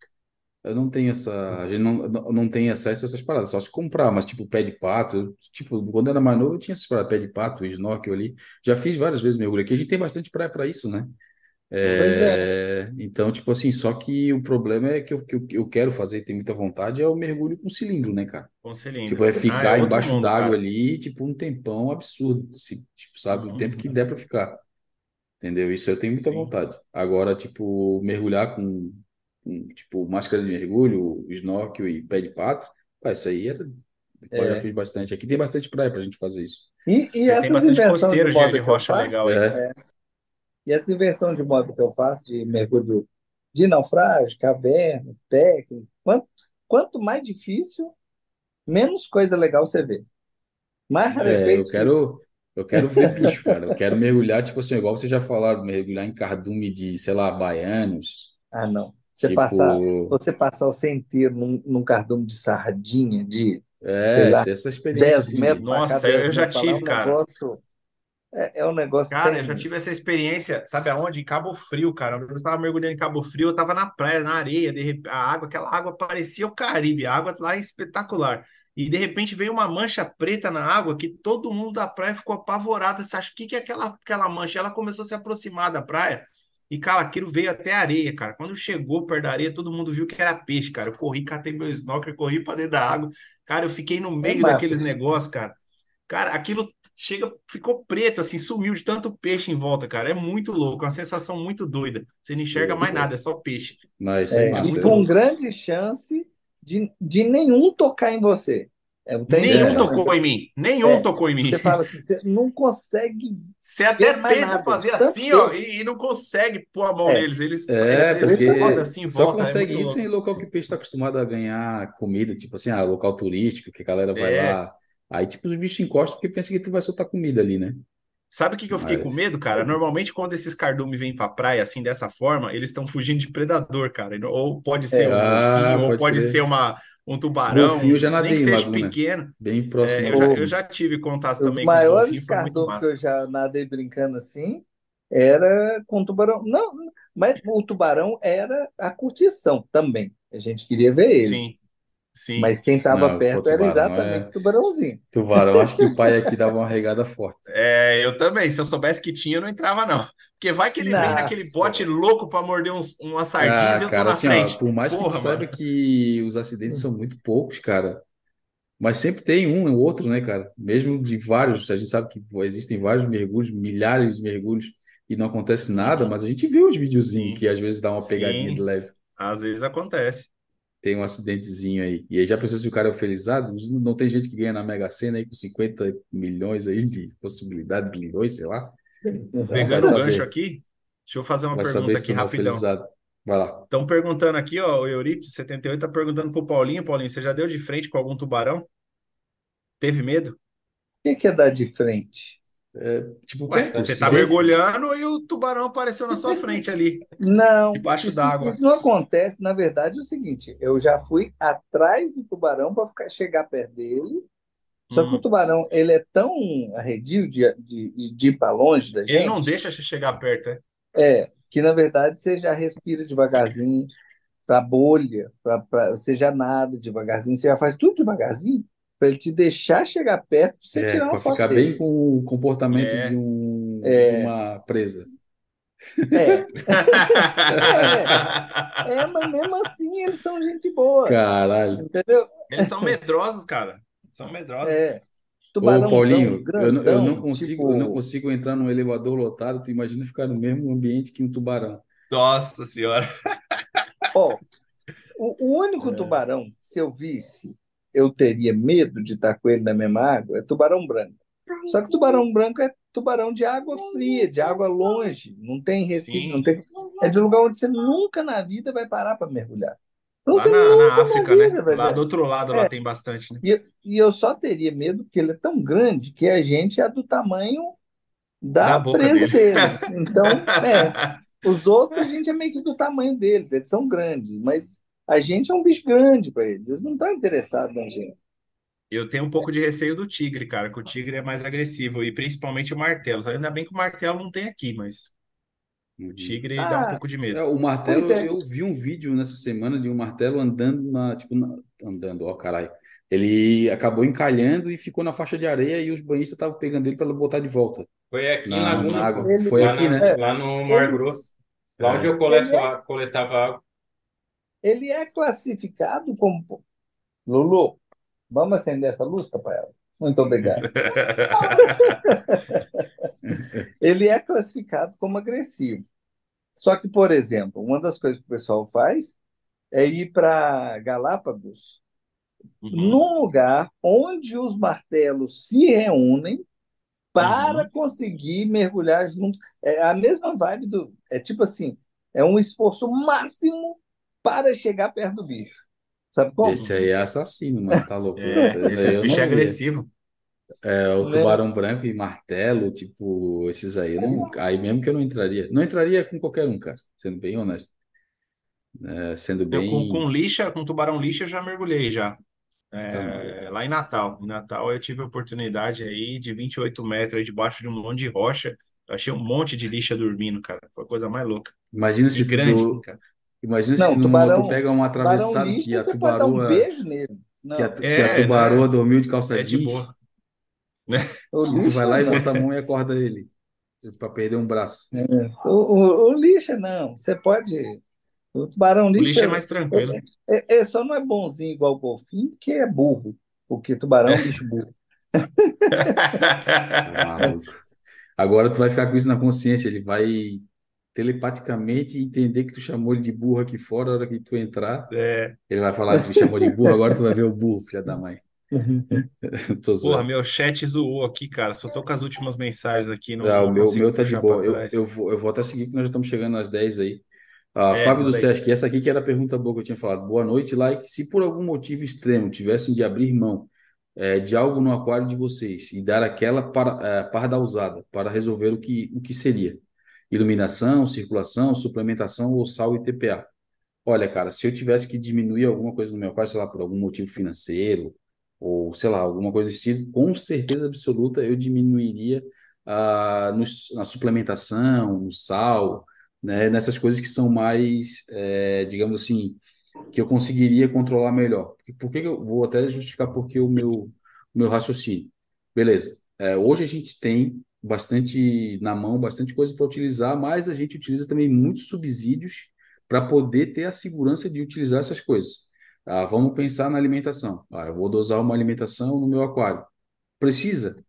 Eu não tenho essa. A gente não, não, tem acesso a essas paradas, só se comprar, mas tipo pé de pato. eu, tipo, quando eu era mais novo, eu tinha essas paradas, pé de pato, snorkel ali. Já fiz várias vezes mergulho aqui. A gente tem bastante praia para isso, né? Pois é. É, então, tipo assim, só que o problema é que eu, que eu, que eu quero fazer, tenho muita vontade, é o mergulho com cilindro, né, cara? Com Tipo, cilindro. é Ah, é ficar outro embaixo mundo, d'água ali, tipo, um tempão absurdo, assim, tipo, sabe? O tempo que Uhum. der para ficar, entendeu? Isso eu tenho muita Sim. vontade. Agora, tipo, mergulhar com, tipo, máscara de mergulho, snorkel e pé de pato, pá, isso aí era, eu já É. fiz bastante. Aqui tem bastante praia pra gente fazer isso. E, e essas bastante inversões de costeiros de, rocha legal aí. É, e essa inversão de moda que eu faço, de mergulho de naufrágio, caverna, técnico, quanto, quanto mais difícil, menos coisa legal você vê. Mais é, eu quero, eu quero ver bicho, cara. Eu quero mergulhar, tipo assim, igual vocês já falaram, mergulhar em cardume de, sei lá, baianos, Ah, não. Você passar, tipo, você passar o seu inteiro num, num cardume de sardinha, de, sei é, lá, ter essa experiência 10 assim metros Nossa, eu 10 eu já lá, tive, um cara. negócio. É, é um negócio Cara, eu já sem. tive essa experiência, sabe aonde? Em Cabo Frio, cara. Eu estava mergulhando em Cabo Frio, eu estava na praia, na areia, de rep- a água, aquela água parecia o Caribe, a água lá é espetacular. E de repente veio uma mancha preta na água que todo mundo da praia ficou apavorado. Você acha, o que que é aquela, aquela mancha? Ela começou a se aproximar da praia e, cara, aquilo veio até a areia, cara. Quando chegou perto da areia, todo mundo viu que era peixe, cara. Eu corri, catei meu snorkel, corri para dentro da água. Cara, eu fiquei no meio daqueles negócios, cara. Cara, aquilo chega, ficou preto, assim, sumiu de tanto peixe em volta, cara. É muito louco, é uma sensação muito doida. Você não enxerga mais nada, é só peixe. Mas é É, e com grande chance de, de nenhum tocar em você. É, tem Nenhum impressionante. tocou em mim, nenhum É, tocou em mim. você fala assim, você não consegue Você até tenta nada, fazer tanto assim, ó, e, e não consegue pôr a mão É, neles. Eles, É, eles, eles rodam assim só volta, é consegue isso louco. em local que o peixe está acostumado a ganhar comida, tipo assim, ah, local turístico, que a galera vai É, lá. Aí, tipo, os bichos encostam porque pensa que tu vai soltar comida ali, né? Sabe o que que eu fiquei com Mas, medo, cara? Normalmente, quando esses cardumes vêm pra praia assim, dessa forma, eles estão fugindo de predador, cara. Ou pode ser É, um ah, golfinho, ou pode ser crer. uma, um tubarão, Golfinho já nem nadei que em seja Laguna, pequeno. bem próximo É, eu já, eu já tive contato os também com os maiores golfinhos, foi muito cardumes que massa. eu já nadei brincando assim era com tubarão. Não, mas o tubarão era a curtição também. A gente queria ver ele. Sim, sim. Mas quem estava perto era tubarão exatamente é. o tubarãozinho. Tubarão, acho que o pai aqui dava uma *laughs* regada forte. É, eu também. Se eu soubesse que tinha, eu não entrava, não. Porque vai que ele vem naquele Nossa, bote louco pra morder uns, umas sardinhas Ah, e eu tô cara, na assim, ó, frente. por mais que tu Porra, saiba que os acidentes são muito poucos, cara, mas sempre tem um ou outro, né, cara? Mesmo de vários, a gente sabe que pô, existem vários mergulhos, milhares de mergulhos e não acontece nada, mas a gente vê os videozinhos sim, que às vezes dá uma pegadinha de sim. leve, Às vezes acontece. Tem um acidentezinho aí. E aí já pensou se o cara é felizado? Não tem gente que ganha na Mega Sena aí com 50 milhões aí de possibilidade, bilhões, sei lá. Vai Pegando o gancho aqui, deixa eu fazer uma vai pergunta aqui é rapidão. felizado. Vai lá. Estão perguntando aqui, ó, o Euripides78 tá perguntando pro Paulinho, Paulinho, você já deu de frente com algum tubarão? Teve medo? O que que é dar de frente? É, tipo, Ué, você tá vê, mergulhando e o tubarão apareceu na sua frente ali, Não, debaixo isso, d'água. isso não acontece. Na verdade, é o seguinte: eu já fui atrás do tubarão para chegar perto dele. Só que o Hum. tubarão ele é tão arredio de, de, de ir para longe da Ele não gente, deixa você chegar perto, é? é que na verdade você já respira devagarzinho para bolha, pra, pra, você já nada devagarzinho, você já faz tudo devagarzinho para ele te deixar chegar perto para você é, tirar uma para foto ficar dele. bem com o comportamento de É. um, de É, uma presa. é, *laughs* é, é, mas mesmo assim eles são gente boa, Caralho. entendeu? Eles são medrosos, cara. São medrosos. É, Ô, Paulinho, eu, não- eu não grandão, consigo, eu não tipo, consigo entrar num elevador lotado. Tu imagina ficar no mesmo ambiente que um tubarão. Nossa senhora. ó, o, o único É. tubarão, se eu visse, eu teria medo de estar com ele na mesma água, é tubarão branco. Só que tubarão branco é tubarão de água fria, de água longe, não tem Recife, não tem. É de um lugar onde você nunca na vida vai parar para mergulhar. Então Lá você na, na nunca na África, né? vida vai Lá do outro lado, lá É, tem bastante, né? e, e eu só teria medo porque ele é tão grande que a gente é do tamanho Da da presa dele. dele. *laughs* Então, é, os outros a gente é meio que do tamanho deles, eles são grandes, mas a gente é um bicho grande para eles, eles não estão interessados na gente. Eu tenho um pouco de receio do tigre, cara, que o tigre é mais agressivo, e principalmente o martelo. Ainda bem que o martelo não tem aqui, mas o Uhum. tigre dá um Ah, pouco de É, medo. o pois martelo, é. eu vi um vídeo nessa semana de um martelo andando na, tipo, na- andando, ó, caralho. Ele acabou encalhando e ficou na faixa de areia e os banhistas estavam pegando ele para botar de volta Foi aqui em na, na Laguna, pô. água. Ele, Foi Lá, aqui, na, né? é, lá no Mar Grosso. Lá onde É. eu coleto ele é, coletava água. Ele é classificado como. Lulu, vamos acender essa luz, Tapaela? Muito obrigado. *laughs* Ele é classificado como agressivo. Só que, por exemplo, uma das coisas que o pessoal faz é ir para Galápagos, Uhum, num lugar onde os martelos se reúnem para uhum. conseguir mergulhar junto. É a mesma vibe do. É tipo assim, é um esforço máximo para chegar perto do bicho. Sabe como? Esse aí é assassino, mano, tá louco? *laughs* É, eu bichos é agressivo. É, o Né? tubarão branco e martelo, tipo, esses aí, não, aí mesmo que eu não entraria. Não entraria com qualquer um, cara, sendo bem honesto. É, sendo Eu com, com bem. lixa, com tubarão lixa, eu já mergulhei já. É, lá em Natal. Em Natal eu tive a oportunidade aí de 28 metros aí debaixo de um monte de rocha. Eu achei um monte de lixa dormindo, cara. Foi a coisa mais louca. Imagina E se grande, tu, cara. Imagina se Não, tu tubarão, pega uma tubarão atravessada que a você pode dar um tubaroa, beijo nele. que a, Não, tu- que a É, tubaroa né? dormiu de calça É de boa. Né? o e tu vai lá e bota a mão e acorda ele, pra perder um braço. É. O, o, o lixa não. Você pode. O tubarão O lixa lixa é mais tranquilo. é, é, é- só não é bonzinho igual o golfinho, porque é burro. Porque tubarão é um bicho burro. *laughs* *laughs* Agora tu vai ficar com isso na consciência, ele vai telepaticamente entender que tu chamou ele de burro aqui fora, a hora que tu entrar, É. ele vai falar que tu me chamou de burro, agora tu vai ver o burro, filha da mãe. *laughs* Porra, meu chat zoou aqui, cara. Só tô com as últimas mensagens aqui, não, Ah, o meu, meu tá de boa. Eu, eu vou, eu vou até seguir que nós já estamos chegando às 10 aí. Ah, É, Fábio do. Sesc, essa aqui que era a pergunta boa que eu tinha falado. Boa noite, like. Se por algum motivo extremo tivessem de abrir mão é, de algo no aquário de vocês e dar aquela para, é, pardalzada para resolver o que, o que seria iluminação, circulação, suplementação ou sal e TPA. Olha, cara, se eu tivesse que diminuir alguma coisa no meu aquário, sei lá, por algum motivo financeiro ou sei lá, alguma coisa desse tipo, com certeza absoluta eu diminuiria ah, no, na suplementação, no sal, né, nessas coisas que são mais, é, digamos assim, que eu conseguiria controlar melhor. Por que eu vou até justificar porque o meu, o meu raciocínio? Beleza. É, hoje a gente tem bastante na mão, bastante coisa para utilizar, mas a gente utiliza também muitos subsídios para poder ter a segurança de utilizar essas coisas. Ah, vamos pensar na alimentação. Ah, eu vou dosar uma alimentação no meu aquário. Precisa?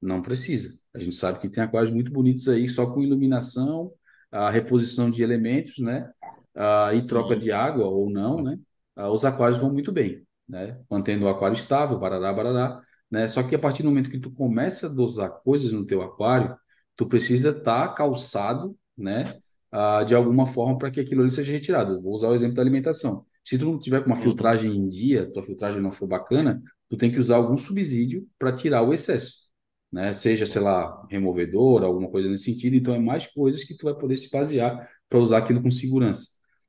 Não precisa. A gente sabe que tem aquários muito bonitos aí, só com iluminação, a reposição de elementos, né? Ah, e troca de água ou não, né? Ah, os aquários vão muito bem, né? Mantendo o aquário estável, barará, barará, né? Só que a partir do momento que tu começa a dosar coisas no teu aquário, tu precisa estar tá calçado, né? Ah, de alguma forma para que aquilo ali seja retirado. Vou usar o exemplo da alimentação. Se tu não tiver com uma filtragem em dia, tua filtragem não for bacana, tu tem que usar algum subsídio para tirar o excesso, né? Seja, sei lá, removedor, alguma coisa nesse sentido. Então, é mais coisas que tu vai poder se basear para usar aquilo com segurança.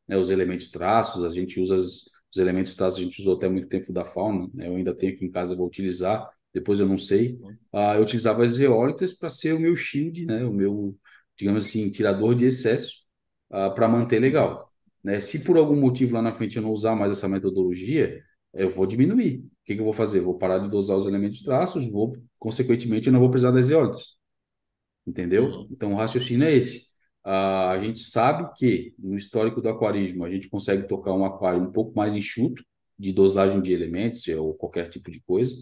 Né? Os elementos traços, a gente usa as, os elementos traços, a gente usou até muito tempo da fauna, né? Eu ainda tenho aqui em casa, vou utilizar, depois eu não sei. Ah, eu utilizava as zeólitas para ser o meu shield, né? O meu, digamos assim, tirador de excesso ah, para manter legal. Né? Se por algum motivo lá na frente eu não usar mais essa metodologia, eu vou diminuir. O que, que eu vou fazer? Vou parar de dosar os elementos traços, vou, consequentemente, eu não vou precisar das zeólitas. Entendeu? Uhum. Então, o raciocínio é esse. Uh, a gente sabe que no histórico do aquarismo a gente consegue tocar um aquário um pouco mais enxuto de dosagem de elementos ou qualquer tipo de coisa,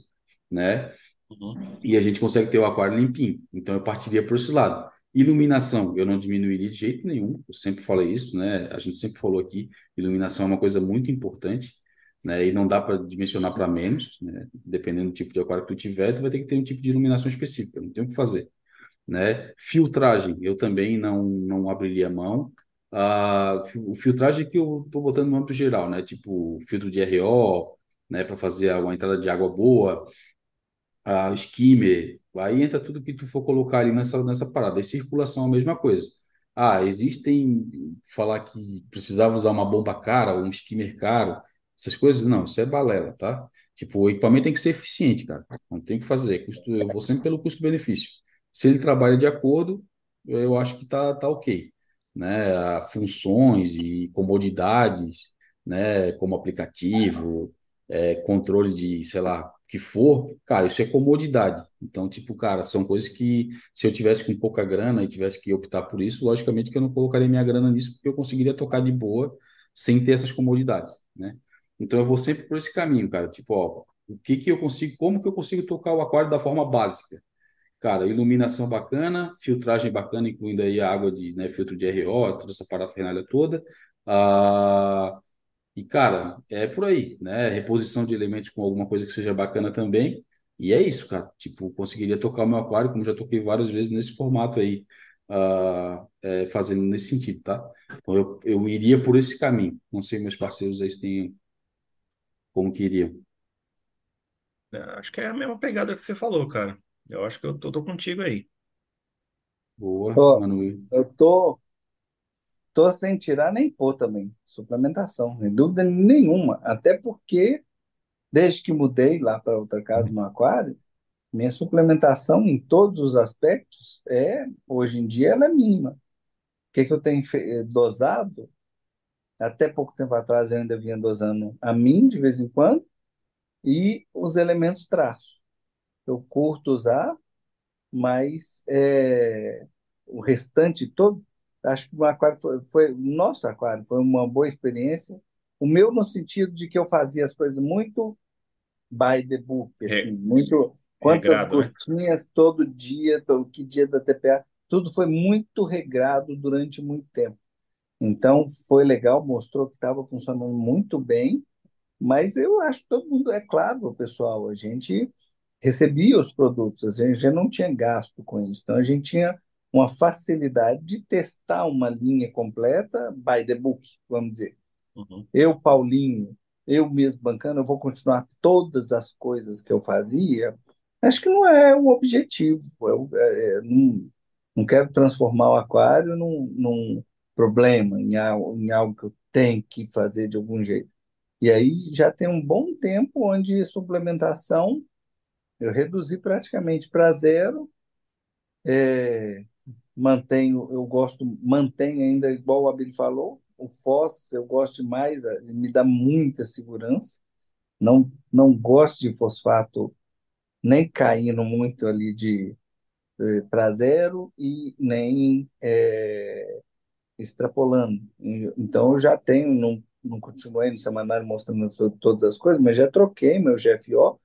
né? Uhum. E a gente consegue ter o aquário limpinho. Então eu partiria por esse lado. Iluminação, eu não diminuiria de jeito nenhum, eu sempre falei isso, né? A gente sempre falou aqui, iluminação é uma coisa muito importante, né? E não dá para dimensionar para menos, né? Dependendo do tipo de aquário que tu tiver, tu vai ter que ter um tipo de iluminação específica, não tem o que fazer, né? Filtragem, eu também não, não abriria mão. Ah, o filtragem que eu estou botando no âmbito geral, né? Tipo filtro de RO, né? Para fazer uma entrada de água boa, a skimmer, aí entra tudo que tu for colocar ali nessa, nessa parada. E circulação é a mesma coisa. Ah, existem, falar que precisava usar uma bomba cara ou um skimmer caro, essas coisas, não, isso é balela, tá? Tipo, o equipamento tem que ser eficiente, cara. Não tem que fazer. Custo, eu vou sempre pelo custo-benefício. Se ele trabalha de acordo, eu acho que tá, tá ok. Né? Funções e comodidades, né? Como aplicativo, é, controle de, sei lá, que for, cara, isso é comodidade. Então, tipo, cara, são coisas que se eu tivesse com pouca grana e tivesse que optar por isso, logicamente que eu não colocaria minha grana nisso, porque eu conseguiria tocar de boa sem ter essas comodidades, né? Então eu vou sempre por esse caminho, cara. Tipo, ó, o que que eu consigo, como que eu consigo tocar o aquário da forma básica? Cara, iluminação bacana, filtragem bacana, incluindo aí a água de, né, filtro de RO, toda essa parafernália toda. Ah, e, cara, é por aí, né? Reposição de elementos com alguma coisa que seja bacana também. E é isso, cara. Tipo, conseguiria tocar o meu aquário, como já toquei várias vezes nesse formato aí, uh, é, fazendo nesse sentido, tá? Então, eu, eu iria por esse caminho. Não sei, meus parceiros aí se tem como que iriam. É, acho que é a mesma pegada que você falou, cara. Eu acho que eu tô, tô contigo aí. Boa, Manu. eu tô, tô sem tirar nem pôr também. Suplementação, sem dúvida nenhuma. Até porque, desde que mudei lá para outra casa no aquário, minha suplementação em todos os aspectos é, hoje em dia, ela é mínima. O que que eu tenho fe- dosado? Até pouco tempo atrás eu ainda vinha dosando a mim de vez em quando e os elementos traços. Eu curto usar, mas é, o restante todo, acho que o aquário foi, foi nosso aquário, foi uma boa experiência. O meu no sentido de que eu fazia as coisas muito by the book, assim, É, muito quantas regrado, né? gotinhas todo dia, todo, que dia da TPA, tudo foi muito regrado durante muito tempo. Então foi legal, mostrou que estava funcionando muito bem, mas eu acho que todo mundo, é claro, pessoal, a gente recebia os produtos, a gente já não tinha gasto com isso, então a gente tinha uma facilidade de testar uma linha completa by the book, vamos dizer. Uhum. Eu, Paulinho, eu mesmo bancando, eu vou continuar todas as coisas que eu fazia, acho que não é o objetivo. Eu, é, é, não, não quero transformar o aquário num, num problema, em algo, em algo que eu tenho que fazer de algum jeito. E aí já tem um bom tempo onde suplementação eu reduzi praticamente para zero. É, mantenho, eu gosto, mantenho ainda, igual o Abel falou, o FOS eu gosto mais, me dá muita segurança. Não, não gosto de fosfato nem caindo muito ali de eh, para zero e nem eh, extrapolando. Então eu já tenho, não, não continuei no semanário mostrando to- todas as coisas, mas já troquei meu GFO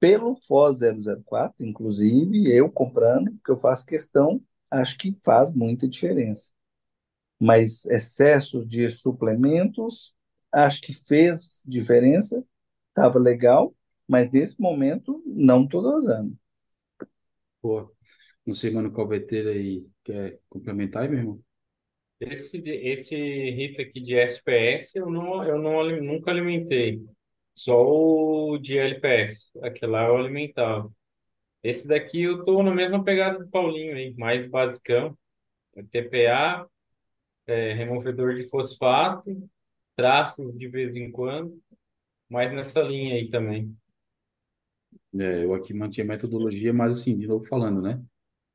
pelo FOS zero zero quatro inclusive eu comprando, porque eu faço questão, acho que faz muita diferença. Mas excesso de suplementos, acho que fez diferença, estava legal, mas nesse momento não estou dosando. Pô, não sei, mano, qual veteiro aí quer complementar aí, meu irmão? Esse, esse rifle aqui de SPS eu, não, eu não, nunca alimentei. Só o de LPS. Aquele lá eu alimentava. Esse daqui eu tô na mesma pegada do Paulinho aí, mais basicão. É TPA, é, removedor de fosfato, traços de vez em quando, mas nessa linha aí também. É, eu aqui mantinha a metodologia, mas assim, de novo falando, né?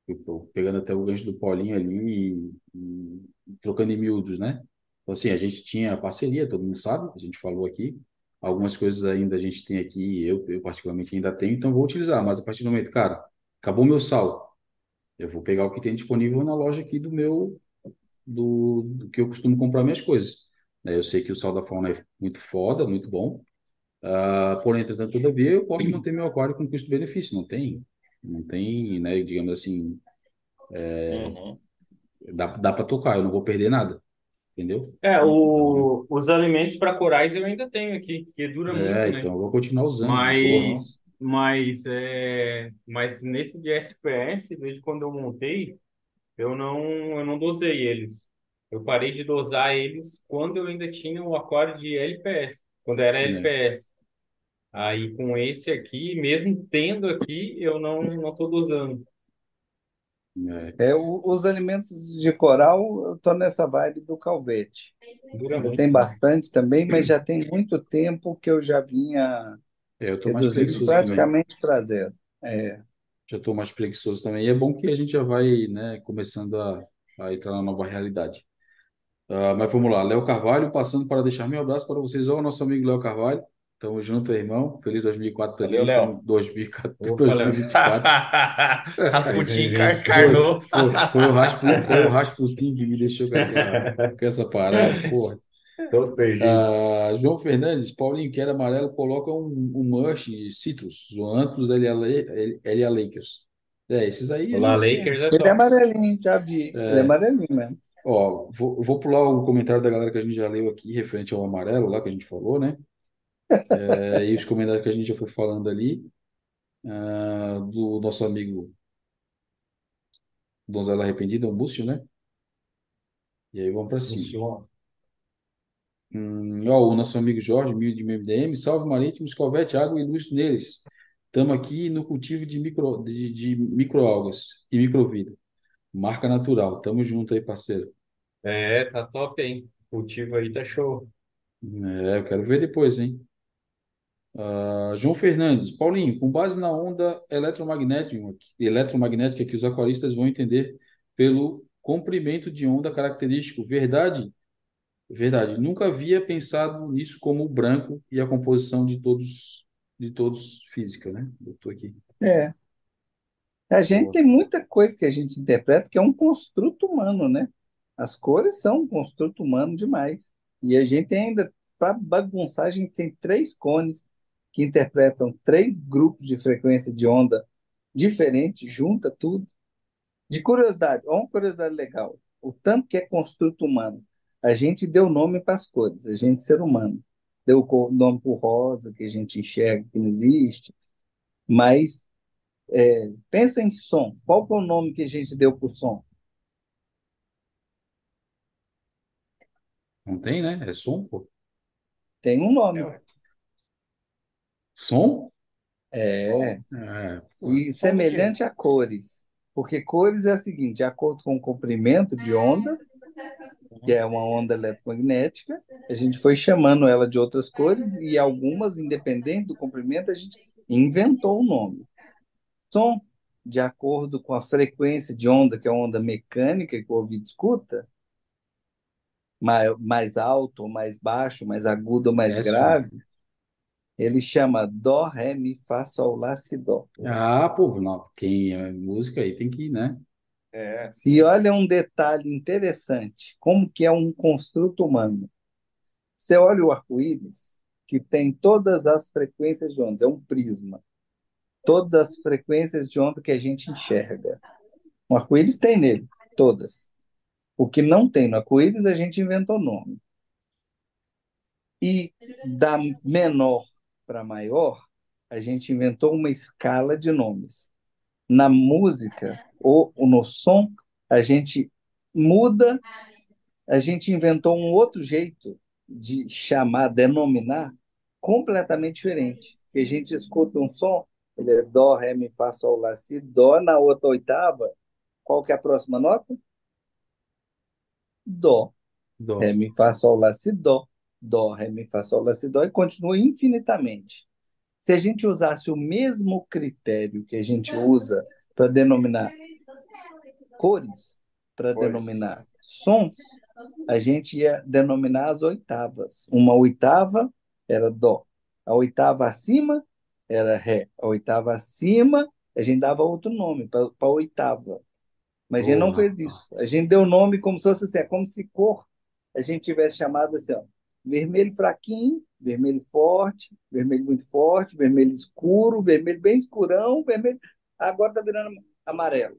Eu tô pegando até o gancho do Paulinho ali e, e trocando em miúdos, né? Então, assim, a gente tinha parceria, todo mundo sabe, a gente falou aqui. Algumas coisas ainda a gente tem aqui, eu, eu particularmente ainda tenho, então vou utilizar. Mas a partir do momento, cara, acabou meu sal, eu vou pegar o que tem disponível na loja aqui do meu, do, do que eu costumo comprar minhas coisas. né? Eu sei que o sal da fauna é muito foda, muito bom. Ah, porém, entretanto, todavia, eu posso manter meu aquário com custo-benefício. Não tem, não tem, né? Digamos assim, Uhum. dá, dá para tocar, eu não vou perder nada, entendeu? É, Então, o, os alimentos para corais eu ainda tenho aqui, que dura muito, é, né? então eu vou continuar usando boa. Mas, mas, é, mas nesse de SPS, desde quando eu montei, eu não, eu não dosei eles. Eu parei de dosar eles quando eu ainda tinha o aquário de LPS, quando era né? LPS. Aí com esse aqui, mesmo tendo aqui, eu não não estou dosando. É, É, o- os alimentos de coral, eu estou nessa vibe do calvete. Tem bastante também, mas já tem muito tempo que eu já vinha é, eu reduzindo praticamente para zero. É, Já tô mais preguiçoso também. E é bom que a gente já vai, né, começando a, a entrar na nova realidade. Ah, mas vamos lá, Léo Carvalho, passando para deixar meu abraço para vocês, ó, nosso amigo Léo Carvalho. Tamo junto, irmão. Feliz 2004 para Valeu. Léo. Tamo 2004, Opa, Léo. 2024. *laughs* Rasputin car- carnou. Foi, foi, o Rasputin, foi o Rasputin que me deixou com essa, com essa parada, porra. Tô perdido. Ah, João Fernandes, Paulinho, que era amarelo, coloca um, um Mush Citrus, Zoanthus LA, LA Lakers. É, esses aí Olá, gente Lakers é ele é amarelinho, já vi. Ele é É, amarelinho mesmo. ó, vou, vou pular o comentário da galera que a gente já leu aqui, referente ao amarelo lá que a gente falou, né? É, e os comentários que a gente já foi falando ali, ah, do nosso amigo Donzela Arrependida, o Múcio, né? E aí vamos para cima. Hum, ó, o nosso amigo Jorge, mil de MDM, salve marítimos, Covete, água e luz neles. Estamos aqui no cultivo de, micro, de, de microalgas e microvida. Marca natural. Tamo junto aí, parceiro. É, tá top, hein? O cultivo aí tá show. É, eu quero ver depois, hein? Ah, João Fernandes, Paulinho, com base na onda eletromagnética, eletromagnética que os aquaristas vão entender pelo comprimento de onda característico, verdade? Verdade. Nunca havia pensado nisso como o branco e a composição de todos, de todos física, né? Eu tô aqui. É. A gente tem muita coisa que a gente interpreta que é um construto humano, né? As cores são um construto humano demais. E a gente ainda, para bagunçar, a gente tem três cones que interpretam três grupos de frequência de onda diferentes, junta tudo. De curiosidade, ó, uma curiosidade legal: o tanto que é construto humano. A gente deu nome para as cores, a gente, ser humano. Deu nome para o rosa, que a gente enxerga que não existe, mas é, pensa em som. Qual que é o nome que a gente deu para o som? Não tem, né? É som, pô. Tem um É, nome. ué. Som? É, É, e Som semelhante a cores. é, E Som do quê? semelhante a cores. Porque cores é o seguinte, de acordo com o comprimento de onda, que é uma onda eletromagnética, a gente foi chamando ela de outras cores e algumas, independente do comprimento, a gente inventou o nome. Som, de acordo com a frequência de onda, que é a onda mecânica que o ouvido escuta, mais, mais alto ou mais baixo, mais agudo ou mais é som. Ele chama Dó, Ré, Mi, Fá, Sol, Lá, Si, Dó. Ah, pô, não, quem é música aí tem que, né? É, E sim. olha um detalhe interessante, como que é um construto humano. Você olha o arco-íris, que tem todas as frequências de ondas, é um prisma. Todas as frequências de onda que a gente enxerga. O arco-íris tem nele, todas. O que não tem no arco-íris, a gente inventou nome. E da menor para maior, a gente inventou uma escala de nomes. Na música ou no som, a gente muda, a gente inventou um outro jeito de chamar, denominar, completamente diferente. Que a gente escuta um som, ele é dó, ré, mi, fá, sol, lá, si, dó, na outra oitava, qual que é a próxima nota? Dó. Dó. Ré, mi, fá, sol, lá, si, dó. Dó, ré, mi, fá, sol, lá, si, dó, e continua infinitamente. Se a gente usasse o mesmo critério que a gente usa para denominar cores, para denominar sons, a gente ia denominar as oitavas. Uma oitava era dó. A oitava acima era ré. A oitava acima, a gente dava outro nome para a oitava. Mas a gente não fez isso. A gente deu nome como se fosse assim, é como se cor a gente tivesse chamado assim, ó, vermelho fraquinho, vermelho forte, vermelho muito forte, vermelho escuro, vermelho bem escurão, vermelho. Agora está virando amarelo.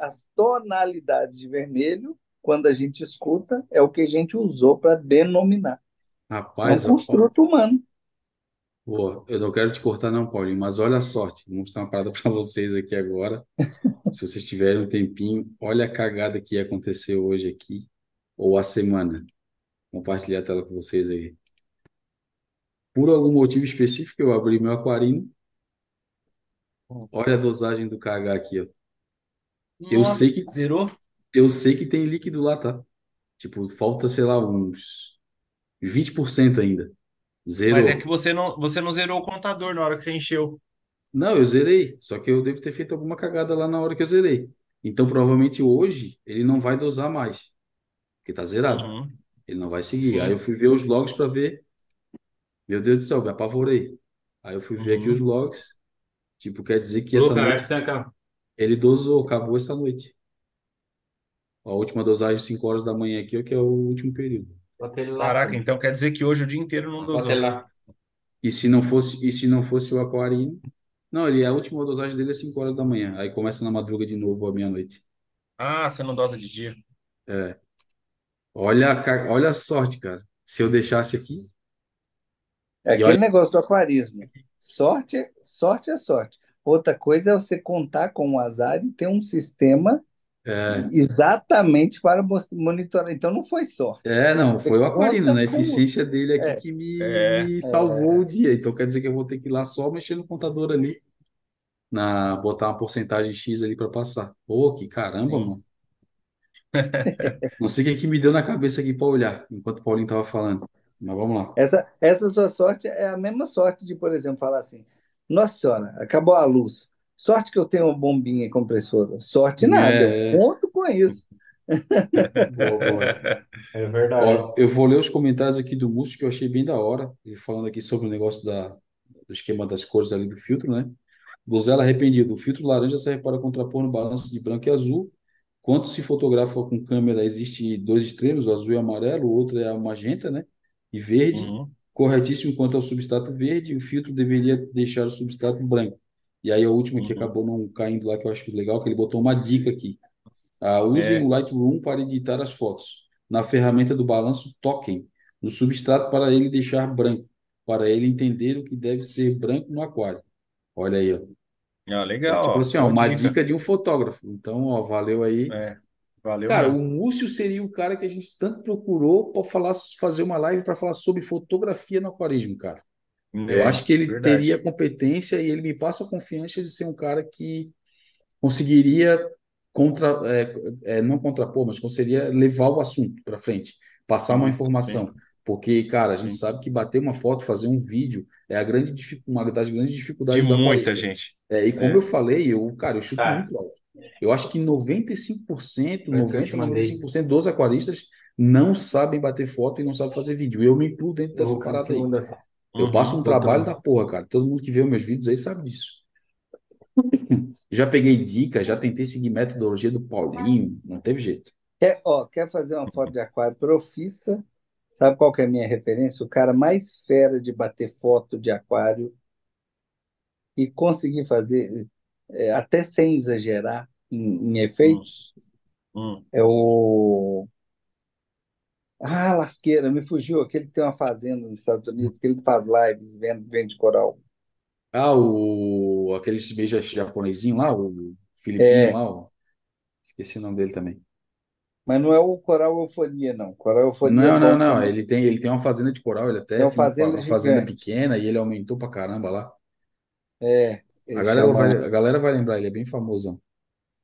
As tonalidades de vermelho, quando a gente escuta, é o que a gente usou para denominar. É um Rapaz, ó, ó, construto humano. Boa, eu não quero te cortar não, Paulinho, mas olha a sorte. Vou mostrar uma parada *laughs* para vocês aqui agora. Se vocês tiverem um tempinho, olha a cagada que ia acontecer hoje aqui, ou a semana. Compartilhar a tela com vocês aí. Por algum motivo específico, eu abri meu aquarino. Olha a dosagem do KH aqui, ó. Eu Nossa, sei que zerou? eu sei que tem líquido lá, tá? Tipo, falta, sei lá, uns 20% ainda. Mas é Zerou. que você não, você não zerou o contador na hora que você encheu. Não, eu zerei. Só que eu devo ter feito alguma cagada lá na hora que eu zerei. Então, provavelmente hoje ele não vai dosar mais, porque tá zerado. Uhum, Ele não vai seguir. Aí eu sim. fui ver os logs para ver. Meu Deus do céu, me apavorei. Aí eu fui ver aqui os Uhum. logs. Tipo, quer dizer que Ô, essa cara, noite ele dosou, acabou essa noite. A última dosagem, 5 horas da manhã aqui, que é o último período. Bota ele lá, Caraca, pô. então quer dizer que hoje o dia inteiro não dosou. lá. E se não fosse, e se não fosse o aquarino, não, ele a última dosagem dele é 5 horas da manhã. Aí começa na madruga de novo à meia-noite. Ah, você não dosa de dia. É. Olha, a ca- olha a sorte, cara. Se eu deixasse aqui, É e aquele olha, negócio do aquarismo. Sorte, é- sorte é sorte. Outra coisa é você contar com o azar e ter um sistema é, exatamente para mos- monitorar. Então não foi sorte. é, não, Você foi o aquarino, conta né? A com eficiência dele aqui É, que me, É, me salvou o dia. Então quer dizer que eu vou ter que ir lá só mexer no contador ali, na, botar uma porcentagem X ali para passar. Pô, que caramba, sim. mano. Não sei o que que me deu na cabeça aqui para olhar, enquanto o Paulinho tava falando. Mas vamos lá. essa, essa sua sorte é a mesma sorte de, por exemplo, falar assim: Nossa Senhora, acabou a luz. Sorte que eu tenho uma bombinha compressora. Sorte nada, eu É, é. conto com isso. Boa, boa. É verdade. Ó, eu vou ler os comentários aqui do Múcio que eu achei bem da hora, ele falando aqui sobre o negócio da, do esquema das cores ali do filtro, né? Donzela arrependido. O filtro laranja serve para contrapor no balanço de branco e azul. Quando se fotografa com câmera, existe dois extremos, o azul e o amarelo, o outro é a magenta, né? E verde. Uhum, Corretíssimo quanto ao substrato verde, o filtro deveria deixar o substrato branco. E aí a última que uhum. acabou não caindo lá, que eu acho legal, que ele botou uma dica aqui. Ah, usem É, o Lightroom para editar as fotos. Na ferramenta do balanço, toquem no substrato para ele deixar branco, para ele entender o que deve ser branco no aquário. Olha aí, ó. Ah, É legal, tipo ó. assim, ó, Boa uma dica. dica de um fotógrafo. Então, ó, valeu aí. É. Valeu Cara, o mesmo. Múcio seria o cara que a gente tanto procurou para falar, fazer uma live para falar sobre fotografia no aquarismo, cara. Eu É, acho que ele verdade. teria competência e ele me passa a confiança de ser um cara que conseguiria contra, é, é, não contrapor, mas conseguiria levar o assunto para frente, passar uma Sim, informação. Porque, cara, a gente sim. sabe que bater uma foto, fazer um vídeo é a grande, dific- uma das grandes De dificuldades do muita gente. É, e como É. eu falei, eu, cara, eu chuto Tá. muito alto. Eu acho que 95%, Foi o que eu 90, te mandei. 95% dos aquaristas não sabem bater foto e não sabem fazer vídeo. Eu me incluo dentro dessa parada aí. Eu passo um Uhum. trabalho Botão. da porra, cara. Todo mundo que vê os meus vídeos aí sabe disso. *laughs* Já peguei dicas, já tentei seguir metodologia do Paulinho, não teve jeito. Quer, ó, quer fazer uma foto de aquário profissa? Sabe qual que é a minha referência? O cara mais fera de bater foto de aquário e conseguir fazer, é, até sem exagerar em, em efeitos, Hum. é o. Ah, lasqueira, me fugiu. Aquele que tem uma fazenda nos Estados Unidos, que ele faz lives, vende, vende coral. Ah, o aquele beija japonesinho lá, o filipino É, lá, o- esqueci o nome dele também. Mas não é o coral euforia, não. Coral euforia é Não, não, bom não. também. Ele tem, ele tem uma fazenda de coral, ele É até tinha uma, fazenda fa- uma fazenda pequena e ele aumentou pra caramba lá. É, A galera vai, chama. a galera vai lembrar, ele é bem famoso.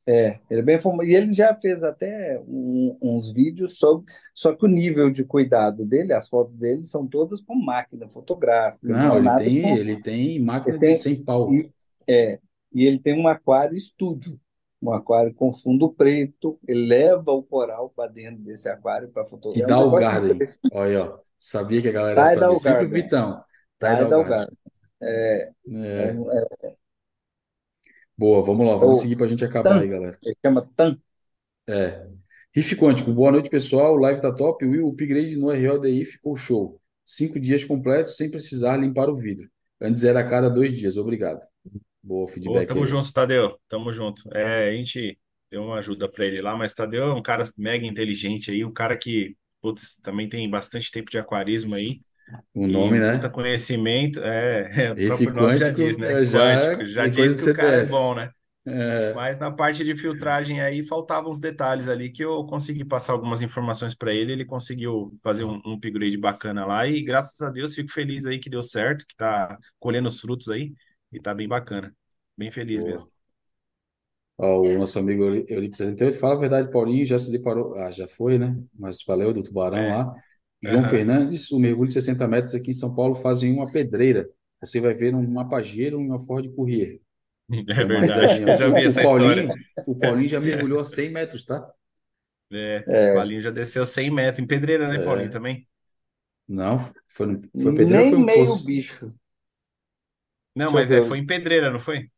É, ele é bem famoso. E ele já fez até um- uns vídeos sobre. Só que o nível de cuidado dele, as fotos dele são todas com máquina fotográfica, não Não, é ele tem, com. ele tem máquina Ele de tem. 100 pau, E, é, e ele tem um aquário estúdio, um aquário com fundo preto. Ele leva o coral para dentro desse aquário para fotografar. É um Tidal negócio Garden. Olha aí, ó. Sabia que a galera sabia. Tidal Sempre o Garden. Vitão. Tidal Tidal Garden. É, é, É, é, boa, vamos lá, é vamos o seguir pra gente acabar aí, TAN, galera. ele chama TAN. É. Riff Quântico, boa noite, pessoal. O live tá top. Will, o upgrade no RODI ficou show. Cinco dias completos sem precisar limpar o vidro. Antes era a cada dois dias. Obrigado. Boa Ô, feedback tamo aí. junto, Tadeu. Tamo junto. É, a gente deu uma ajuda pra ele lá, mas Tadeu é um cara mega inteligente aí, um cara que, putz, também tem bastante tempo de aquarismo aí O nome, né? conhecimento. É, *laughs* é, o próprio nome já diz, né? é, já Quântico. Já diz que o cara é bom, né? É, Mas na parte de filtragem aí faltavam uns detalhes ali que eu consegui passar algumas informações para ele. Ele conseguiu fazer um, um upgrade bacana lá e graças a Deus fico feliz aí que deu certo, que tá colhendo os frutos aí e tá bem bacana. Bem feliz boa. mesmo. Ó, o nosso amigo Euri- Euripides 78, fala a verdade, Paulinho, já se deparou. Ah, já foi, né? Mas valeu do Tubarão É, lá. João aham. Fernandes, o mergulho de 60 metros aqui em São Paulo fazem uma pedreira. Você vai ver um Pajero e uma Ford Courier. *laughs* É verdade, aí, *laughs* eu já vi O essa história. Paulinho, o Paulinho já mergulhou a 100 metros, tá? É, o É, Paulinho já desceu 100 metros em pedreira, né, Paulinho, É, também? não, foi, foi pedreira nem foi um meio poço? bicho. Não, Deixa eu mas ver. é, foi em pedreira, não foi?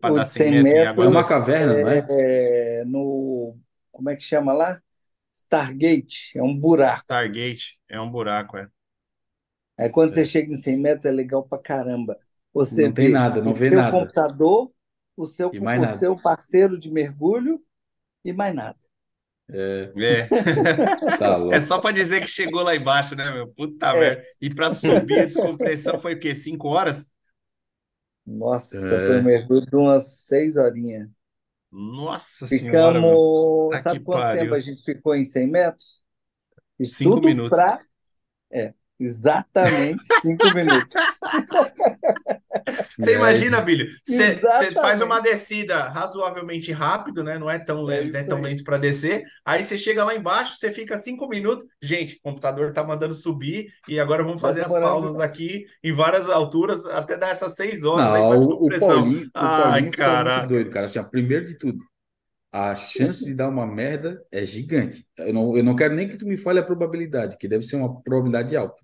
Para dar de 100 100 metros em água É uma doce. caverna, não é? é no. Como é que chama lá? Stargate. É um buraco. Stargate é um buraco, é. Aí quando você É. chega em 100 metros é legal pra caramba. Você Não tem vê nada, não o vê seu nada. computador, o seu, E mais o nada. seu parceiro de mergulho e mais nada. É, É. *laughs* tá É só para dizer que chegou lá embaixo, né, meu? Puta É. merda. E para subir a descompressão foi o quê? Cinco horas? Nossa, foi um É, mergulho de umas seis horinhas. Nossa senhora. Ficamos. Tá que Sabe quanto tempo a pariu. gente ficou em 100 metros? Isso Cinco minutos. para. É, exatamente cinco *laughs* minutos. Você é imagina. Billy? Você faz uma descida razoavelmente rápido, né? Não é tão É lento, não é isso tão aí. lento para descer. Aí você chega lá embaixo, você fica cinco minutos. Gente, o computador tá mandando subir e agora vamos fazer as pausas demais. aqui em várias alturas até dar essas seis horas aí Não, para o, o descompressão. Paulinho, o Ai, Paulinho foi muito caraca. doido, cara. Assim, ó, primeiro de tudo, a chance de dar uma merda é gigante. Eu não, eu não quero nem que tu me fale a probabilidade, que deve ser uma probabilidade alta,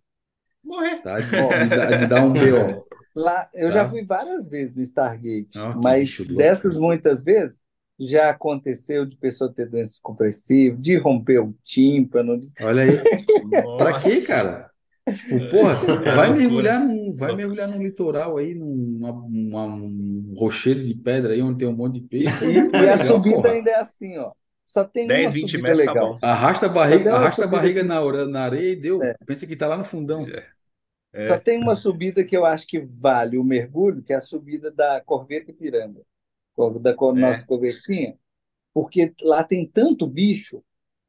Morrer. tá? De, de, dar- de dar um BO, *laughs* lá eu já tá? fui várias vezes no Stargate, mas dessas cara. muitas vezes já aconteceu de pessoa ter doenças compressivas, de romper o tímpano. de- Olha aí. *laughs* Pra quê, cara? Tipo, porra, *laughs* É vai mergulhar num, vai mergulhar num litoral aí, num uma- um rochedo de pedra aí onde tem um monte de peixe, é E, e mais a legal, subida porra. ainda é assim, ó. Só tem 10, uma 20 subida metros tá legal. bom. Arrasta a barriga, arrasta a barriga na, na areia e deu. é, Pensa que tá lá no fundão. É. só tem uma subida que eu acho que vale o mergulho, que é a subida da Corveta Ipiranga, da É. nossa corvetinha. porque lá tem tanto bicho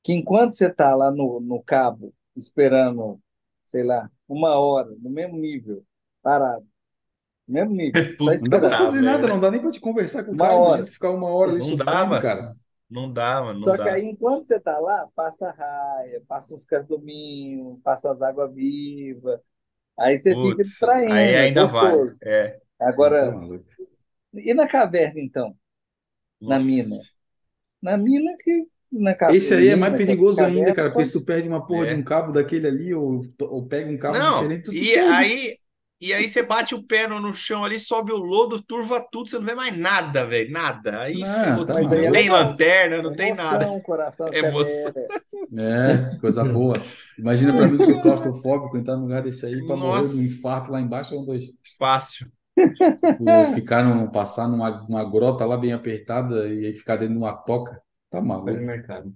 que enquanto você está lá no, no cabo esperando, sei lá, uma hora, no mesmo nível, parado, no mesmo nível, *laughs* Puta, Não dá pra fazer velho. nada, não dá nem pra te conversar com o Uma cara, hora. tu ficar uma hora ali Não sofrendo, dava. cara. Não dá, mano, não Só que dá. aí, enquanto você está lá, passa raia, passa uns carduminhos, passa as águas vivas, aí você fica Putz, distraindo, aí é ainda gostoso. É. Tá Agora, maluco. e na caverna, então? Na mina? Na mina que. Na ca- Esse aí é mais perigoso ainda, cara, porque se tu perde uma porra de É. um cabo daquele ali, ou, ou pega um cabo Não, diferente, tu se e perde. aí, e aí você bate o pé no, no chão ali, sobe o lodo, turva tudo, você não vê mais nada, velho, nada. Aí Não, ferrou tá tudo. Aí é Não tem legal. lanterna, não tem nada. Emoção, coração Emoção. acelera. É, coisa boa. Imagina pra mim que sou claustrofóbico, entrar num lugar desse aí pra morrer de um Nossa, infarto lá embaixo, um, dois. fácil. Tipo, ficar num, passar numa, numa grota lá bem apertada e aí ficar dentro de uma toca. Tá Foi no maluco. mercado.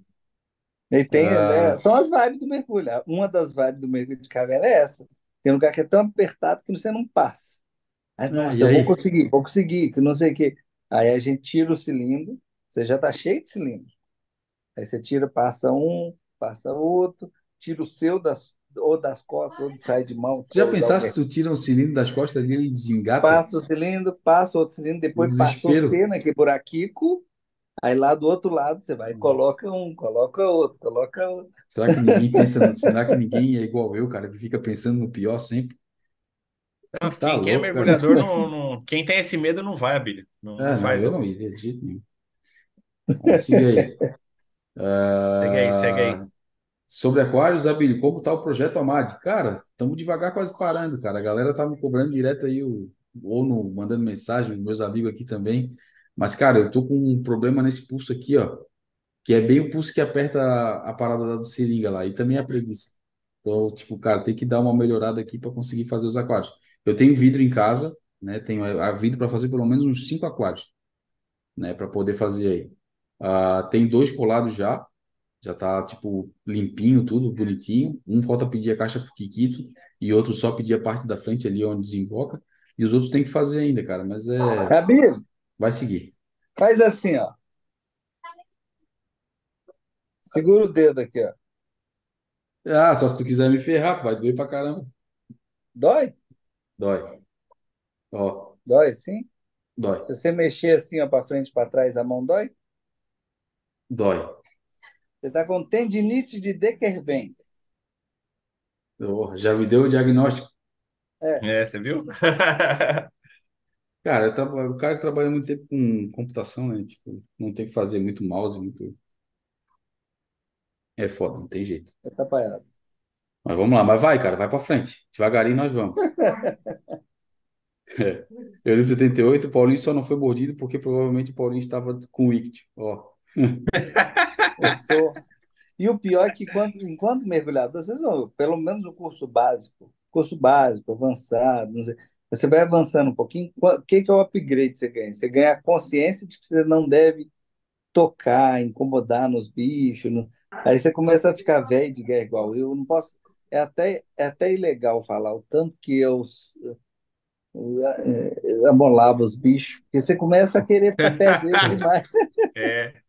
E tem, né, Ah, são as vibes do mergulho. Uma das vibes do mergulho de caverna é essa. Tem um lugar que é tão apertado que você não passa. Aí, ah, nossa, e eu vou aí? conseguir, vou conseguir, que não sei o quê. Aí a gente tira o cilindro, você já está cheio de cilindro. Aí você tira, passa um, passa outro, tira o seu das, ou das costas, ou sai de mão, Tu já pensasse se tu tira um cilindro das costas dele e desengata? Passa o cilindro, passa outro cilindro, O depois passou desespero. você naquele buraquico, aí lá do outro lado você vai, coloca um, coloca outro, coloca outro. Será que ninguém pensa, no- *laughs* será que ninguém é igual eu, cara, que fica pensando no pior sempre? Não, Tá quem, é louco, mergulhador, não, não- quem tem esse medo não vai, Abílio. Não, não É, não, faz, eu não. não iria de jeito nenhum. Vamos seguir aí. *laughs* Segue aí, segue aí. Ah, sobre aquários, Abílio, como tá o projeto Amad? Cara, estamos devagar, quase parando, cara. A galera tá me cobrando direto aí, o, ou no, mandando mensagem, meus amigos aqui também. Mas, cara, eu tô com um problema nesse pulso aqui, ó, que é bem o pulso que aperta a, a parada da seringa lá, e também a preguiça. Então, tipo, cara, tem que dar uma melhorada aqui para conseguir fazer os aquários. Eu tenho vidro em casa, né? Tenho a a vidro para fazer pelo menos uns cinco aquários, né? Para poder fazer aí. Ah, tem dois colados já, já tá, tipo, limpinho, tudo bonitinho. Um falta pedir a caixa pro Kikito e outro só pedir a parte da frente ali onde desemboca. E os outros tem que fazer ainda, cara, mas é, Cabelo, vai seguir. faz assim, ó. Segura o dedo aqui, ó. Ah, só se tu quiser me ferrar, vai doer pra caramba. Dói? Dói. Ó, Dói, sim? dói, Se você mexer assim, ó, para frente, para trás, a mão dói? dói. Você tá com tendinite de Dequerven. Ó, já me deu o diagnóstico. É, É, você viu? *laughs* Cara, eu traba- o cara que trabalha muito tempo com computação, né? Tipo, não tem que fazer muito mouse, muito. É foda, não tem jeito. é atrapalhado. Mas vamos lá, mas vai, cara, vai pra frente. Devagarinho nós vamos. É. *laughs* *laughs* Eu lembro de 78, o Paulinho só não foi mordido porque provavelmente o Paulinho estava com o ictio. Ó, *laughs* Eu sou. E o pior é que quando, enquanto mergulhador, vocês vão, pelo menos o curso básico, curso básico, avançado, não sei, você vai avançando um pouquinho, o que que é o upgrade que você ganha? Você ganha a consciência de que você não deve tocar, incomodar nos bichos. no- Aí você começa a ficar velho de guerra igual eu. Não posso. É até, é até ilegal falar o tanto que eu, eu amolava os bichos, porque você começa a querer ficar perto *laughs* demais. É,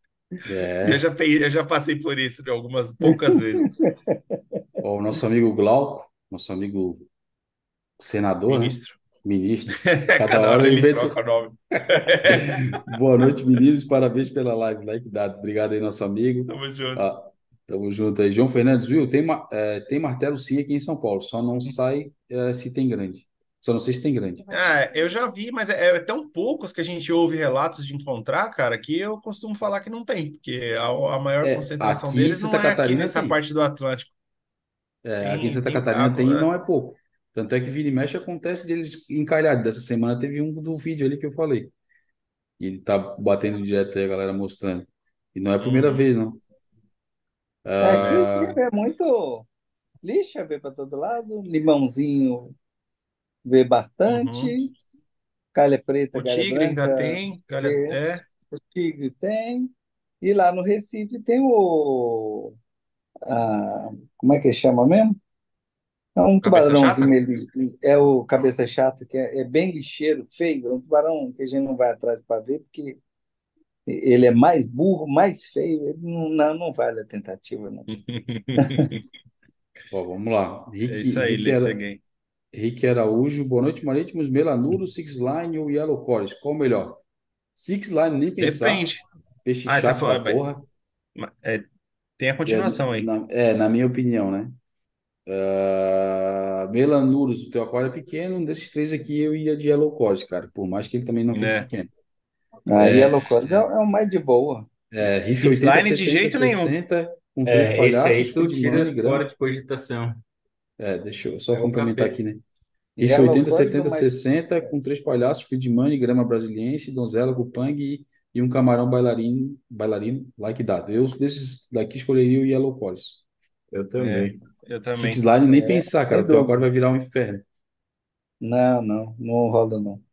eu é. já, pe- eu já passei por isso né, algumas poucas vezes. O nosso amigo Glauco, nosso amigo senador, né? Ministro. Ministro. *laughs* Cada Cada hora hora ele inventa. troca nome. *laughs* Boa noite, meninos. Parabéns pela live. Like dado. Obrigado aí, nosso amigo. Tamo junto. Ah, tamo junto aí. João Fernandes, Will, tem, é, tem martelo sim aqui em São Paulo, só não sai é, se tem grande. Só não sei se tem grande. Ah, eu já vi, mas é, é tão poucos que a gente ouve relatos de encontrar, cara, que eu costumo falar que não tem, porque a, a maior É, concentração aqui deles não Santa é aqui Catarina nessa tem. parte do Atlântico. É, aqui em Tem, Santa tem Catarina tem e água. não é pouco. Tanto é que vira e mexe acontece deles encalhados. Dessa semana teve um do vídeo ali que eu falei. E ele tá batendo direto aí, a galera mostrando. E não é a primeira Uhum. vez, não. Aqui Ah, é muito lixa, vê para todo lado, limãozinho vê Uhum. bastante, calha preta, O galha tigre ainda branca tem, galha, vê, é, o tigre tem, e lá no Recife tem o, a, como é que chama mesmo? É um tubarãozinho, ele, é o cabeça chata, que é, é bem lixeiro, feio, é um tubarão que a gente não vai atrás para ver, porque ele é mais burro, mais feio, ele não, não, não vale a tentativa, não. *laughs* Ó, vamos lá. É Rick, isso aí, Rick, Lê Ara- Seguem. Rick Araújo, boa noite, Marítimos, Melanuro, Six Line ou Yellow Cores? Qual o melhor? Six Line, nem pensar. Depende. Peixe Ah, tá chato falando, mas- porra. mas, é, tem a É, continuação aí. na, é, na minha opinião, né? Ah, Melanurus, o teu aquário é pequeno. Um desses três aqui eu ia de Yellow Cores, cara. Por mais que ele também não fique Né? pequeno. Aí É. a loucura é, é o mais de boa. É, Six 80, Line de 70, jeito nenhum. 60, com É, três esse palhaços, aí tu tira fora de cogitação. É, deixa eu só É complementar aqui, né? Yellow 80, Cores, 70, o mais- 60, com três palhaços, Feed Money, grama brasiliense, donzela, cupang e, e um camarão bailarino, bailarino, like dado. Eu, desses daqui, escolheria o Yellow Cores. Eu É, também. Eu também. Six Line, nem É, pensar, cara. Dúvida. aquário vai virar um inferno. Não, não, não rola, não.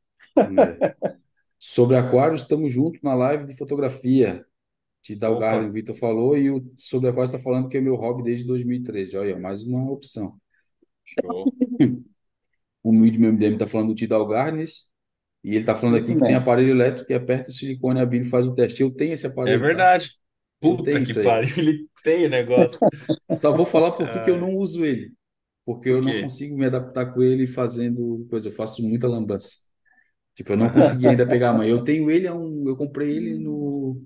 É. *laughs* Sobre aquários, estamos juntos na live de fotografia. Te dá o Opa. Garden, o Vitor falou, e o sobre aquários está falando que é meu hobby desde 2013. Olha, mais uma opção. Show. *laughs* O Mid meu MDM está falando do Tidal Gardens, e ele está falando Isso aqui que tem mesmo. aparelho elétrico que aperta o silicone, a Bíblia faz o teste. Eu tenho esse aparelho, É verdade. Puta que pariu, ele tem o negócio. *laughs* Só vou falar por que que eu Ai. não uso ele. Porque eu não consigo me adaptar com ele fazendo coisa. Eu faço muita lambança. Tipo, eu não *laughs* consegui ainda pegar a mãe. Eu tenho ele, eu comprei ele no.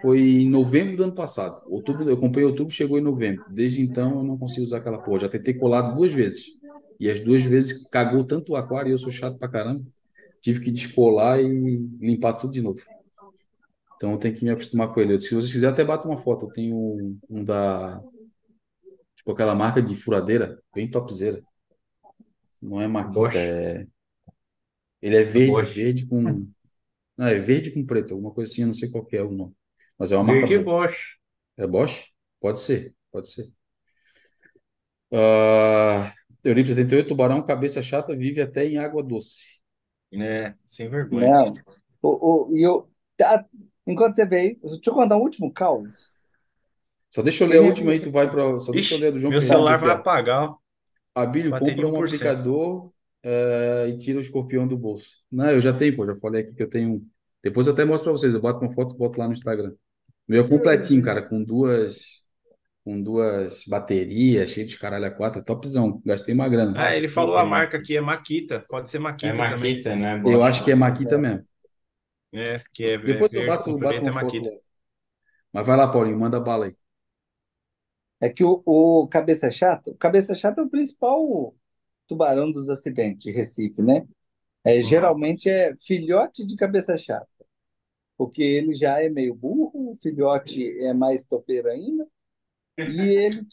Foi em novembro do ano passado. Outubro, eu comprei em outubro, chegou em novembro. Desde então eu não consigo usar aquela porra. Já tentei colar duas vezes. E as duas vezes cagou tanto o aquário e eu sou chato pra caramba. Tive que descolar e limpar tudo de novo. Então eu tenho que me acostumar com ele. Se vocês quiserem, até bato uma foto. Eu tenho um, um da. Tipo aquela marca de furadeira, bem topzera. Não é Makita, Bosch. é. Ele é verde, Bosch. verde com. Não, é verde com preto, alguma coisa assim, eu não sei qual que é o nome. Mas é uma marca Verde boa. Bosch. É Bosch? Pode ser, pode ser. Ah, Euripides 78, tubarão, cabeça chata, vive até em água doce. É, sem vergonha. Não. O, o, e eu, tá, enquanto você vê aí, deixa eu contar um último caos. Só deixa eu ler a última aí, tu vai para. Só deixa eu ler a do João meu Fernandes celular aqui, vai ó. apagar, ó. Abílio, compra um 1%. aplicador eh, e tira o escorpião do bolso. Não, eu já tenho, pô, já falei aqui que eu tenho um. Depois eu até mostro pra vocês, eu boto uma foto e boto lá no Instagram. Meu é completinho, cara, com duas com duas baterias, cheio de caralho a quatro, topzão. Gastei uma grana. Ah, ele falou a marca aqui, é Makita. Pode ser Makita É também. Makita, né? Eu acho que é Makita mesmo. É, que é Depois é, eu bato, verde, bato é uma foto lá. Mas vai lá, Paulinho, manda bala aí. É que o, o cabeça chata, o cabeça chata é o principal tubarão dos acidentes de Recife, né? É, geralmente é filhote de cabeça chata, porque ele já é meio burro, o filhote é mais topeiro ainda, e *laughs* ele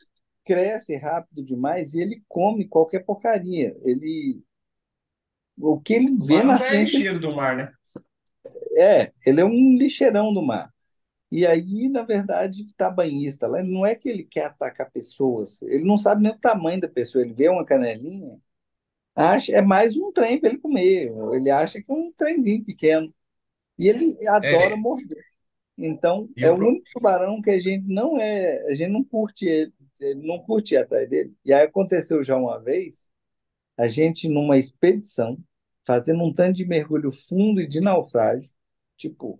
cresce rápido demais e ele come qualquer porcaria. Ele, o que ele vê na já é frente, lixeiro do mar, né? É, ele é um lixeirão do mar. E aí, na verdade, tá banhista lá. Não é que ele quer atacar pessoas, ele não sabe nem o tamanho da pessoa. Ele vê uma canelinha, acha, é mais um trem para ele comer. Ele acha que é um trenzinho pequeno. E ele adora É. morder. Então, E é o pro- único tubarão que a gente não é, a gente não curte ele, não curte atrás dele. E aí aconteceu já uma vez, a gente numa expedição, fazendo um tanto de mergulho fundo e de naufrágio, tipo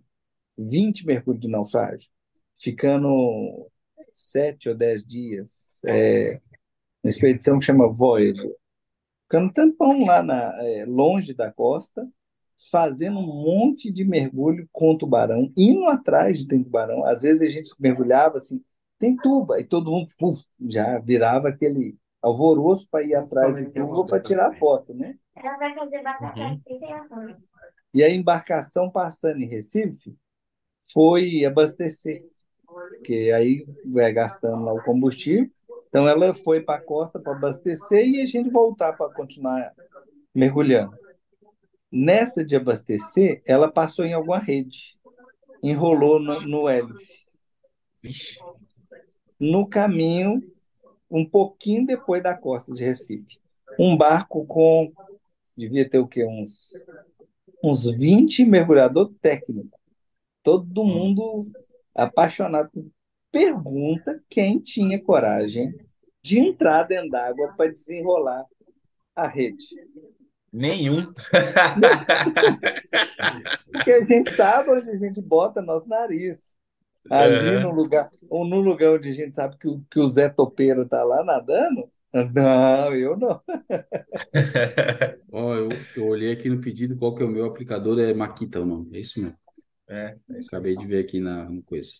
20 mergulhos de naufrágio, ficando sete ou dez dias, é, uma expedição que chama Voyager, ficando um tampão lá na, é, longe da costa, fazendo um monte de mergulho com tubarão, indo atrás de tem tubarão. Às vezes a gente mergulhava assim, tem tuba, e todo mundo puf, já virava aquele alvoroço para ir atrás de tuba para tirar foto, né? Ela vai fazer batata Uhum. frita e arroz. E a embarcação passando em Recife foi abastecer, porque aí vai gastando lá o combustível. Então ela foi para a costa para abastecer e a gente voltar para continuar mergulhando. Nessa de abastecer, ela passou em alguma rede, enrolou no, no hélice. No caminho, um pouquinho depois da costa de Recife, um barco com, devia ter o quê? Uns, uns 20 mergulhador técnico. Todo mundo apaixonado. Pergunta quem tinha coragem de entrar dentro d'água para desenrolar a rede. Nenhum. *laughs* Porque a gente sabe onde a gente bota nosso nariz. Ali Aham. no lugar, ou no lugar onde a gente sabe que que o Zé Topeiro tá lá nadando. Não, eu não. *laughs* Ó, eu, eu olhei aqui no pedido qual que é o meu aplicador, é Makita o nome. É isso mesmo. É, é isso. Acabei de ver aqui na no coisa.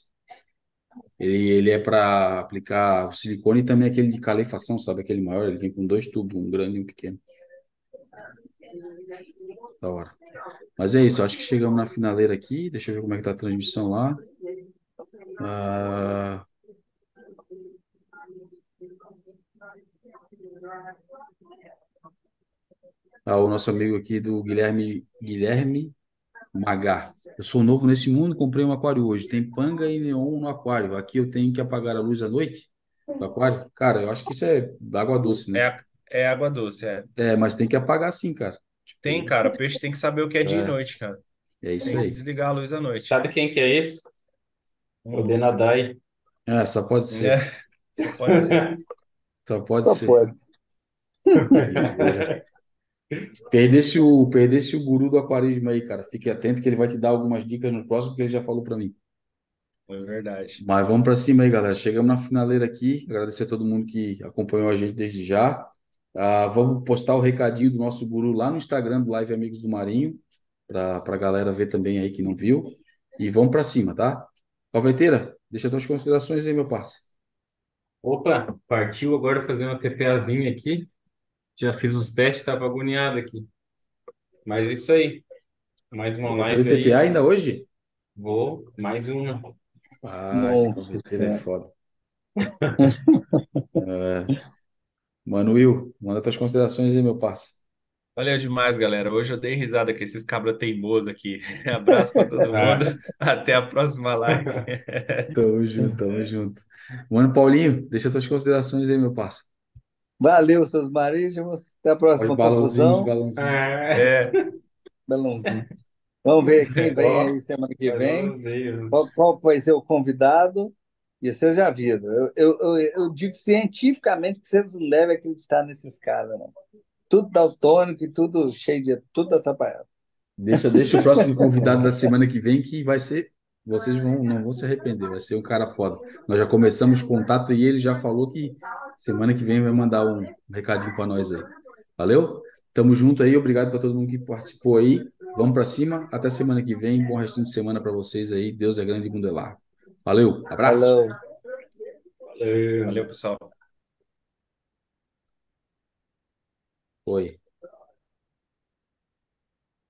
Ele, ele é para aplicar o silicone e também aquele de calefação, sabe? Aquele maior, ele vem com dois tubos, um grande e um pequeno. Da hora. Mas é isso, acho que chegamos na finaleira aqui. Deixa eu ver como é que tá a transmissão lá. Ah, ah, o nosso amigo aqui do Guilherme, Guilherme Magar. Eu sou novo nesse mundo, comprei um aquário hoje. Tem panga e neon no aquário. Aqui eu tenho que apagar a luz à noite do aquário. Cara, eu acho que isso é água doce, né? É, é água doce, é. É, mas tem que apagar sim, cara. Tem, Tipo, cara. O peixe tem que saber o que é dia e É. noite, cara. é isso Tem que aí. desligar a luz à noite. Sabe quem que é esse? O Hum. Denadai. É, só pode ser. É, só pode ser. Só pode Só ser. pode. *laughs* Perdesse o, perdesse o guru do aquarismo aí, cara. Fique atento que ele vai te dar algumas dicas no próximo, que ele já falou para mim. É verdade. Mas vamos para cima aí, galera. Chegamos na finaleira aqui. Agradecer a todo mundo que acompanhou a gente desde já. Ah, vamos postar o recadinho do nosso guru lá no Instagram do Live Amigos do Marinho, para a galera ver também aí que não viu. E vamos para cima, tá? Calveteira, deixa tuas considerações aí, meu parceiro. Opa, partiu agora fazer uma TPAzinha aqui. Já fiz os testes, tava agoniado aqui. Mas isso aí. Mais uma Vai fazer live TPA aí. ainda hoje? Vou, mais uma. Ah, esse Nossa é Senhora. foda. *laughs* É. Mano Will, manda tuas considerações aí, meu parceiro. Valeu demais, galera. Hoje eu dei risada com esses cabra teimosos aqui. *laughs* Abraço para todo Tá? mundo. Até a próxima live. *laughs* Tamo junto, tamo junto. Mano Paulinho, deixa tuas considerações aí, meu parceiro. Valeu, seus marítimos. Até a próxima confusão. balãozinhos. É, É, Balãozinho. Vamos ver quem vem aí semana que vem. balãozinho. Qual, qual vai ser o convidado? E vocês já viram. Eu, eu, eu, eu digo cientificamente que vocês não devem acreditar nesses caras, não. Tudo daltônico e tudo cheio de. tudo atrapalhado. Deixa, deixa o próximo convidado da semana que vem, que vai ser. Vocês vão, não vão se arrepender, vai ser um cara foda. Nós já começamos o contato e ele já falou que semana que vem vai mandar um recadinho para nós aí. Valeu? Tamo junto aí, obrigado para todo mundo que participou aí. Vamos para cima, até semana que vem. Bom restinho de semana para vocês aí. Deus é grande e mundo é largo. Valeu, abraço. Valeu. valeu, pessoal. Foi.